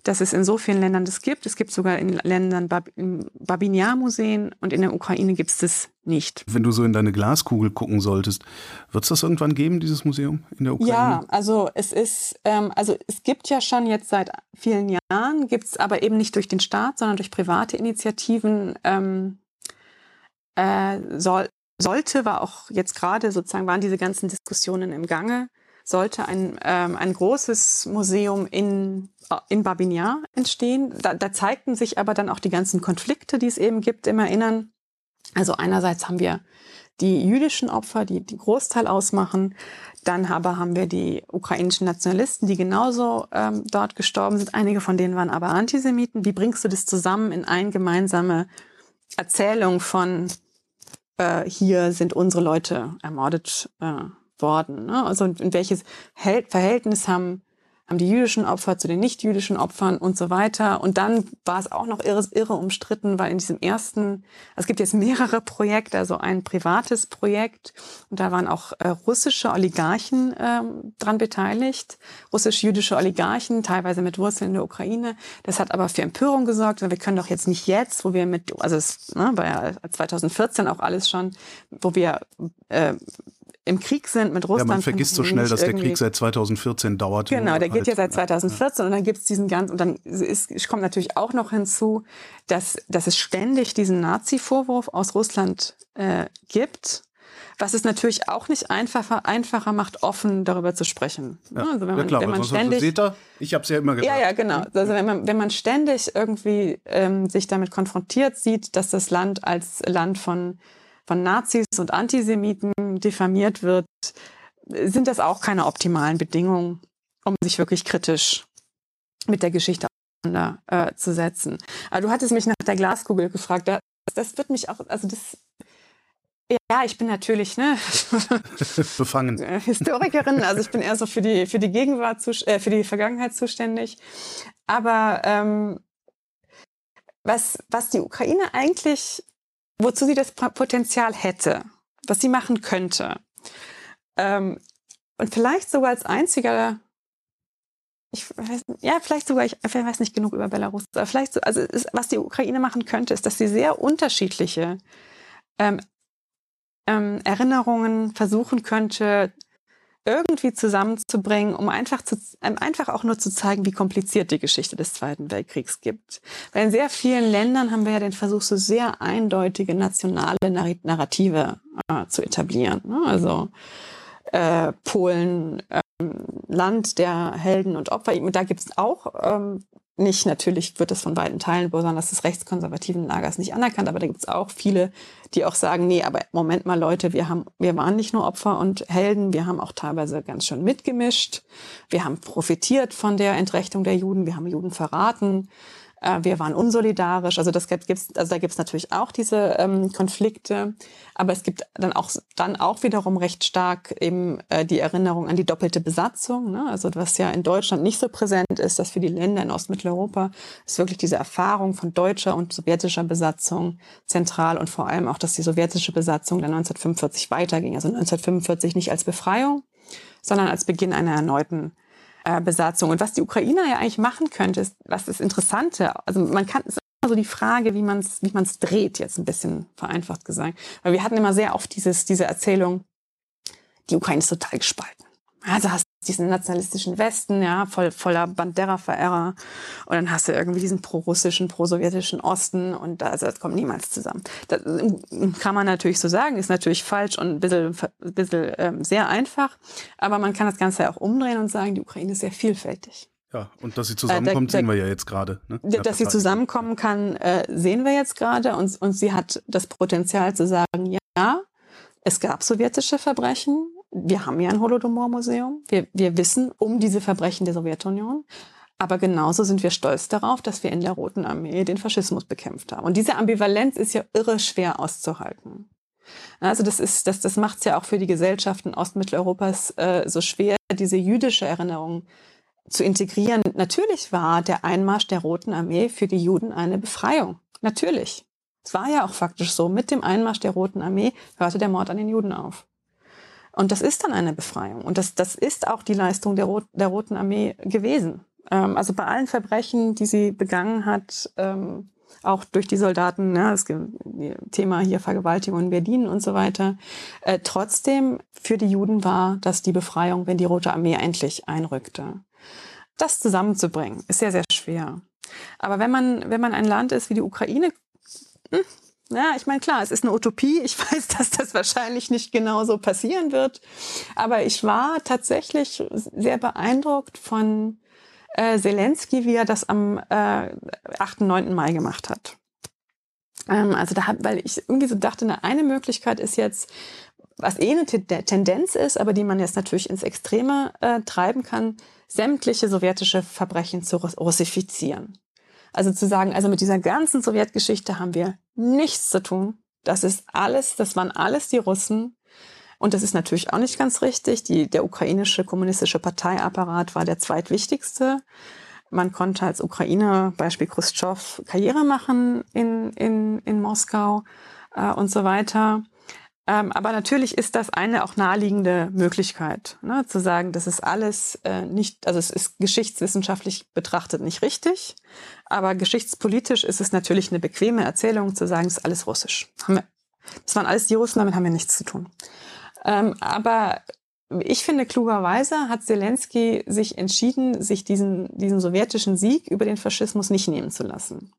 dass es in so vielen Ländern das gibt. Es gibt sogar in Ländern Bab Babinjar-Museen und in der Ukraine gibt es das nicht. Wenn du so in deine Glaskugel gucken solltest, wird es das irgendwann geben, dieses Museum in der Ukraine? Ja, also es ist, ähm, also es gibt ja schon jetzt seit vielen Jahren, gibt es aber eben nicht durch den Staat, sondern durch private Initiativen. Ähm, äh, soll, sollte, war auch jetzt gerade sozusagen, waren diese ganzen Diskussionen im Gange, sollte ein, ähm, ein großes Museum in, in Babinjar entstehen. Da, da zeigten sich aber dann auch die ganzen Konflikte, die es eben gibt, im Erinnern. Also einerseits haben wir die jüdischen Opfer, die den Großteil ausmachen. Dann aber haben wir die ukrainischen Nationalisten, die genauso ähm, dort gestorben sind. Einige von denen waren aber Antisemiten. Wie bringst du das zusammen in eine gemeinsame Erzählung von äh, hier sind unsere Leute ermordet äh, worden. Ne? Also in welches Verhältnis haben haben die jüdischen Opfer zu den nicht-jüdischen Opfern und so weiter. Und dann war es auch noch irre, irre umstritten, weil in diesem ersten, es gibt jetzt mehrere Projekte, also ein privates Projekt und da waren auch äh, russische Oligarchen ähm, dran beteiligt, russisch-jüdische Oligarchen, teilweise mit Wurzeln in der Ukraine. Das hat aber für Empörung gesorgt, weil wir können doch jetzt nicht jetzt, wo wir mit, also es ne, war ja 2014 auch alles schon, wo wir äh, im Krieg sind mit Russland. Ja, man vergisst so schnell, dass der Krieg seit 2014 dauert. Genau, der geht ja seit 2014 ja. und dann gibt's diesen ganzen, und dann ist, kommt natürlich auch noch hinzu, dass, dass es ständig diesen Nazi-Vorwurf aus Russland äh, gibt was es natürlich auch nicht einfacher, einfacher macht, offen darüber zu sprechen. Ja, also wenn man, ja klar, wenn man ständig, seht ihr, ich habe es ja immer gesagt. Ja, ja, genau. Also wenn man, wenn man ständig irgendwie ähm, sich damit konfrontiert sieht, dass das Land als Land von von Nazis und Antisemiten diffamiert wird, sind das auch keine optimalen Bedingungen, um sich wirklich kritisch mit der Geschichte auseinanderzusetzen. Äh, Aber du hattest mich nach der Glaskugel gefragt. Das, das wird mich auch, also das, ja, ich bin natürlich ne, [laughs] befangen Historikerin, also ich bin eher so für die für die Gegenwart äh, für die Vergangenheit zuständig. Aber ähm, was was die Ukraine eigentlich wozu sie das Potenzial hätte, was sie machen könnte. Ähm, und vielleicht sogar als einziger, ich weiß, ja, vielleicht sogar, ich, weiß nicht genug über Belarus, aber vielleicht so, also ist, was die Ukraine machen könnte, ist, dass sie sehr unterschiedliche ähm, ähm, Erinnerungen versuchen könnte irgendwie zusammenzubringen, um einfach, zu, einfach auch nur zu zeigen, wie kompliziert die Geschichte des Zweiten Weltkriegs gibt. Weil in sehr vielen Ländern haben wir ja den Versuch, so sehr eindeutige nationale Narrative äh, zu etablieren. Ne? Also äh, Polen, ähm, Land der Helden und Opfer. Da gibt es auch ähm, nicht, natürlich wird das von weiten Teilen, besonders des rechtskonservativen Lagers, nicht anerkannt, aber da gibt es auch viele, die auch sagen, nee, aber Moment mal, Leute, wir haben, wir waren nicht nur Opfer und Helden, wir haben auch teilweise ganz schön mitgemischt. Wir haben profitiert von der Entrechtung der Juden, wir haben Juden verraten. Äh, wir waren unsolidarisch. Also das gibt's, also da gibt's natürlich auch diese ähm, Konflikte, aber es gibt dann auch dann auch wiederum recht stark eben äh, die Erinnerung an die doppelte Besatzung. Ne? Also was ja in Deutschland nicht so präsent ist, dass für die Länder in Ostmitteleuropa ist wirklich diese Erfahrung von deutscher und sowjetischer Besatzung zentral und vor allem auch, dass die sowjetische Besatzung dann 1945 weiterging. Also 1945 nicht als Befreiung, sondern als Beginn einer erneuten äh, Besatzung. Und was die Ukrainer ja eigentlich machen könnte, ist, was das Interessante, also man kann, es ist immer so die Frage, wie man es wie man's dreht, jetzt ein bisschen vereinfacht gesagt. Weil wir hatten immer sehr oft dieses, diese Erzählung, die Ukraine ist total gespalten. Also diesen nationalistischen Westen, ja, voll, voller Bandera-Verehrer. Und dann hast du irgendwie diesen pro-russischen, pro-sowjetischen Osten und da, also das kommt niemals zusammen. Das kann man natürlich so sagen, ist natürlich falsch und ein bisschen, ein bisschen ähm, sehr einfach. Aber man kann das Ganze ja auch umdrehen und sagen, die Ukraine ist sehr vielfältig. Ja, und dass sie zusammenkommt, äh, da, da, sehen wir ja jetzt gerade. Ne? Dass sie zusammenkommen kann, äh, sehen wir jetzt gerade. Und, und sie hat das Potenzial zu sagen, ja, es gab sowjetische Verbrechen, wir haben ja ein Holodomor-Museum. Wir, wir wissen um diese Verbrechen der Sowjetunion. Aber genauso sind wir stolz darauf, dass wir in der Roten Armee den Faschismus bekämpft haben. Und diese Ambivalenz ist ja irre schwer auszuhalten. Also das ist, das, das macht es ja auch für die Gesellschaften Ostmitteleuropas äh, so schwer, diese jüdische Erinnerung zu integrieren. Natürlich war der Einmarsch der Roten Armee für die Juden eine Befreiung. Natürlich. Es war ja auch faktisch so. Mit dem Einmarsch der Roten Armee hörte der Mord an den Juden auf. Und das ist dann eine Befreiung. Und das, das ist auch die Leistung der, Rot, der Roten Armee gewesen. Ähm, also bei allen Verbrechen, die sie begangen hat, ähm, auch durch die Soldaten, ne, das Thema hier Vergewaltigung in Berlin und so weiter. Äh, trotzdem für die Juden war das die Befreiung, wenn die Rote Armee endlich einrückte. Das zusammenzubringen ist sehr, sehr schwer. Aber wenn man, wenn man ein Land ist wie die Ukraine, hm, ja, ich meine, klar, es ist eine Utopie. Ich [laughs] weiß, dass das wahrscheinlich nicht genauso passieren wird. Aber ich war tatsächlich sehr beeindruckt von äh, Zelensky, wie er das am äh, 8. 9. Mai gemacht hat. Ähm, also da weil ich irgendwie so dachte, eine Möglichkeit ist jetzt, was eh eine Tendenz ist, aber die man jetzt natürlich ins Extreme äh, treiben kann, sämtliche sowjetische Verbrechen zu russifizieren. Also zu sagen, also mit dieser ganzen Sowjetgeschichte haben wir nichts zu tun. Das ist alles, das waren alles die Russen. Und das ist natürlich auch nicht ganz richtig. Die, der ukrainische kommunistische Parteiapparat war der zweitwichtigste. Man konnte als Ukrainer, Beispiel Khrushchev, Karriere machen in, in, in Moskau äh, und so weiter. Ähm, aber natürlich ist das eine auch naheliegende Möglichkeit, ne, zu sagen, das ist alles äh, nicht, also es ist geschichtswissenschaftlich betrachtet nicht richtig, aber geschichtspolitisch ist es natürlich eine bequeme Erzählung zu sagen, es ist alles russisch. Das waren alles die Russen, damit haben wir nichts zu tun. Ähm, aber ich finde, klugerweise hat Zelensky sich entschieden, sich diesen, diesen sowjetischen Sieg über den Faschismus nicht nehmen zu lassen.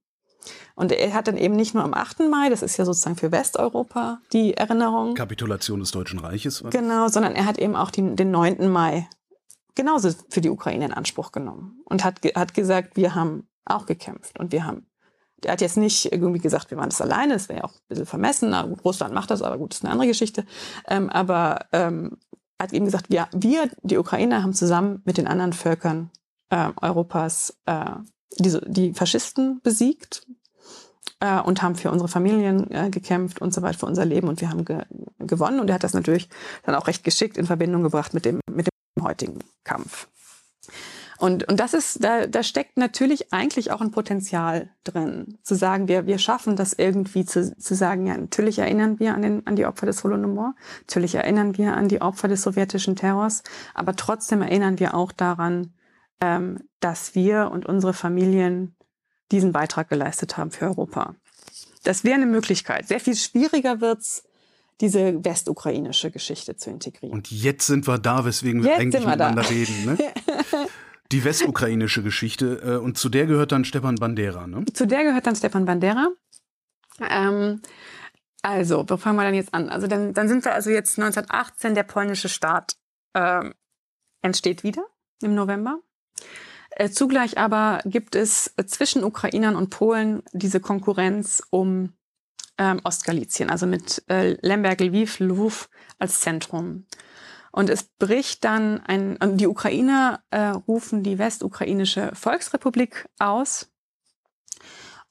Und er hat dann eben nicht nur am 8. Mai, das ist ja sozusagen für Westeuropa die Erinnerung. Kapitulation des Deutschen Reiches. Oder? Genau, sondern er hat eben auch die, den 9. Mai genauso für die Ukraine in Anspruch genommen und hat, hat gesagt, wir haben auch gekämpft und wir haben der hat jetzt nicht irgendwie gesagt, wir waren das alleine, das wäre ja auch ein bisschen vermessen. Na, Russland macht das, aber gut, das ist eine andere Geschichte. Ähm, aber ähm, hat eben gesagt, wir, wir, die Ukrainer, haben zusammen mit den anderen Völkern äh, Europas äh, die, die Faschisten besiegt äh, und haben für unsere Familien äh, gekämpft und so weiter, für unser Leben und wir haben ge gewonnen. Und er hat das natürlich dann auch recht geschickt in Verbindung gebracht mit dem, mit dem heutigen Kampf. Und, und das ist, da, da steckt natürlich eigentlich auch ein Potenzial drin, zu sagen, wir, wir schaffen das irgendwie zu, zu sagen, ja, natürlich erinnern wir an, den, an die Opfer des Holodomor, natürlich erinnern wir an die Opfer des sowjetischen Terrors, aber trotzdem erinnern wir auch daran, ähm, dass wir und unsere Familien diesen Beitrag geleistet haben für Europa. Das wäre eine Möglichkeit. Sehr viel schwieriger wird's, diese westukrainische Geschichte zu integrieren. Und jetzt sind wir da, weswegen wir jetzt eigentlich miteinander reden. Ne? [laughs] Die westukrainische Geschichte. Äh, und zu der gehört dann Stepan Bandera, ne? Zu der gehört dann Stepan Bandera. Ähm, also, wo fangen wir dann jetzt an? Also, dann, dann sind wir also jetzt 1918, der polnische Staat ähm, entsteht wieder im November. Äh, zugleich aber gibt es zwischen Ukrainern und Polen diese Konkurrenz um ähm, Ostgalizien, also mit äh, Lemberg, Lviv, Lwów als Zentrum. Und es bricht dann ein, die Ukrainer äh, rufen die Westukrainische Volksrepublik aus.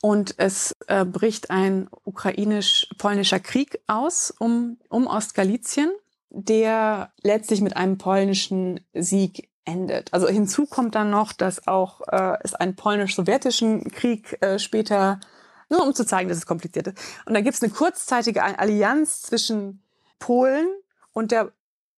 Und es äh, bricht ein ukrainisch-polnischer Krieg aus um, um Ostgalizien, der letztlich mit einem polnischen Sieg endet. Also hinzu kommt dann noch, dass auch äh, es einen polnisch-sowjetischen Krieg äh, später, nur um zu zeigen, dass es kompliziert ist. Und da gibt es eine kurzzeitige Allianz zwischen Polen und der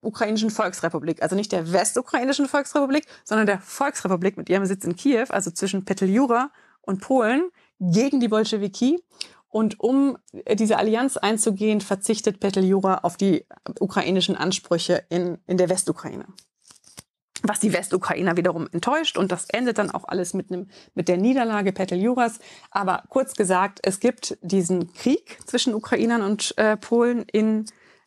ukrainischen Volksrepublik, also nicht der westukrainischen Volksrepublik, sondern der Volksrepublik mit ihrem Sitz in Kiew, also zwischen Peteljura und Polen, gegen die Bolschewiki. Und um diese Allianz einzugehen, verzichtet Peteljura auf die ukrainischen Ansprüche in, in der Westukraine. Was die Westukrainer wiederum enttäuscht und das endet dann auch alles mit, einem, mit der Niederlage Peteljuras. Aber kurz gesagt, es gibt diesen Krieg zwischen Ukrainern und äh, Polen in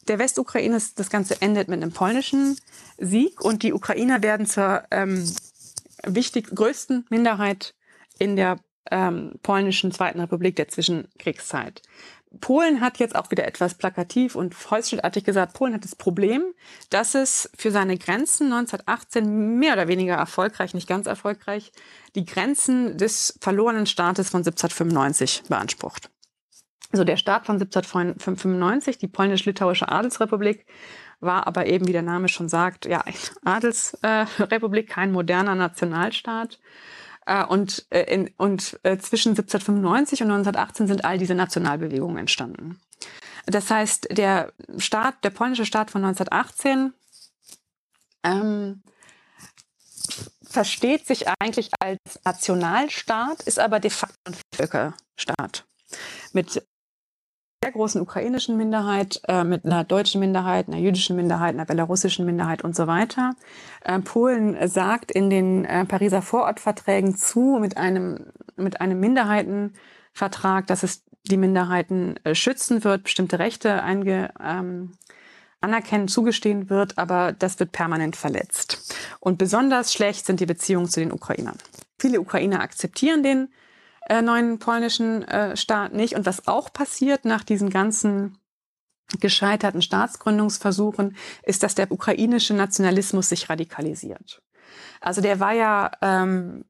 der Westukraine das Ganze endet mit einem polnischen Sieg und die Ukrainer werden zur ähm, wichtig größten Minderheit in der ähm, polnischen Zweiten Republik der Zwischenkriegszeit. Polen hat jetzt auch wieder etwas plakativ und holzschnittartig gesagt, Polen hat das Problem, dass es für seine Grenzen 1918 mehr oder weniger erfolgreich, nicht ganz erfolgreich, die Grenzen des verlorenen Staates von 1795 beansprucht. Also der Staat von 1795, die polnisch-litauische Adelsrepublik, war aber eben, wie der Name schon sagt, ja, Adelsrepublik, äh, kein moderner Nationalstaat. Äh, und äh, in, und äh, zwischen 1795 und 1918 sind all diese Nationalbewegungen entstanden. Das heißt, der Staat, der polnische Staat von 1918 ähm, versteht sich eigentlich als Nationalstaat, ist aber de facto ein Völkerstaat. Mit sehr großen ukrainischen Minderheit, äh, mit einer deutschen Minderheit, einer jüdischen Minderheit, einer belarussischen Minderheit und so weiter. Äh, Polen sagt in den äh, Pariser Vorortverträgen zu mit einem, mit einem Minderheitenvertrag, dass es die Minderheiten äh, schützen wird, bestimmte Rechte einge, ähm, anerkennen, zugestehen wird, aber das wird permanent verletzt. Und besonders schlecht sind die Beziehungen zu den Ukrainern. Viele Ukrainer akzeptieren den äh, neuen polnischen äh, Staat nicht. Und was auch passiert nach diesen ganzen gescheiterten Staatsgründungsversuchen, ist, dass der ukrainische Nationalismus sich radikalisiert. Also der war ja ähm,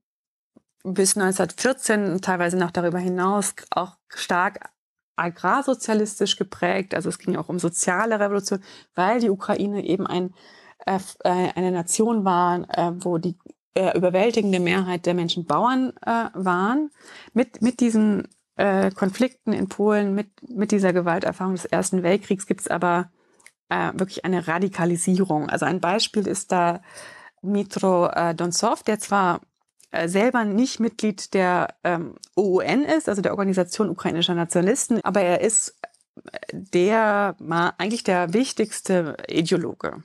bis 1914 und teilweise noch darüber hinaus auch stark agrarsozialistisch geprägt. Also es ging auch um soziale Revolution, weil die Ukraine eben ein, äh, äh eine Nation war, äh, wo die äh, überwältigende Mehrheit der Menschen Bauern äh, waren. Mit, mit diesen äh, Konflikten in Polen, mit, mit dieser Gewalterfahrung des Ersten Weltkriegs gibt es aber äh, wirklich eine Radikalisierung. Also ein Beispiel ist da Mitro äh, Donsov, der zwar äh, selber nicht Mitglied der ähm, OUN ist, also der Organisation ukrainischer Nationalisten, aber er ist der eigentlich der wichtigste Ideologe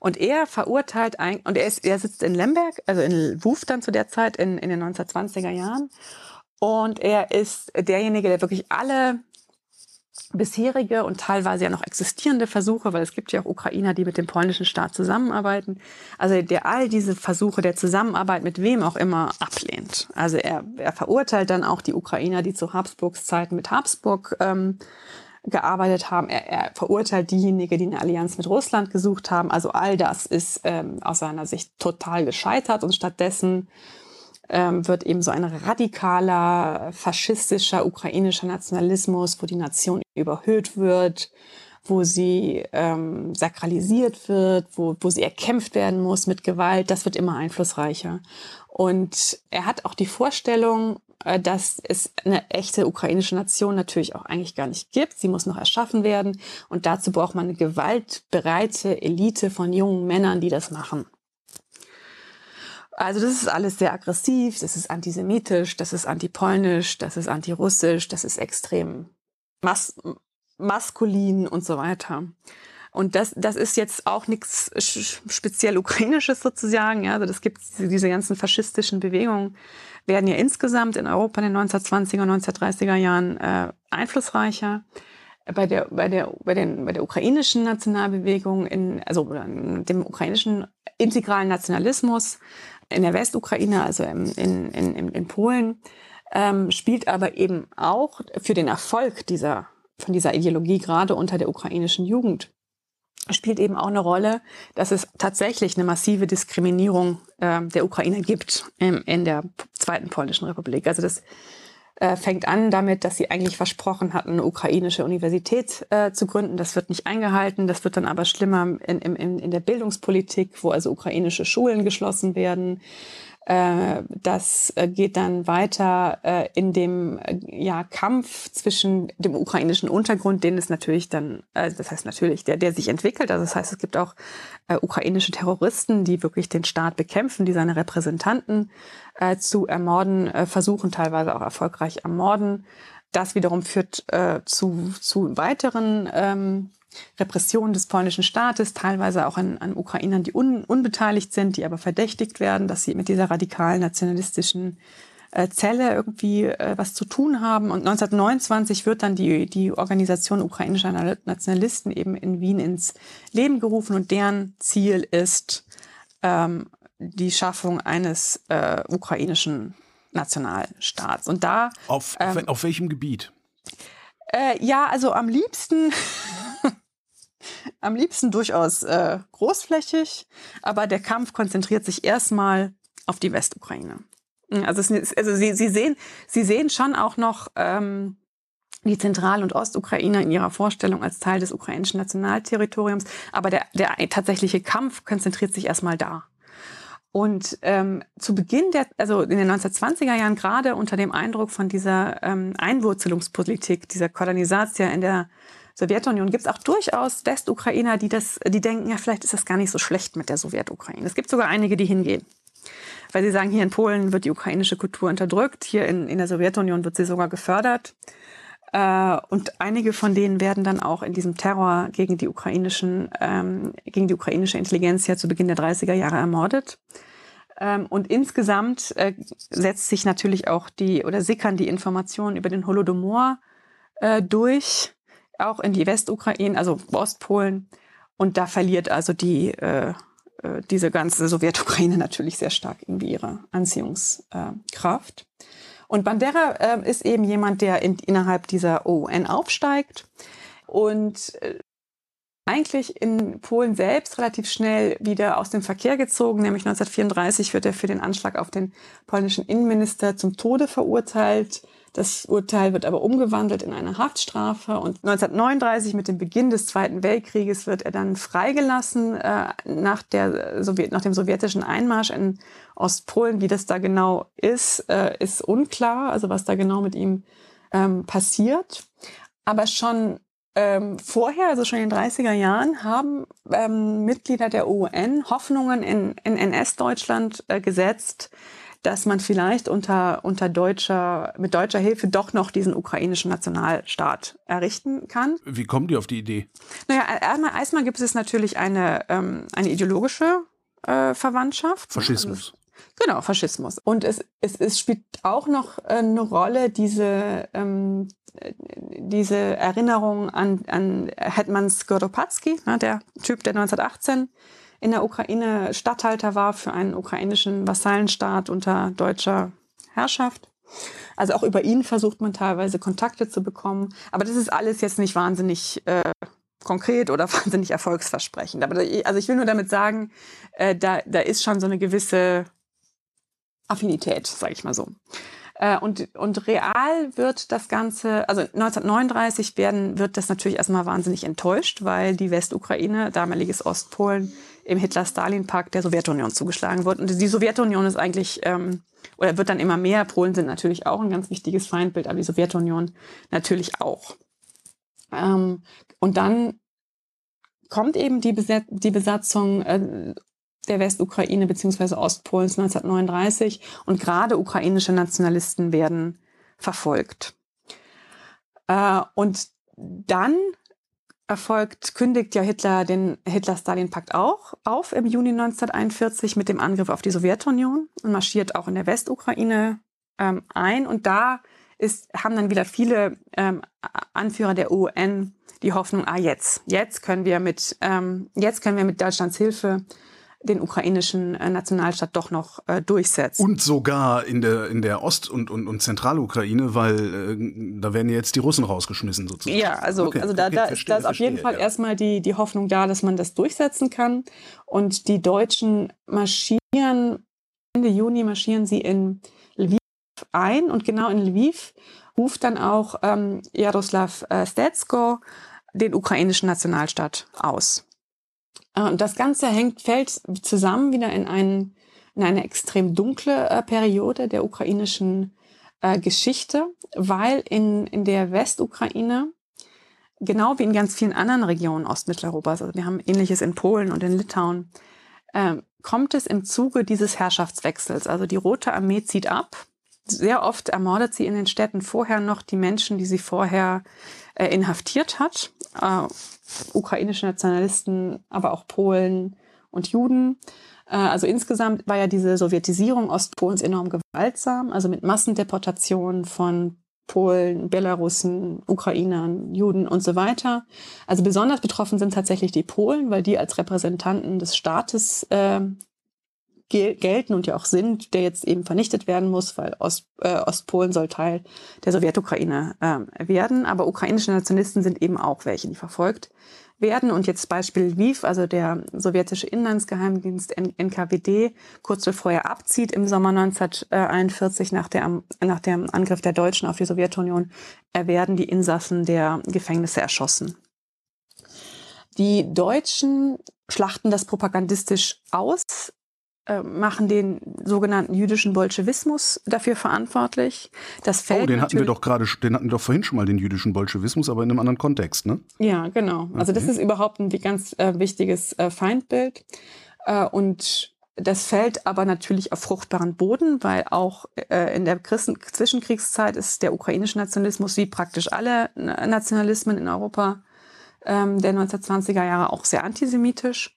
und er verurteilt ein, und er, ist, er sitzt in Lemberg, also in Lwów dann zu der Zeit, in, in den 1920er Jahren. Und er ist derjenige, der wirklich alle bisherige und teilweise ja noch existierende Versuche, weil es gibt ja auch Ukrainer, die mit dem polnischen Staat zusammenarbeiten, also der all diese Versuche der Zusammenarbeit mit wem auch immer ablehnt. Also er, er verurteilt dann auch die Ukrainer, die zu Habsburgs Zeiten mit Habsburg ähm, gearbeitet haben. Er, er verurteilt diejenigen, die eine Allianz mit Russland gesucht haben. Also all das ist ähm, aus seiner Sicht total gescheitert und stattdessen ähm, wird eben so ein radikaler, faschistischer, ukrainischer Nationalismus, wo die Nation überhöht wird, wo sie ähm, sakralisiert wird, wo, wo sie erkämpft werden muss mit Gewalt, das wird immer einflussreicher. Und er hat auch die Vorstellung, dass es eine echte ukrainische Nation natürlich auch eigentlich gar nicht gibt. Sie muss noch erschaffen werden. Und dazu braucht man eine gewaltbereite Elite von jungen Männern, die das machen. Also das ist alles sehr aggressiv, das ist antisemitisch, das ist antipolnisch, das ist antirussisch, das ist extrem mas maskulin und so weiter. Und das, das ist jetzt auch nichts speziell ukrainisches sozusagen. Ja, also das gibt diese ganzen faschistischen Bewegungen werden ja insgesamt in Europa in den 1920er und 1930er Jahren äh, einflussreicher. Bei der, bei, der, bei, den, bei der ukrainischen Nationalbewegung, in, also dem ukrainischen integralen Nationalismus in der Westukraine, also in, in, in, in Polen, ähm, spielt aber eben auch für den Erfolg dieser, von dieser Ideologie gerade unter der ukrainischen Jugend spielt eben auch eine Rolle, dass es tatsächlich eine massive Diskriminierung äh, der Ukrainer gibt ähm, in der Zweiten Polnischen Republik. Also das äh, fängt an damit, dass sie eigentlich versprochen hatten, eine ukrainische Universität äh, zu gründen. Das wird nicht eingehalten. Das wird dann aber schlimmer in, in, in der Bildungspolitik, wo also ukrainische Schulen geschlossen werden. Äh, das äh, geht dann weiter äh, in dem ja, Kampf zwischen dem ukrainischen Untergrund, den es natürlich dann, das heißt natürlich, der, der sich entwickelt. Also das heißt, es gibt auch ukrainische Terroristen, die wirklich den Staat bekämpfen, die seine Repräsentanten zu ermorden versuchen, teilweise auch erfolgreich ermorden. Das wiederum führt zu, zu weiteren ähm, Repression des polnischen Staates, teilweise auch an, an Ukrainern, die un, unbeteiligt sind, die aber verdächtigt werden, dass sie mit dieser radikalen nationalistischen äh, Zelle irgendwie äh, was zu tun haben. Und 1929 wird dann die, die Organisation ukrainischer Nationalisten eben in Wien ins Leben gerufen und deren Ziel ist ähm, die Schaffung eines äh, ukrainischen Nationalstaats. Und da auf, ähm, auf welchem Gebiet? Äh, ja, also am liebsten [laughs] am liebsten durchaus äh, großflächig, aber der Kampf konzentriert sich erstmal auf die Westukraine. Hm, also, es, also sie, sie, sehen, sie sehen schon auch noch ähm, die Zentral- und Ostukraine in ihrer Vorstellung als Teil des ukrainischen Nationalterritoriums. Aber der, der tatsächliche Kampf konzentriert sich erstmal da. Und ähm, zu Beginn der, also in den 1920er Jahren, gerade unter dem Eindruck von dieser ähm, Einwurzelungspolitik, dieser Kolonisatia in der Sowjetunion, gibt es auch durchaus Westukrainer, die das, die denken, ja, vielleicht ist das gar nicht so schlecht mit der Sowjetukraine. Es gibt sogar einige, die hingehen. Weil sie sagen, hier in Polen wird die ukrainische Kultur unterdrückt, hier in, in der Sowjetunion wird sie sogar gefördert. Äh, und einige von denen werden dann auch in diesem Terror gegen die ukrainischen, ähm, gegen die ukrainische Intelligenz ja zu Beginn der 30er Jahre ermordet. Ähm, und insgesamt äh, setzt sich natürlich auch die oder sickern die Informationen über den Holodomor äh, durch, auch in die Westukraine, also Ostpolen. Und da verliert also die äh, äh diese ganze Sowjetukraine [laughs] natürlich sehr stark irgendwie ihre Anziehungskraft. Und Bandera äh, ist eben jemand, der in, innerhalb dieser OUN aufsteigt und äh, eigentlich in Polen selbst relativ schnell wieder aus dem Verkehr gezogen. Nämlich 1934 wird er für den Anschlag auf den polnischen Innenminister zum Tode verurteilt. Das Urteil wird aber umgewandelt in eine Haftstrafe und 1939 mit dem Beginn des Zweiten Weltkrieges wird er dann freigelassen äh, nach, der Sowjet nach dem sowjetischen Einmarsch in Ostpolen. Wie das da genau ist, äh, ist unklar, also was da genau mit ihm ähm, passiert. Aber schon ähm, vorher, also schon in den 30er Jahren, haben ähm, Mitglieder der UN Hoffnungen in, in NS-Deutschland äh, gesetzt, dass man vielleicht unter, unter deutscher, mit deutscher Hilfe doch noch diesen ukrainischen Nationalstaat errichten kann. Wie kommen die auf die Idee? Naja, erstmal, erstmal gibt es natürlich eine, ähm, eine ideologische äh, Verwandtschaft. Faschismus. Genau, Faschismus. Und es, es, es spielt auch noch äh, eine Rolle, diese, ähm, diese Erinnerung an, an Hetman Skoropadsky, ne, der Typ, der 1918 in der Ukraine Statthalter war für einen ukrainischen Vassallenstaat unter deutscher Herrschaft. Also auch über ihn versucht man teilweise Kontakte zu bekommen. Aber das ist alles jetzt nicht wahnsinnig äh, konkret oder [laughs] wahnsinnig erfolgsversprechend. Aber also ich will nur damit sagen, äh, da, da ist schon so eine gewisse Affinität, sage ich mal so. Äh, und, und real wird das Ganze, also 1939 werden, wird das natürlich erstmal wahnsinnig enttäuscht, weil die Westukraine, damaliges Ostpolen, im Hitler-Stalin-Pakt der Sowjetunion zugeschlagen wird. Und die Sowjetunion ist eigentlich, ähm, oder wird dann immer mehr, Polen sind natürlich auch ein ganz wichtiges Feindbild, aber die Sowjetunion natürlich auch. Ähm, und dann kommt eben die, Beset die Besatzung äh, der Westukraine bzw. Ostpolens 1939 und gerade ukrainische Nationalisten werden verfolgt. Äh, und dann erfolgt, kündigt ja Hitler den Hitler-Stalin-Pakt auch auf im Juni 1941 mit dem Angriff auf die Sowjetunion und marschiert auch in der Westukraine ähm, ein. Und da ist, haben dann wieder viele ähm, Anführer der UN die Hoffnung, ah jetzt, jetzt können wir mit, ähm, jetzt können wir mit Deutschlands Hilfe den ukrainischen äh, Nationalstaat doch noch äh, durchsetzt. Und sogar in der, in der Ost- und, und, und Zentralukraine, weil äh, da werden jetzt die Russen rausgeschmissen sozusagen. Ja, also, okay, also da, okay, da, verstehe, da ist auf jeden Fall ja. erstmal die, die Hoffnung da, dass man das durchsetzen kann. Und die Deutschen marschieren, Ende Juni marschieren sie in Lviv ein und genau in Lviv ruft dann auch ähm, Jaroslav äh, Stetsko den ukrainischen Nationalstaat aus. Äh, und das Ganze hängt, fällt zusammen wieder in, einen, in eine extrem dunkle äh, Periode der ukrainischen äh, Geschichte, weil in, in der Westukraine, genau wie in ganz vielen anderen Regionen Ostmitteleuropas, also wir haben ähnliches in Polen und in Litauen, äh, kommt es im Zuge dieses Herrschaftswechsels. Also die Rote Armee zieht ab. Sehr oft ermordet sie in den Städten vorher noch die Menschen, die sie vorher äh, inhaftiert hat. Äh, ukrainische Nationalisten, aber auch Polen und Juden. Äh, also insgesamt war ja diese Sowjetisierung Ostpolens enorm gewaltsam, also mit Massendeportationen von Polen, Belarussen, Ukrainern, Juden und so weiter. Also besonders betroffen sind tatsächlich die Polen, weil die als Repräsentanten des Staates äh, gelten und ja auch sind, der jetzt eben vernichtet werden muss, weil Ost, äh, Ostpolen soll Teil der Sowjetukraine äh, werden. Aber ukrainische Nationalisten sind eben auch welche, die verfolgt werden. Und jetzt Beispiel Lviv, also der sowjetische Inlandsgeheimdienst NKWD, kurz bevor er abzieht im Sommer 1941 nach, der, nach dem Angriff der Deutschen auf die Sowjetunion, werden die Insassen der Gefängnisse erschossen. Die Deutschen schlachten das propagandistisch aus, äh, machen den sogenannten jüdischen Bolschewismus dafür verantwortlich. Das fällt oh, den hatten wir doch gerade, den hatten wir doch vorhin schon mal, den jüdischen Bolschewismus, aber in einem anderen Kontext, ne? Ja, genau. Also okay. das ist überhaupt ein ganz äh, wichtiges äh, Feindbild. Äh, und das fällt aber natürlich auf fruchtbaren Boden, weil auch äh, in der Christen Zwischenkriegszeit ist der ukrainische Nationalismus wie praktisch alle Nationalismen in Europa ähm, der 1920er Jahre auch sehr antisemitisch.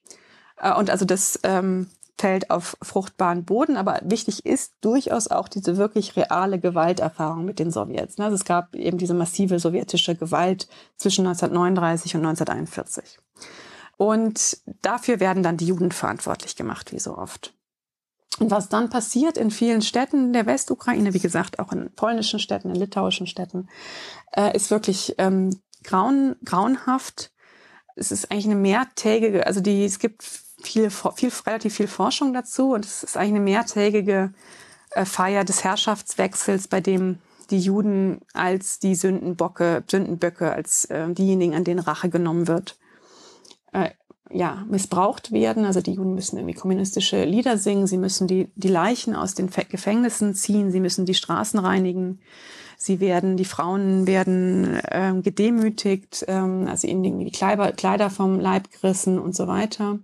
Äh, und also das ähm, fällt auf fruchtbaren Boden. Aber wichtig ist durchaus auch diese wirklich reale Gewalterfahrung mit den Sowjets. Ne? Also es gab eben diese massive sowjetische Gewalt zwischen 1939 und 1941. Und dafür werden dann die Juden verantwortlich gemacht, wie so oft. Und was dann passiert in vielen Städten der Westukraine, wie gesagt, auch in polnischen Städten, in litauischen Städten, äh, ist wirklich ähm, grauen, grauenhaft. Es ist eigentlich eine mehrtägige, also die, es gibt viel, viel, relativ viel Forschung dazu und es ist eigentlich eine mehrtägige äh, Feier des Herrschaftswechsels, bei dem die Juden als die Sündenbocke, Sündenböcke, als äh, diejenigen, an denen Rache genommen wird, äh, ja, missbraucht werden. Also die Juden müssen irgendwie kommunistische Lieder singen, sie müssen die, die Leichen aus den Gefängnissen ziehen, sie müssen die Straßen reinigen, sie werden, die Frauen werden ähm, gedemütigt, ähm, also ihnen die Kleider, Kleider vom Leib gerissen und so weiter.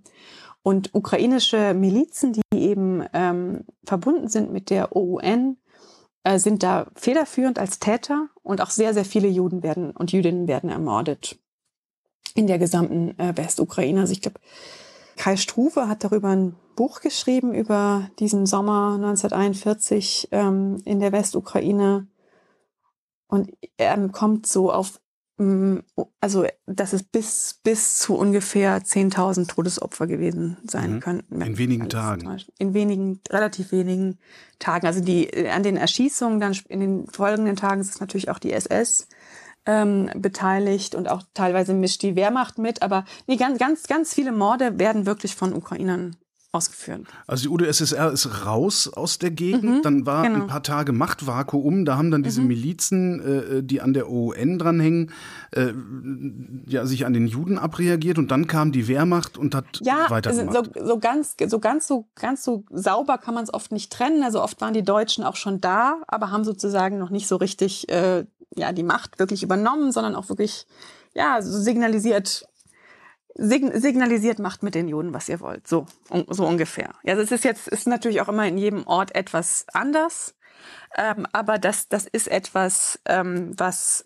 Und ukrainische Milizen, die eben ähm, verbunden sind mit der OUN, äh, sind da federführend als Täter und auch sehr, sehr viele Juden werden und Jüdinnen werden ermordet in der gesamten äh, Westukraine. Also ich glaube, Kai Struve hat darüber ein Buch geschrieben über diesen Sommer 1941 ähm, in der Westukraine. Und er kommt so auf also dass es bis, bis zu ungefähr 10.000 Todesopfer gewesen sein mhm. könnten. In wenigen Tagen. In wenigen, relativ wenigen Tagen. Also die an den Erschießungen dann in den folgenden Tagen ist natürlich auch die SS ähm, beteiligt und auch teilweise mischt die Wehrmacht mit. Aber nee, ganz, ganz, ganz viele Morde werden wirklich von Ukrainern ausgeführt. Also die UdSSR ist raus aus der Gegend, mhm, dann war genau. ein paar Tage Machtvakuum, da haben dann diese mhm. Milizen, äh, die an der OUN dranhängen, äh, ja, sich an den Juden abreagiert und dann kam die Wehrmacht und hat ja, weitergemacht. So, so ganz, so ganz so ganz so sauber kann man es oft nicht trennen. Also oft waren die Deutschen auch schon da, aber haben sozusagen noch nicht so richtig äh, ja die Macht wirklich übernommen, sondern auch wirklich ja so signalisiert signalisiert, macht mit den Juden, was ihr wollt. So, so ungefähr. Ja, das ist jetzt, ist natürlich auch immer in jedem Ort etwas anders. Ähm, aber das, das ist etwas, ähm, was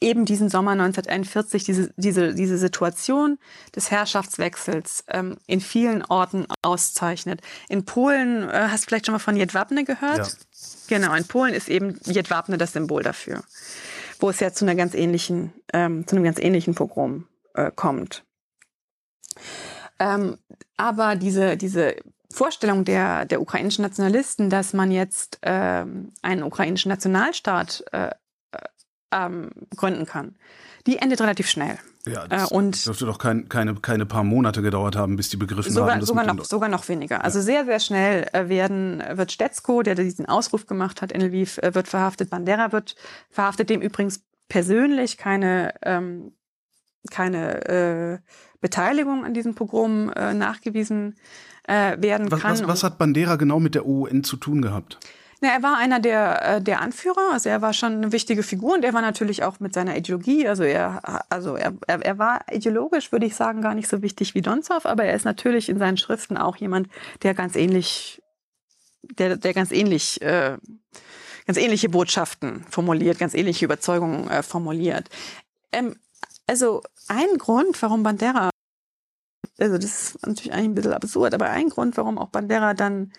eben diesen Sommer 1941, diese, diese, diese Situation des Herrschaftswechsels ähm, in vielen Orten auszeichnet. In Polen, äh, hast du vielleicht schon mal von Jedwabne gehört? Ja. Genau, in Polen ist eben Jedwabne das Symbol dafür. Wo es ja zu einer ganz ähnlichen, ähm, zu einem ganz ähnlichen Pogrom äh, kommt. Ähm, aber diese, diese Vorstellung der, der ukrainischen Nationalisten, dass man jetzt ähm, einen ukrainischen Nationalstaat äh, äh, ähm, gründen kann, die endet relativ schnell. Ja, das äh, und dürfte doch kein, keine, keine paar Monate gedauert haben, bis die begriffen sogar, haben. Sogar noch, sogar noch weniger. Also sehr, sehr schnell äh, werden, wird Stetsko, der diesen Ausruf gemacht hat in Lviv, äh, wird verhaftet. Bandera wird verhaftet, dem übrigens persönlich keine ähm, keine äh, Beteiligung an diesem Pogrom äh, nachgewiesen äh, werden was, kann. Was, was, hat Bandera genau mit der UN zu tun gehabt? Na, er war einer der, äh, der Anführer, also er war schon eine wichtige Figur und er war natürlich auch mit seiner Ideologie, also er, also er, er, er war ideologisch, würde ich sagen, gar nicht so wichtig wie Donzow, aber er ist natürlich in seinen Schriften auch jemand, der ganz ähnlich, der, der ganz ähnlich äh, ganz ähnliche Botschaften formuliert, ganz ähnliche Überzeugungen äh, formuliert. Ähm, also ein Grund, warum Bandera, also das ist natürlich eigentlich ein bisschen absurd, aber ein Grund, warum auch Bandera dann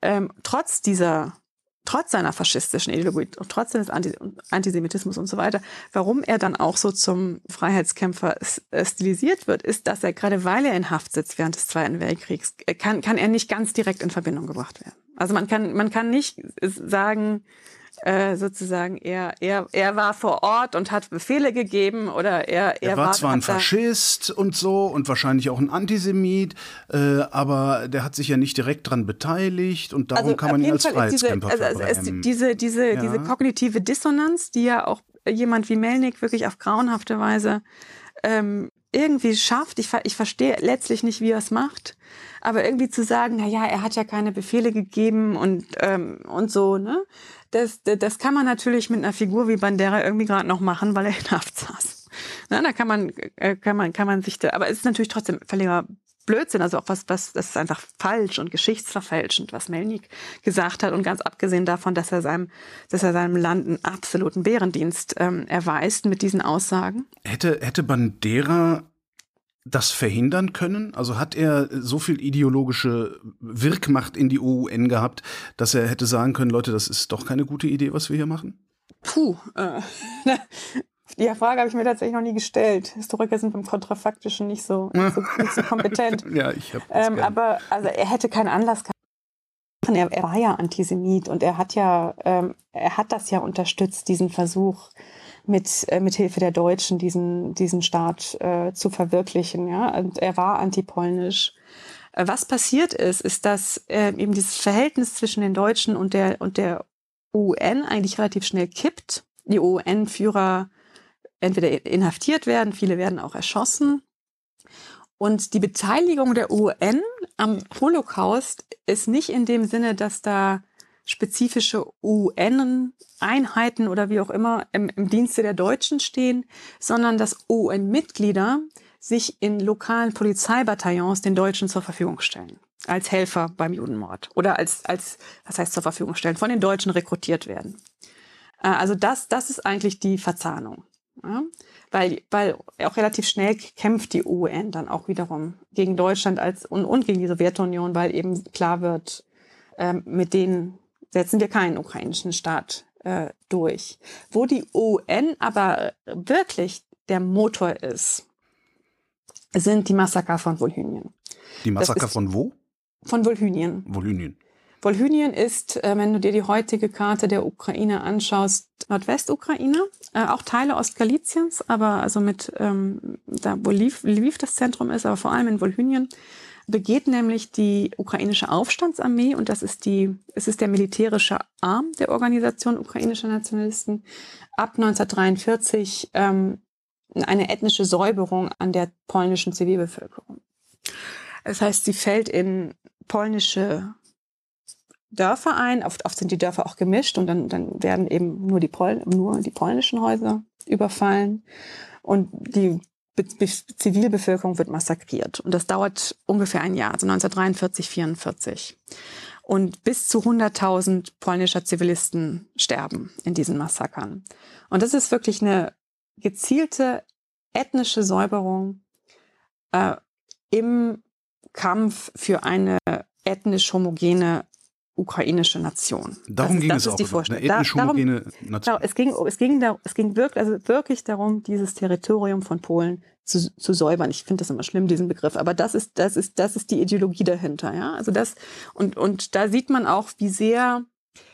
ähm, trotz dieser, trotz seiner faschistischen Ideologie, trotz seines Antisemitismus und so weiter, warum er dann auch so zum Freiheitskämpfer äh, stilisiert wird, ist, dass er gerade weil er in Haft sitzt während des Zweiten Weltkriegs, äh, kann, kann er nicht ganz direkt in Verbindung gebracht werden. Also man kann, man kann nicht sagen, äh, sozusagen er, er, er war vor Ort und hat Befehle gegeben oder er, er, er war, war zwar ein Faschist und so und wahrscheinlich auch ein Antisemit, äh, aber der hat sich ja nicht direkt dran beteiligt und darum also kann man ihn als Fall Freiheitskämpfer diese, also es, diese, diese, ja. diese kognitive Dissonanz, die ja auch jemand wie Melnik wirklich auf grauenhafte Weise ähm, irgendwie schafft. Ich, ich verstehe letztlich nicht, wie er es macht, aber irgendwie zu sagen, na ja, er hat ja keine Befehle gegeben und ähm, und so, ne? Das, das kann man natürlich mit einer Figur wie Bandera irgendwie gerade noch machen, weil er [laughs] in Haft saß. Na, da kann man, äh, kann man, kann man sich da, aber es ist natürlich trotzdem völliger Blödsinn, also auch was, was, das ist einfach falsch und geschichtsverfälschend, was Melnik gesagt hat und ganz abgesehen davon, dass er seinem, dass er seinem Land einen absoluten Bärendienst ähm, erweist mit diesen Aussagen. Hätte, hätte Bandera das verhindern können? Also hat er so viel ideologische Wirkmacht in die UN gehabt, dass er hätte sagen können, Leute, das ist doch keine gute Idee, was wir hier machen? Puh, äh, Die Frage habe ich mir tatsächlich noch nie gestellt. Historiker sind beim Kontrafaktischen nicht so, [laughs] nicht so, nicht so kompetent. ja, ich habe. Ähm, aber also er hätte keinen Anlass gehabt. Er, er, war ja Antisemit und er hat ja, ähm, er hat das ja unterstützt, diesen Versuch mit äh, mit Hilfe der Deutschen diesen diesen Staat äh, zu verwirklichen. Ja, und er war antipolnisch. Äh, was passiert ist, ist, dass äh, eben dieses Verhältnis zwischen den Deutschen und der und der UN eigentlich relativ schnell kippt. Die UN-Führer entweder inhaftiert werden, viele werden auch erschossen. Und die Beteiligung der UN am Holocaust ist nicht in dem Sinne, dass da spezifische UN-Einheiten oder wie auch immer im, im, Dienste der Deutschen stehen, sondern dass UN-Mitglieder sich in lokalen Polizeibataillons den Deutschen zur Verfügung stellen. Als Helfer beim Judenmord. Oder als, als, was heißt zur Verfügung stellen, von den Deutschen rekrutiert werden. Äh, also das, das ist eigentlich die Verzahnung. Ja? Weil, weil auch relativ schnell kämpft die UN dann auch wiederum gegen Deutschland als und, und gegen die Sowjetunion, weil eben klar wird, ähm, mit denen setzen wir keinen ukrainischen Staat äh, durch. Wo die UN aber wirklich der Motor ist, sind die Massaker von Volhynien. Die Massaker von wo? Von Volhynien. Volhynien. Volhynien ist, äh, wenn du dir die heutige Karte der Ukraine anschaust, Nordwestukraine, äh, auch Teile Ostgaliziens, aber also mit ähm, da, wo Lviv, Lviv das Zentrum ist, aber vor allem in Volhynien begeht nämlich die ukrainische Aufstandsarmee und das ist die, es ist der militärische Arm der Organisation ukrainischer Nationalisten ab 1943 ähm, eine ethnische Säuberung an der polnischen Zivilbevölkerung. Das heißt, sie fällt in polnische Dörfer ein. Oft, oft sind die Dörfer auch gemischt und dann, dann werden eben nur die, Pol nur die polnischen Häuser überfallen. Und die Be Be Zivilbevölkerung wird massakriert. Und das dauert ungefähr ein Jahr, also 1943, 44. Und bis zu 100.000 polnischer Zivilisten sterben in diesen Massakern. Und das ist wirklich eine gezielte ethnische Säuberung äh, im Kampf für eine ethnisch homogene ukrainische Nation. Darum ist, ging es auch. Die Vorstellung. Eine ethnisch homogene Nation. es ging, es ging, da, es ging wirklich, also wirklich darum, dieses Territorium von Polen zu, zu säubern. Ich finde das immer schlimm, diesen Begriff, aber das ist, das ist, das ist die Ideologie dahinter, ja. Also das, und, und da sieht man auch, wie sehr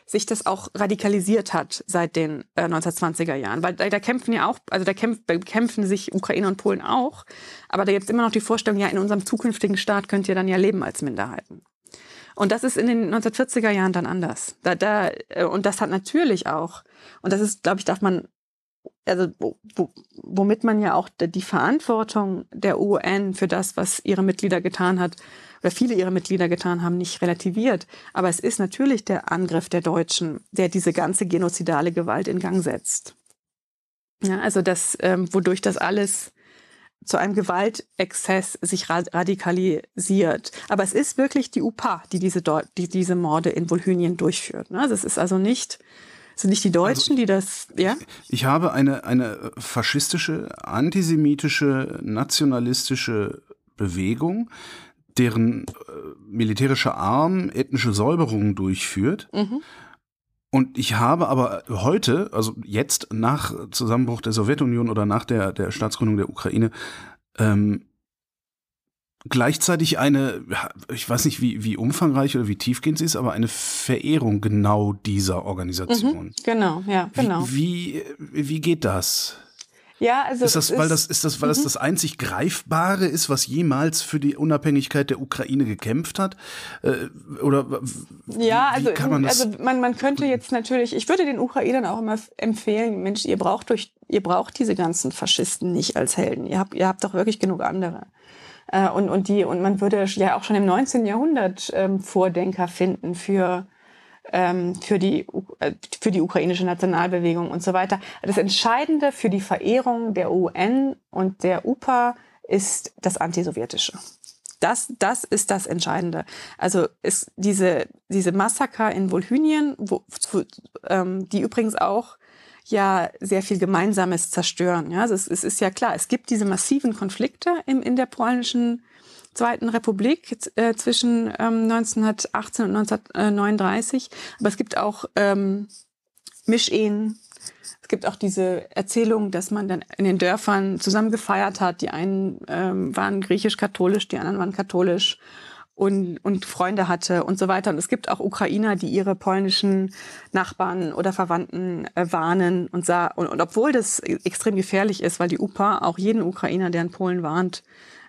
sich das auch radikalisiert hat seit den äh, 1920er Jahren. Weil da, da kämpfen ja auch, also da kämpf, kämpfen sich Ukrainer und Polen auch, aber da gibt es immer noch die Vorstellung, ja, in unserem zukünftigen Staat könnt ihr dann ja leben als Minderheiten. Und das ist in den 1940er Jahren dann anders. Da, da, äh, und das hat natürlich auch, und das ist, glaube ich, darf man, also wo, womit man ja auch die Verantwortung der UN für das, was ihre Mitglieder getan hat, oder viele ihrer Mitglieder getan haben, nicht relativiert. Aber es ist natürlich der Angriff der Deutschen, der diese ganze genozidale Gewalt in Gang setzt. Ja, also das, ähm, wodurch das alles zu einem Gewaltexzess sich radikalisiert. Aber es ist wirklich die UPA, die diese, die diese Morde in Volhynien durchführt. Ne? Das ist also nicht, sind nicht die Deutschen, also, die das, ja? Ich habe eine, eine faschistische, antisemitische, nationalistische Bewegung, deren äh, militärischer Arm ethnische Säuberungen durchführt. Mhm. Und ich habe aber heute, also jetzt nach Zusammenbruch der Sowjetunion oder nach der, der Staatsgründung der Ukraine, ähm, gleichzeitig eine, ich weiß nicht, wie, wie umfangreich oder wie tiefgehend sie ist, aber eine Verehrung genau dieser Organisation. Mhm, genau, ja, genau. Wie, wie, wie geht das? Ja, also ist das, weil das ist das, weil das mhm. das einzig greifbare ist, was jemals für die Unabhängigkeit der Ukraine gekämpft hat? Äh, oder ja, also, man? Also man, man könnte jetzt natürlich, ich würde den Ukrainern auch immer empfehlen, Mensch, ihr braucht durch, ihr braucht diese ganzen Faschisten nicht als Helden. Ihr habt, ihr habt doch wirklich genug andere. Äh, und, und die, und man würde ja auch schon im 19. Jahrhundert ähm, Vordenker finden für ähm, für, die, äh, für die ukrainische Nationalbewegung und so weiter. Das Entscheidende für die Verehrung der UN und der UPA ist das Antisowjetische. Das, das ist das Entscheidende. Also ist diese, diese Massaker in Wolhynien, wo, wo, ähm, die übrigens auch ja sehr viel Gemeinsames zerstören. Ja, also es, es ist ja klar, es gibt diese massiven Konflikte im, in der polnischen Zweiten Republik äh, zwischen ähm, 1918 und 1939. Aber es gibt auch ähm, Mischehen. Es gibt auch diese Erzählung, dass man dann in den Dörfern zusammen gefeiert hat. Die einen ähm, waren griechisch-katholisch, die anderen waren katholisch und, und Freunde hatte und so weiter. Und es gibt auch Ukrainer, die ihre polnischen Nachbarn oder Verwandten äh, warnen und, sah, und, und obwohl das extrem gefährlich ist, weil die UPA auch jeden Ukrainer, der in Polen warnt,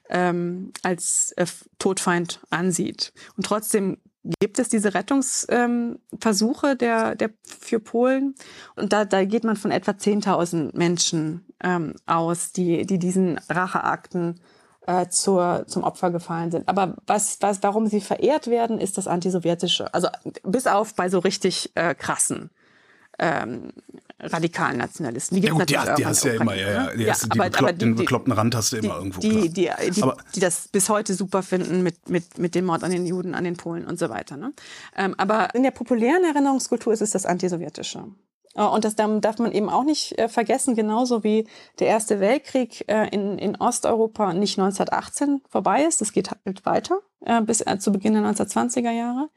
ähm, als äh, Todfeind ansieht. Und trotzdem gibt es diese Rettungsversuche ähm, der, der für Polen. Und da, da geht man von etwa 10.000 Menschen ähm, aus, die, die diesen Racheakten äh, zur, zum Opfer gefallen sind. Aber was, was, warum sie verehrt werden, ist das Antisowjetische. Also bis auf bei so richtig äh, krassen ähm, radikalen Nationalisten. Die, gibt's ja, gut, natürlich die, die hast du ja immer, ja, ja. Die, ja, hast, aber, beklopp, aber die, den bekloppten Rand hast du die, immer irgendwo. Die, die, die, aber, die, das bis heute super finden mit, mit, mit dem Mord an den Juden, an den Polen und so weiter. Ne? Ähm, aber in der populären Erinnerungskultur ist es das Antisowjetische. Äh, und das darf man eben auch nicht äh, vergessen, genauso wie der Erste Weltkrieg äh, in, in Osteuropa nicht 1918 vorbei ist, das geht halt weiter bis zu Beginn der 1920er Jahre,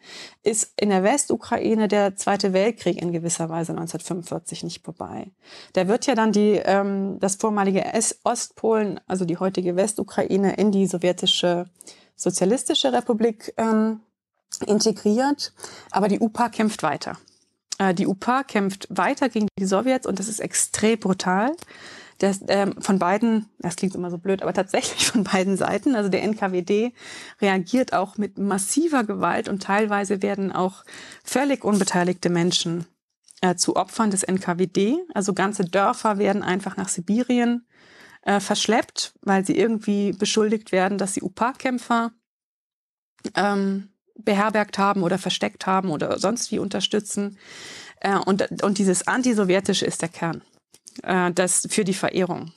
ist in der Westukraine der Zweite Weltkrieg in gewisser Weise 1945 nicht vorbei. Da wird ja dann die, ähm, das vormalige Ostpolen, also die heutige Westukraine, in die sowjetische Sozialistische Republik ähm, integriert, aber die UPA kämpft weiter. Äh, die UPA kämpft weiter gegen die Sowjets und das ist extrem brutal. Das, ähm, von beiden, das klingt immer so blöd, aber tatsächlich [laughs] von beiden Seiten. Also der NKWD reagiert auch mit massiver Gewalt und teilweise werden auch völlig unbeteiligte Menschen äh, zu Opfern des NKWD. Also ganze Dörfer werden einfach nach Sibirien äh, verschleppt, weil sie irgendwie beschuldigt werden, dass sie UPA-Kämpfer ähm, beherbergt haben oder versteckt haben oder sonst wie unterstützen. Äh, und, und dieses Antisowjetische ist der Kern. Äh, das für die Verehrung.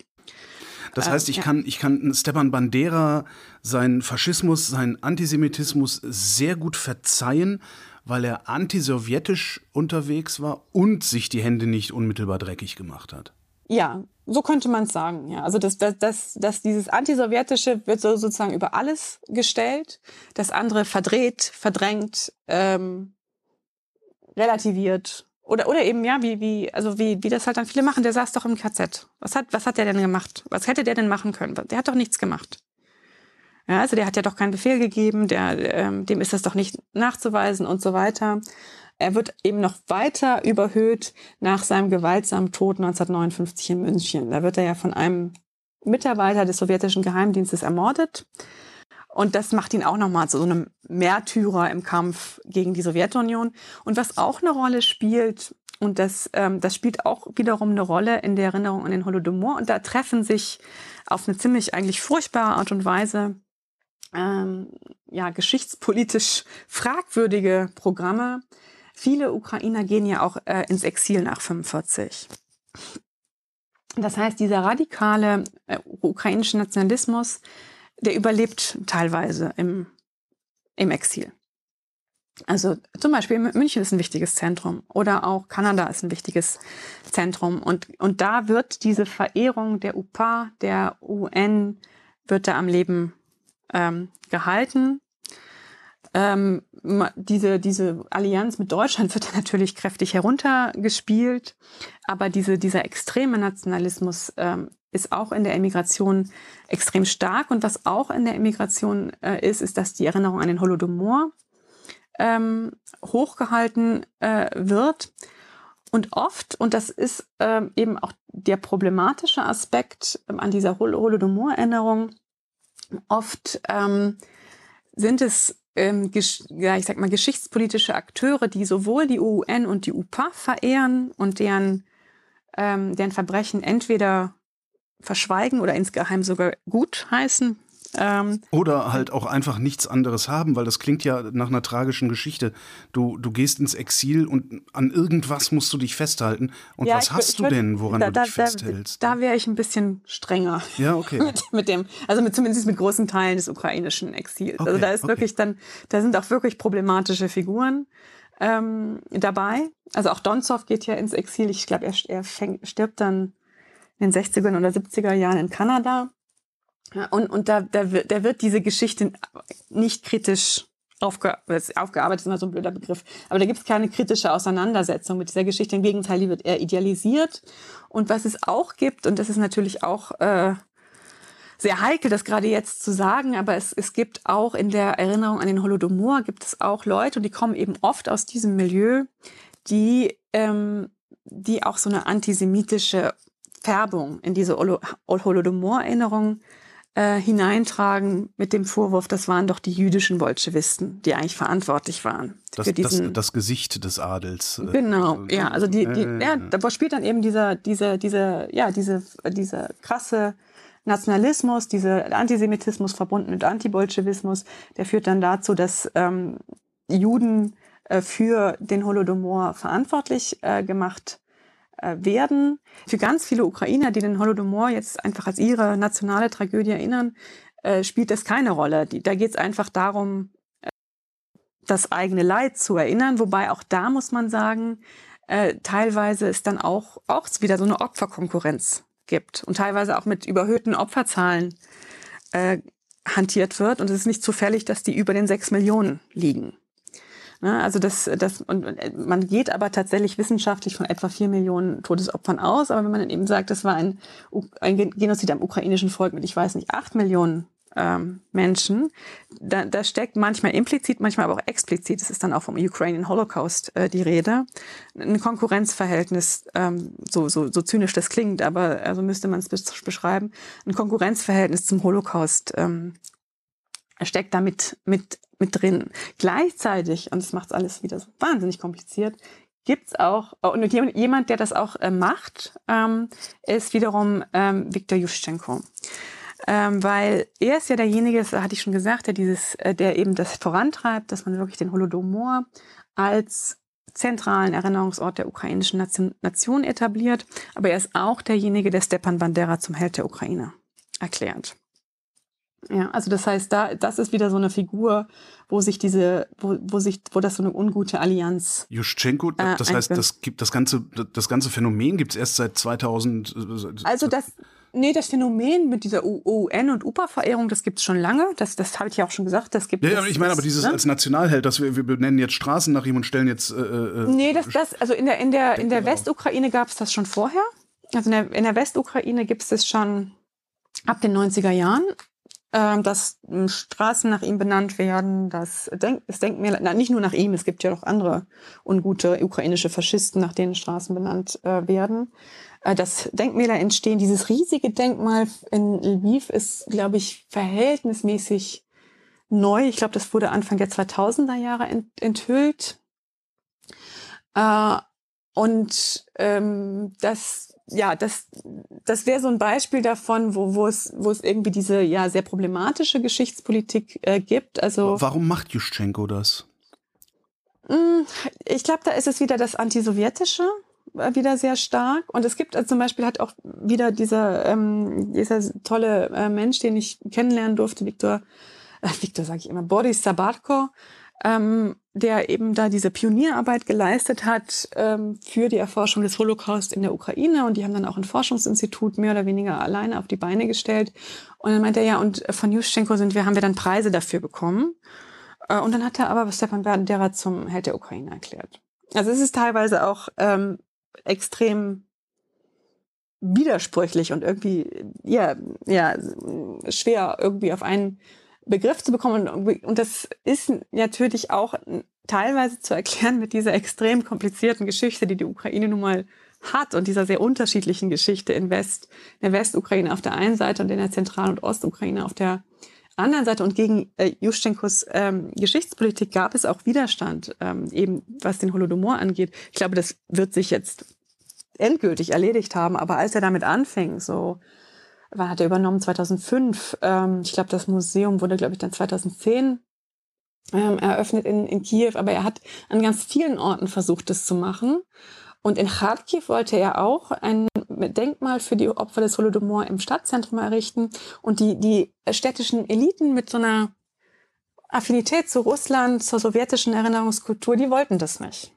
Das heißt, ich kann, ich kann Stepan Bandera seinen Faschismus, seinen Antisemitismus sehr gut verzeihen, weil er antisowjetisch unterwegs war und sich die Hände nicht unmittelbar dreckig gemacht hat. Ja, so könnte man es sagen. Ja, also das, das, das, das dieses antisowjetische wird so sozusagen über alles gestellt, das andere verdreht, verdrängt, ähm, relativiert oder oder eben ja wie wie also wie wie das halt dann viele machen. Der saß doch im KZ. Was hat was hat der denn gemacht? Was hätte der denn machen können? Der hat doch nichts gemacht. Ja, also der hat ja doch keinen Befehl gegeben, der, ähm, dem ist das doch nicht nachzuweisen und so weiter. Er wird eben noch weiter überhöht nach seinem gewaltsamen Tod 1959 in München. Da wird er ja von einem Mitarbeiter des sowjetischen Geheimdienstes ermordet. Und das macht ihn auch nochmal zu so einem Märtyrer im Kampf gegen die Sowjetunion. Und was auch eine Rolle spielt, und das, ähm, das spielt auch wiederum eine Rolle in der Erinnerung an den Holodomor. Und da treffen sich auf eine ziemlich eigentlich furchtbare Art und Weise ähm, ja, geschichtspolitisch fragwürdige Programme Viele Ukrainer gehen ja auch äh, ins Exil nach 45. Das heißt, dieser radikale äh, ukrainische Nationalismus, der überlebt teilweise im, im Exil. Also zum Beispiel München ist ein wichtiges Zentrum oder auch Kanada ist ein wichtiges Zentrum. Und, und da wird diese Verehrung der UPA, der UN, wird da am Leben ähm, gehalten. Ähm, diese, diese Allianz mit Deutschland wird [laughs] natürlich kräftig heruntergespielt, aber diese, dieser extreme Nationalismus ähm, ist auch in der Emigration extrem stark. Und was auch in der Emigration äh, ist, ist, dass die Erinnerung an den Holodomor ähm, hochgehalten äh, wird. Und oft, und das ist ähm, eben auch der problematische Aspekt ähm, an dieser Hol Holodomor-Erinnerung, oft ähm, sind es ähm, ja, ich sag mal, geschichtspolitische Akteure, die sowohl die UN und die UPA verehren und deren, ähm, deren Verbrechen entweder verschweigen oder insgeheim sogar gut heißen, ähm, Oder halt auch einfach nichts anderes haben, weil das klingt ja nach einer tragischen Geschichte. Du, du gehst ins Exil und an irgendwas musst du dich festhalten. Und ja, was ich, hast ich, du denn, woran da, du dich da, festhältst? Da, da wäre ich ein bisschen strenger. Ja, okay. [laughs] mit, mit, dem, also mit, zumindest mit großen Teilen des ukrainischen Exils. Also okay, also da ist okay. wirklich dann, da sind auch wirklich problematische Figuren ähm, dabei. Also auch Donzow geht ja ins Exil. Ich glaube, er, er fängt, stirbt dann in den 60er oder 70er Jahren in Kanada. Und, und da, da, wird, da wird diese Geschichte nicht kritisch aufge, aufgearbeitet, ist immer so ein blöder Begriff. Aber da gibt es keine kritische Auseinandersetzung mit dieser Geschichte. Im Gegenteil, die wird eher idealisiert. Und was es auch gibt, und das ist natürlich auch äh, sehr heikel, das gerade jetzt zu sagen, aber es, es gibt auch in der Erinnerung an den Holodomor, gibt es auch Leute, und die kommen eben oft aus diesem Milieu, die, ähm, die auch so eine antisemitische Färbung in diese Holodomor-Erinnerung äh, hineintragen mit dem Vorwurf, das waren doch die jüdischen Bolschewisten, die eigentlich verantwortlich waren. Das, für diesen, das, das Gesicht des Adels. Äh, genau, ja, also die, die äh, ja, da spielt dann eben dieser, dieser, dieser, ja, diese, dieser krasse Nationalismus, dieser Antisemitismus verbunden mit Antibolschewismus, der führt dann dazu, dass ähm, Juden äh, für den Holodomor verantwortlich äh, gemacht werden. Für ganz viele Ukrainer, die den Holodomor jetzt einfach als ihre nationale Tragödie erinnern, äh, spielt das keine Rolle. Da geht es einfach darum, äh, das eigene Leid zu erinnern. Wobei auch da muss man sagen, teilweise ist dann auch, auch wieder so eine Opferkonkurrenz gibt und teilweise auch mit überhöhten Opferzahlen äh, hantiert wird. Und es ist nicht zufällig, dass die über den sechs Millionen liegen. Ne? Also das, das, und man geht aber tatsächlich wissenschaftlich von etwa vier Millionen Todesopfern aus. Aber wenn man dann eben sagt, das war ein, ein Genozid am ukrainischen Volk mit, ich weiß nicht, acht Millionen ähm, Menschen, da, da steckt manchmal implizit, manchmal aber auch explizit, das ist dann auch vom Ukrainian Holocaust äh, die Rede, ein Konkurrenzverhältnis, ähm, so, so, so zynisch das klingt, aber also müsste man es beschreiben, ein Konkurrenzverhältnis zum Holocaust ähm, steckt da mit, mit drin. Gleichzeitig, und das macht alles wieder so wahnsinnig kompliziert, gibt's auch, und jemand, der das auch äh, macht, ähm, ist wiederum ähm, Viktor Juschenko. Ähm, weil er ist ja derjenige, das hatte ich schon gesagt, der dieses, äh, der eben das vorantreibt, dass man wirklich den Holodomor als zentralen Erinnerungsort der ukrainischen Nation, Nation etabliert. Aber er ist auch derjenige, der Stepan Bandera zum Held der Ukraine erklärt. Ja, also das heißt, da, das ist wieder so eine Figur, wo sich diese, wo, wo sich, wo das so eine ungute Allianz. Juschenko, äh, das heißt, das gibt das ganze, das ganze Phänomen gibt es erst seit 2000. Äh, also das, nee, das Phänomen mit dieser UN und UPA-Verehrung, das gibt es schon lange. Das, das habe ich ja auch schon gesagt. Das gibt. Ja, ja ich meine, aber dieses ne? als Nationalheld, dass wir, wir benennen jetzt Straßen nach ihm und stellen jetzt. Äh, äh, nee, das, das, also in der in der in der Westukraine gab es das schon vorher. Also in der, in der Westukraine gibt es das schon ab den 90er Jahren. Ähm, dass ähm, Straßen nach ihm benannt werden, dass Denk es Denkmäler, na, nicht nur nach ihm, es gibt ja noch andere ungute ukrainische Faschisten, nach denen Straßen benannt äh, werden, äh, dass Denkmäler entstehen. Dieses riesige Denkmal in Lviv ist, glaube ich, verhältnismäßig neu. Ich glaube, das wurde Anfang der 2000er Jahre ent enthüllt. Äh, und ähm, das ja, das, das wäre so ein Beispiel davon, wo, wo, es, wo es irgendwie diese ja sehr problematische Geschichtspolitik äh, gibt. Also warum macht Juschenko das? Hm, ich glaube, da ist es wieder das Antisowjetische äh, wieder sehr stark. Und es gibt also zum Beispiel hat auch wieder dieser, ähm, dieser tolle äh, Mensch, den ich kennenlernen durfte, Viktor, äh, Viktor sage ich immer, Boris Sabarko, ähm, der eben da diese Pionierarbeit geleistet hat ähm, für die Erforschung des Holocaust in der Ukraine. Und die haben dann auch ein Forschungsinstitut mehr oder weniger alleine auf die Beine gestellt. Und dann meinte er, ja, und von Juschenko sind wir, haben wir dann Preise dafür bekommen. Äh, und dann hat er aber Stefan Bandera zum Held der Ukraine erklärt. Also es ist teilweise auch ähm, extrem widersprüchlich und irgendwie ja ja schwer irgendwie auf einen Begriff zu bekommen und das ist natürlich auch teilweise zu erklären mit dieser extrem komplizierten Geschichte, die die Ukraine nun mal hat und dieser sehr unterschiedlichen Geschichte in West, in der Westukraine auf der einen Seite und in der Zentral- und Ostukraine auf der anderen Seite. Und gegen äh, Juschenkos ähm, Geschichtspolitik gab es auch Widerstand, ähm, eben was den Holodomor angeht. Ich glaube, das wird sich jetzt endgültig erledigt haben. Aber als er damit anfing, so, wann hat er übernommen? 2005. Ähm, ich glaube, das Museum wurde, glaube ich, dann 2010 ähm, eröffnet in, in Kiew. Aber er hat an ganz vielen Orten versucht, das zu machen. Und in Kharkiv wollte er auch ein Denkmal für die Opfer des Holodomor im Stadtzentrum errichten. Und die, die städtischen Eliten mit so einer Affinität zu Russland, zur sowjetischen Erinnerungskultur, die wollten das nicht.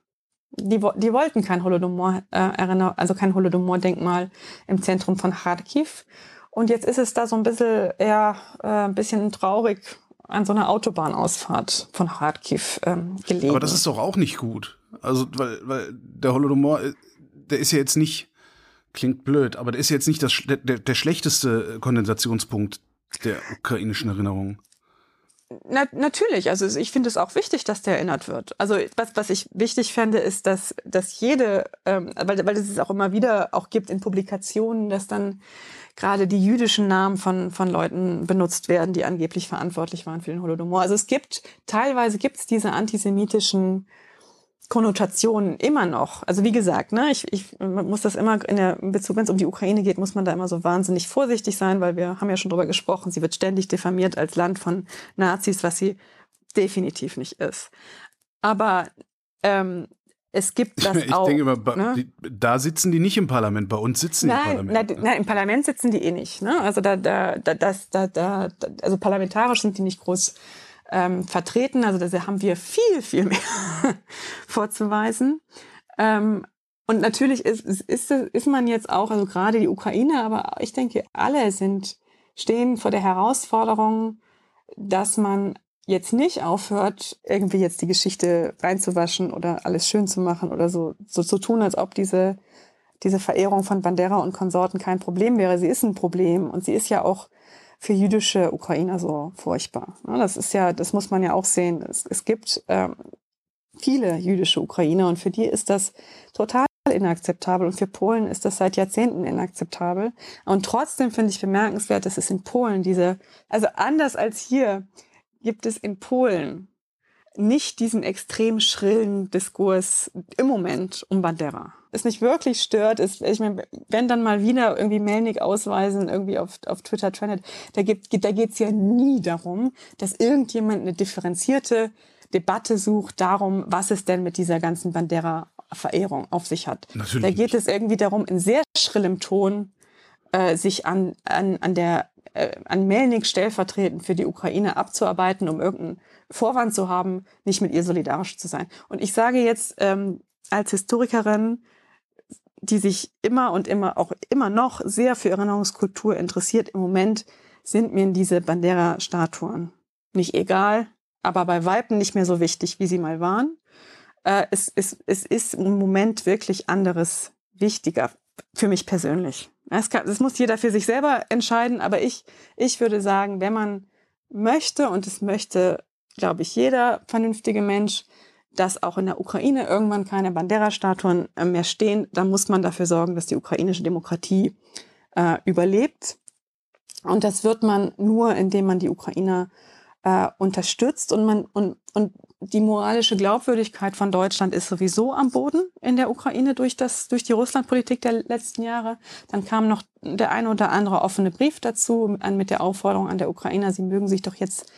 Die, die wollten kein Holodomor, äh, also kein Holodomor-Denkmal im Zentrum von Kharkiv. Und jetzt ist es da so ein bisschen, eher äh, ein bisschen traurig an so einer Autobahnausfahrt von Kharkiv ähm, gelegen. Aber das ist doch auch nicht gut. Also, weil, weil der Holodomor, äh, der ist ja jetzt nicht, klingt blöd, aber der ist jetzt nicht das, der, der schlechteste Kondensationspunkt der ukrainischen Erinnerung. Na, natürlich, also ich finde es auch wichtig, dass der erinnert wird. Also was, was ich wichtig fände, ist, dass, dass jede, ähm, weil, weil es auch immer wieder auch gibt in Publikationen, dass dann gerade die jüdischen Namen von, von Leuten benutzt werden, die angeblich verantwortlich waren für den Holodomor. Also es gibt, teilweise gibt es diese antisemitischen Konnotationen immer noch. Also wie gesagt, ne, ich, ich muss das immer in der in Bezug, wenn es um die Ukraine geht, muss man da immer so wahnsinnig vorsichtig sein, weil wir haben ja schon drüber gesprochen, sie wird ständig diffamiert als Land von Nazis, was sie definitiv nicht ist. Aber ähm, es gibt [laughs] das ich auch. Denke immer, ne? da sitzen die nicht im Parlament, bei uns sitzen nein, die im Parlament. Nein, nein, im Parlament sitzen die eh nicht. Ne? Also da, da, da, das, da, da, also parlamentarisch sind die nicht groß ähm, vertreten. Also da haben wir viel, viel [laughs] mehr vorzuweisen. Ähm, und natürlich ist, ist, ist man jetzt auch, also gerade die Ukraine, aber ich denke, alle sind, stehen vor der Herausforderung, dass man jetzt nicht aufhört, irgendwie jetzt die Geschichte reinzuwaschen oder alles schön zu machen oder so, so zu tun, als ob diese, diese Verehrung von Bandera und Konsorten kein Problem wäre. Sie ist ein Problem und sie ist ja auch für jüdische Ukrainer so furchtbar. Das ist ja, das muss man ja auch sehen. Es, es gibt ähm, viele jüdische Ukrainer und für die ist das total inakzeptabel und für Polen ist das seit Jahrzehnten inakzeptabel. Und trotzdem finde ich bemerkenswert, dass es in Polen diese, also anders als hier, gibt es in Polen nicht diesen extrem schrillen Diskurs im Moment um Bandera. Es nicht wirklich stört, ist, ich meine, wenn dann mal wieder irgendwie Melnik ausweisen, irgendwie auf, auf Twitter trendet, da, gibt, da geht's ja nie darum, dass irgendjemand eine differenzierte Debatte sucht darum, was es denn mit dieser ganzen Bandera-Verehrung auf sich hat. Natürlich da geht es irgendwie darum, in sehr schrillem Ton äh, sich an, an, an der äh, an Melnik stellvertretend für die Ukraine abzuarbeiten, um irgendeinen Vorwand zu haben, nicht mit ihr solidarisch zu sein. Und ich sage jetzt ähm, als Historikerin, die sich immer und immer auch immer noch sehr für Erinnerungskultur interessiert, im Moment sind mir diese Bandera-Statuen nicht egal, aber bei Weitem nicht mehr so wichtig, wie sie mal waren. Äh, es, es, es ist im Moment wirklich anderes wichtiger für mich persönlich. Das, kann, das muss jeder für sich selber entscheiden, aber ich, ich würde sagen, wenn man möchte, und es möchte, glaube ich, jeder vernünftige Mensch, dass auch in der Ukraine irgendwann keine Bandera-Statuen äh, mehr stehen, dann muss man dafür sorgen, dass die ukrainische Demokratie äh, überlebt. Und das wird man nur, indem man die Ukrainer äh, unterstützt und man und, und die moralische Glaubwürdigkeit von Deutschland ist sowieso am Boden in der Ukraine durch das durch die Russlandpolitik der letzten Jahre. Dann kam noch der eine oder andere offene Brief dazu mit der Aufforderung an der Ukrainer, sie mögen sich doch jetzt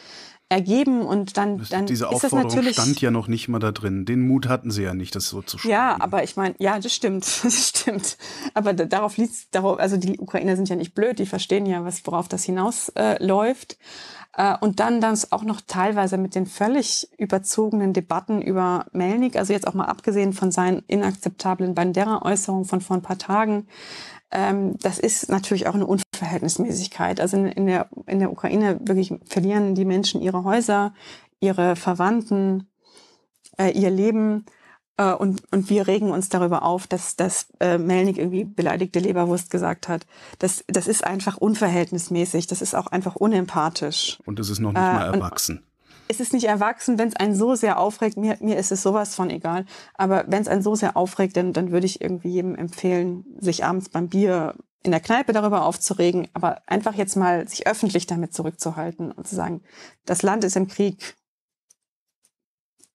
ergeben und dann, dann diese Aufforderung ist das natürlich stand ja noch nicht mal da drin. Den Mut hatten sie ja nicht, das so zu schreiben. Ja, aber ich meine, ja, das stimmt, [laughs] das stimmt. Aber darauf liegt, darauf, also die Ukrainer sind ja nicht blöd, die verstehen ja, was worauf das hinausläuft. Äh, und dann das auch noch teilweise mit den völlig überzogenen Debatten über Melnik, also jetzt auch mal abgesehen von seinen inakzeptablen Bandera-Äußerungen von vor ein paar Tagen, ähm, das ist natürlich auch eine Unverhältnismäßigkeit. Also in, in, der, in der Ukraine wirklich verlieren die Menschen ihre Häuser, ihre Verwandten, äh, ihr Leben äh, und, und wir regen uns darüber auf, dass, dass äh, Melnik irgendwie beleidigte Leberwurst gesagt hat. Das, das ist einfach unverhältnismäßig, das ist auch einfach unempathisch. Und es ist noch nicht mal erwachsen. es ist nicht erwachsen, wenn es einen so sehr aufregt, mir, mir ist es sowas von egal, aber wenn es einen so sehr aufregt, dann, dann würde ich irgendwie jedem empfehlen, sich abends beim Bier in der Kneipe darüber aufzuregen, aber einfach jetzt mal sich öffentlich damit zurückzuhalten und zu sagen, das Land ist im Krieg,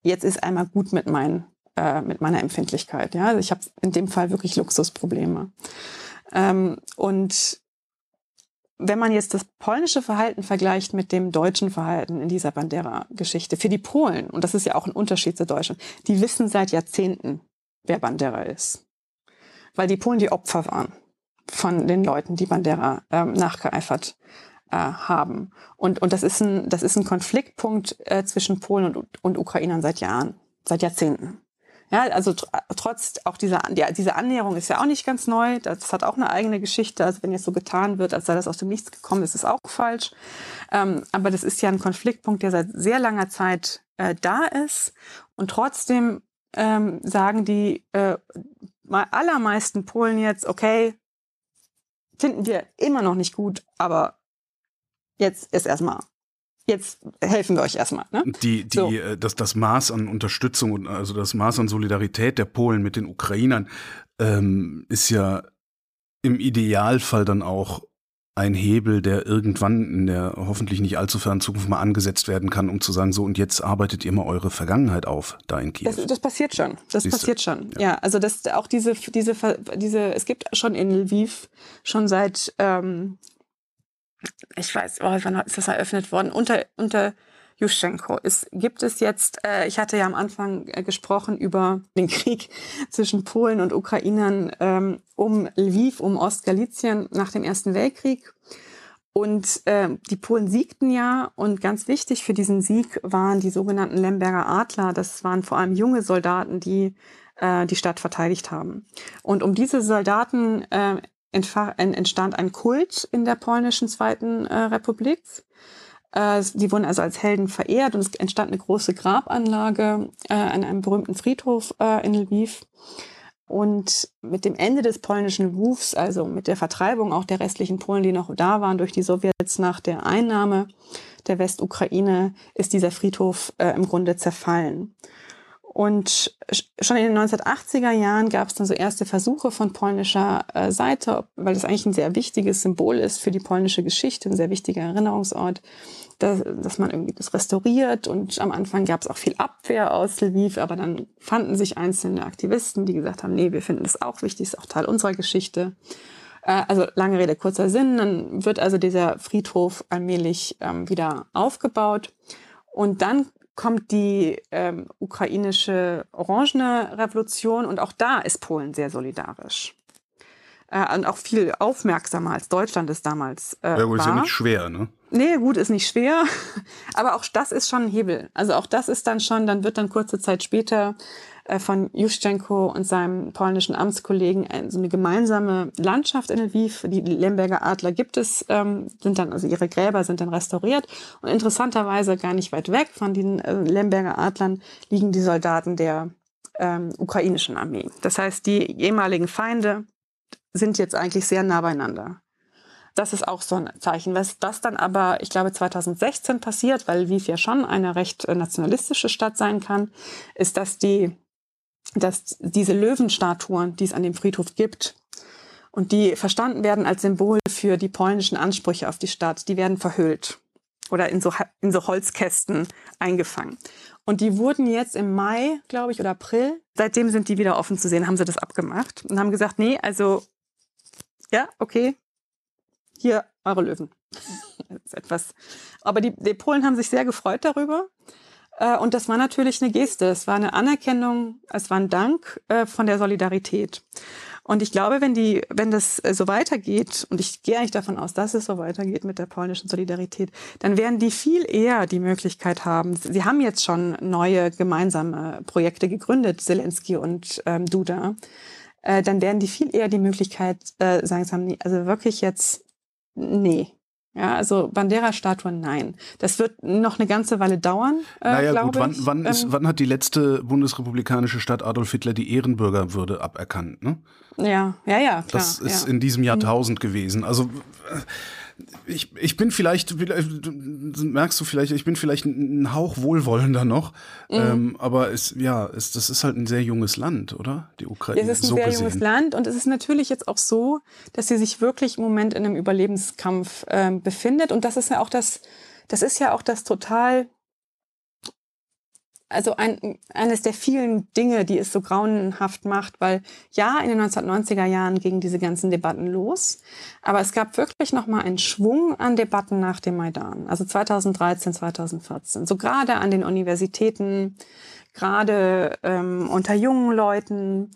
jetzt ist einmal gut mit, mein, äh, mit meiner Empfindlichkeit. Ja? Also ich habe in dem Fall wirklich Luxusprobleme. Ähm, und wenn man jetzt das polnische Verhalten vergleicht mit dem deutschen Verhalten in dieser Bandera-Geschichte, für die Polen, und das ist ja auch ein Unterschied zu Deutschland, die wissen seit Jahrzehnten, wer Bandera ist. Weil die Polen die Opfer waren von den Leuten, die Bandera ähm, nachgeeifert äh, haben. Und, und das, ist ein, das ist ein Konfliktpunkt äh, zwischen Polen und, und Ukrainern seit Jahren, seit Jahrzehnten. Ja, also tr trotz auch dieser, ja, diese Annäherung ist ja auch nicht ganz neu. Das hat auch eine eigene Geschichte. Also wenn jetzt so getan wird, als sei das aus dem Nichts gekommen, ist es auch falsch. Ähm, aber das ist ja ein Konfliktpunkt, der seit sehr langer Zeit äh, da ist. Und trotzdem ähm, sagen die äh, allermeisten Polen jetzt, okay, finden wir immer noch nicht gut, aber jetzt ist erstmal jetzt helfen wir euch erstmal. Ne? Die, die, so. Äh, das, das Maß an Unterstützung und also das Maß an Solidarität der Polen mit den Ukrainern ähm, ist ja im Idealfall dann auch ein Hebel, der irgendwann in der hoffentlich nicht allzu fernen Zukunft mal angesetzt werden kann, um zu sagen, so und jetzt arbeitet ihr mal eure Vergangenheit auf da in Kiew. Das, das passiert schon. Das Siehst passiert schon. Ja. ja. also das auch diese diese diese es gibt schon in Lviv schon seit ähm, ich weiß, oh, wann ist das eröffnet worden? Unter, unter Juschenko. Es gibt es jetzt, äh, ich hatte ja am Anfang äh, gesprochen über den Krieg [laughs] zwischen Polen und Ukrainern ähm, um Lviv, um Ostgalizien nach dem Ersten Weltkrieg. Und äh, die Polen siegten ja und ganz wichtig für diesen Sieg waren die sogenannten Lemberger Adler. Das waren vor allem junge Soldaten, die äh, die Stadt verteidigt haben. Und um diese Soldaten äh, entstand ein Kult in der polnischen Zweiten äh, Republik. Äh, die wurden also als Helden verehrt und es entstand eine große Grabanlage äh, an einem berühmten Friedhof äh, in Lviv. Und mit dem Ende des polnischen Rufs, also mit der Vertreibung auch der restlichen Polen, die noch da waren durch die Sowjets nach der Einnahme der Westukraine, ist dieser Friedhof äh, im Grunde zerfallen. Und schon in den 1980er Jahren gab es dann so erste Versuche von polnischer äh, Seite, weil das eigentlich ein sehr wichtiges Symbol ist für die polnische Geschichte, ein sehr wichtiger Erinnerungsort, dass, dass man irgendwie das restauriert. Und am Anfang gab es auch viel Abwehr aus Lviv, aber dann fanden sich einzelne Aktivisten, die gesagt haben, nee, wir finden das auch wichtig, ist auch Teil unserer Geschichte. Äh, also lange Rede, kurzer Sinn. Dann wird also dieser Friedhof allmählich ähm, wieder aufgebaut. Und dann kommt die ähm, ukrainische Orangene Revolution und auch da ist Polen sehr solidarisch. Äh, und auch viel aufmerksamer als Deutschland es damals äh, ja, gut, war. ist ja nicht schwer, ne? Nee, gut, ist nicht schwer. [laughs] Aber auch das ist schon ein Hebel. Also auch das ist dann schon, dann wird dann kurze Zeit später von Juszczenko und seinem polnischen Amtskollegen äh, so eine gemeinsame Landschaft in Lviv. Die Lemberger Adler gibt es, ähm, sind dann, also ihre Gräber sind dann restauriert. Und interessanterweise gar nicht weit weg von den äh, Lemberger Adlern liegen die Soldaten der ähm, ukrainischen Armee. Das heißt, die ehemaligen Feinde sind jetzt eigentlich sehr nah beieinander. Das ist auch so ein Zeichen. Was das dann aber, ich glaube, 2016 passiert, weil Lviv ja schon eine recht nationalistische Stadt sein kann, ist, dass die dass diese Löwenstatuen, die es an dem Friedhof gibt, und die verstanden werden als Symbol für die polnischen Ansprüche auf die Stadt, die werden verhüllt oder in so, in so Holzkästen eingefangen. Und die wurden jetzt im Mai, glaube ich, oder April, seitdem sind die wieder offen zu sehen, haben sie das abgemacht und haben gesagt, nee, also, ja, okay, hier eure Löwen. [laughs] das ist etwas. Aber die, die Polen haben sich sehr gefreut darüber. Äh, und das war natürlich eine Geste. Es war eine Anerkennung, es war ein Dank äh, von der Solidarität. Und ich glaube, wenn die, wenn das äh, so weitergeht, und ich gehe eigentlich davon aus, dass es so weitergeht mit der polnischen Solidarität, dann werden die viel eher die Möglichkeit haben. Sie haben jetzt schon neue gemeinsame Projekte gegründet, Zelensky und ähm, Duda. Äh, dann werden die viel eher die Möglichkeit äh, sagen, also wirklich jetzt, nee, Ja, also Bandera-Statuen, nein. Das wird noch eine ganze Weile dauern. Äh, naja, gut, wann, wann, ist, ähm, wann hat die letzte bundesrepublikanische Stadt Adolf Hitler die Ehrenbürgerwürde aberkannt? Ne? Ja, ja, ja. Klar, das ist ja. in diesem Jahrtausend mhm. gewesen. Also ich, ich bin vielleicht, merkst du vielleicht, ich bin vielleicht ein Hauch wohlwollender noch, mhm. ähm, aber es, ja, es, das ist halt ein sehr junges Land, oder? Die Ukraine. Es ist ein so sehr gesehen. junges Land und es ist natürlich jetzt auch so, dass sie sich wirklich im Moment in einem Überlebenskampf äh, befindet und das ist ja auch das, das ist ja auch das total also ein, eines der vielen Dinge, die es so grauenhaft macht, weil ja, in den 1990er Jahren gingen diese ganzen Debatten los, aber es gab wirklich noch mal einen Schwung an Debatten nach dem Maidan, also 2013, 2014, so gerade an den Universitäten, gerade ähm, unter jungen Leuten,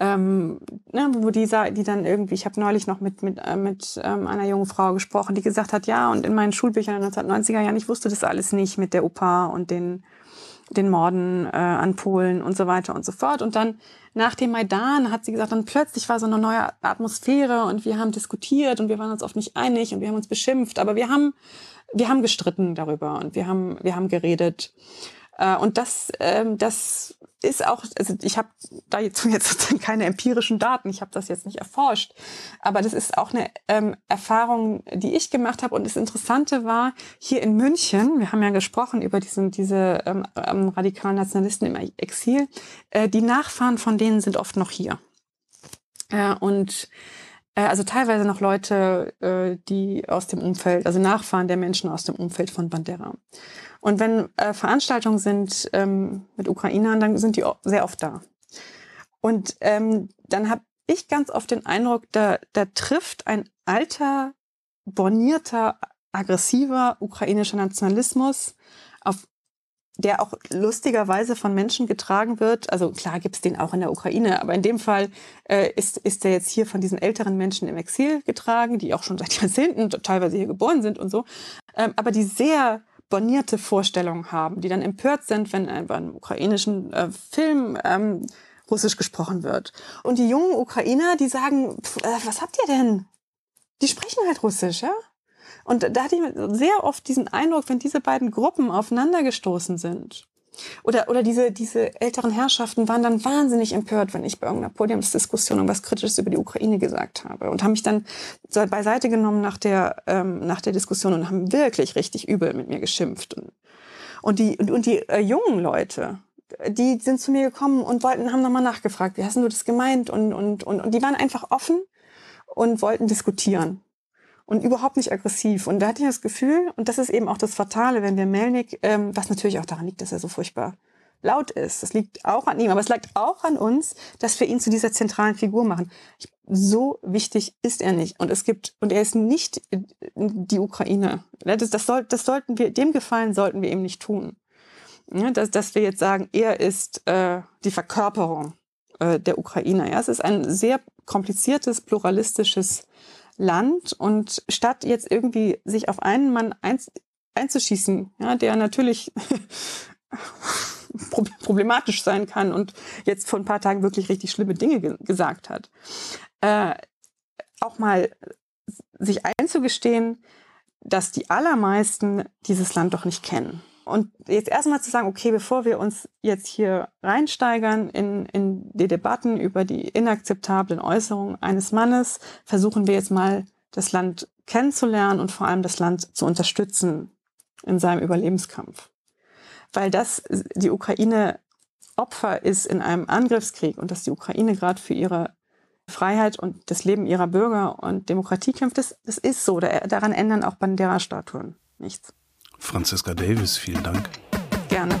ähm, ne, wo die, die dann irgendwie, ich habe neulich noch mit, mit, äh, mit ähm, einer jungen Frau gesprochen, die gesagt hat, ja, und in meinen Schulbüchern in den 1990er Jahren, ich wusste das alles nicht mit der UPA und den den Morden äh, an Polen und so weiter und so fort. Und dann nach dem Maidan hat sie gesagt, dann plötzlich war so eine neue Atmosphäre und wir haben diskutiert und wir waren uns oft nicht einig und wir haben uns beschimpft, aber wir haben wir haben gestritten darüber und wir haben wir haben geredet. Äh, und das, ähm, das ist auch, also ich habe da jetzt, [laughs] jetzt keine empirischen Daten, ich habe das jetzt nicht erforscht, aber das ist auch eine ähm, Erfahrung, die ich gemacht habe. Und das Interessante war, hier in München, wir haben ja gesprochen über diesen, diese ähm, ähm, radikalen Nationalisten im Exil, äh, die Nachfahren von denen sind oft noch hier. Äh, und äh, also teilweise noch Leute, äh, die aus dem Umfeld, also Nachfahren der Menschen aus dem Umfeld von Bandera. Und wenn äh, Veranstaltungen sind ähm, mit Ukrainern, dann sind die sehr oft da. Und ähm, dann habe ich ganz oft den Eindruck, da, da trifft ein alter, bornierter, aggressiver ukrainischer Nationalismus auf der auch lustigerweise von Menschen getragen wird. Also klar gibt's den auch in der Ukraine, aber in dem Fall äh, ist, ist der jetzt hier von diesen älteren Menschen im Exil getragen, die auch schon seit [laughs] Jahrzehnten teilweise hier geboren sind und so, ähm, aber die sehr bornierte Vorstellungen haben, die dann empört sind, wenn bei einem ukrainischen äh, Film ähm, Russisch gesprochen wird. Und die jungen Ukrainer, die sagen, äh, was habt ihr denn? Die sprechen halt Russisch, ja? Und da hatte ich sehr oft diesen Eindruck, wenn diese beiden Gruppen aufeinandergestoßen sind, oder, oder diese, diese älteren Herrschaften waren dann wahnsinnig empört, wenn ich bei irgendeiner Podiumsdiskussion irgendwas Kritisches über die Ukraine gesagt habe und haben mich dann so beiseite genommen nach der, ähm, nach der Diskussion und haben wirklich richtig übel mit mir geschimpft. Und, und die, und, und die äh, jungen Leute, die sind zu mir gekommen und wollten, haben nochmal nachgefragt, wie hast du das gemeint? Und, und, und, und die waren einfach offen und wollten diskutieren und überhaupt nicht aggressiv. Und da hatte ich das Gefühl, und das ist eben auch das Fatale, wenn wir Melnik, ähm, was natürlich auch daran liegt, dass er so furchtbar laut ist. Das liegt auch an ihm, aber es liegt auch an uns, dass wir ihn zu dieser zentralen Figur machen. So wichtig ist er nicht. Und es gibt, und er ist nicht die Ukraine. Das, das, soll, das sollten wir, dem Gefallen sollten wir ihm nicht tun. Ja, dass, dass wir jetzt sagen, er ist äh, die Verkörperung äh, der Ukraine. Ja, es ist ein sehr kompliziertes, pluralistisches Land und statt jetzt irgendwie sich auf einen Mann einz einzuschießen, ja, der natürlich [laughs] problematisch sein kann und jetzt vor ein paar Tagen wirklich richtig schlimme Dinge ge gesagt hat, äh, auch mal sich einzugestehen, dass die allermeisten dieses Land doch nicht kennen. Und jetzt erstmal zu sagen, okay, bevor wir uns jetzt hier reinsteigern in, in die Debatten über die inakzeptablen Äußerungen eines Mannes, versuchen wir jetzt mal das Land kennenzulernen und vor allem das Land zu unterstützen in seinem Überlebenskampf. Weil das die Ukraine Opfer ist in einem Angriffskrieg und dass die Ukraine gerade für ihre Freiheit und das Leben ihrer Bürger und Demokratie kämpft, das, das ist so. daran ändern auch Bandera-Statuen nichts. Franziska Davis, vielen Dank. Gerne.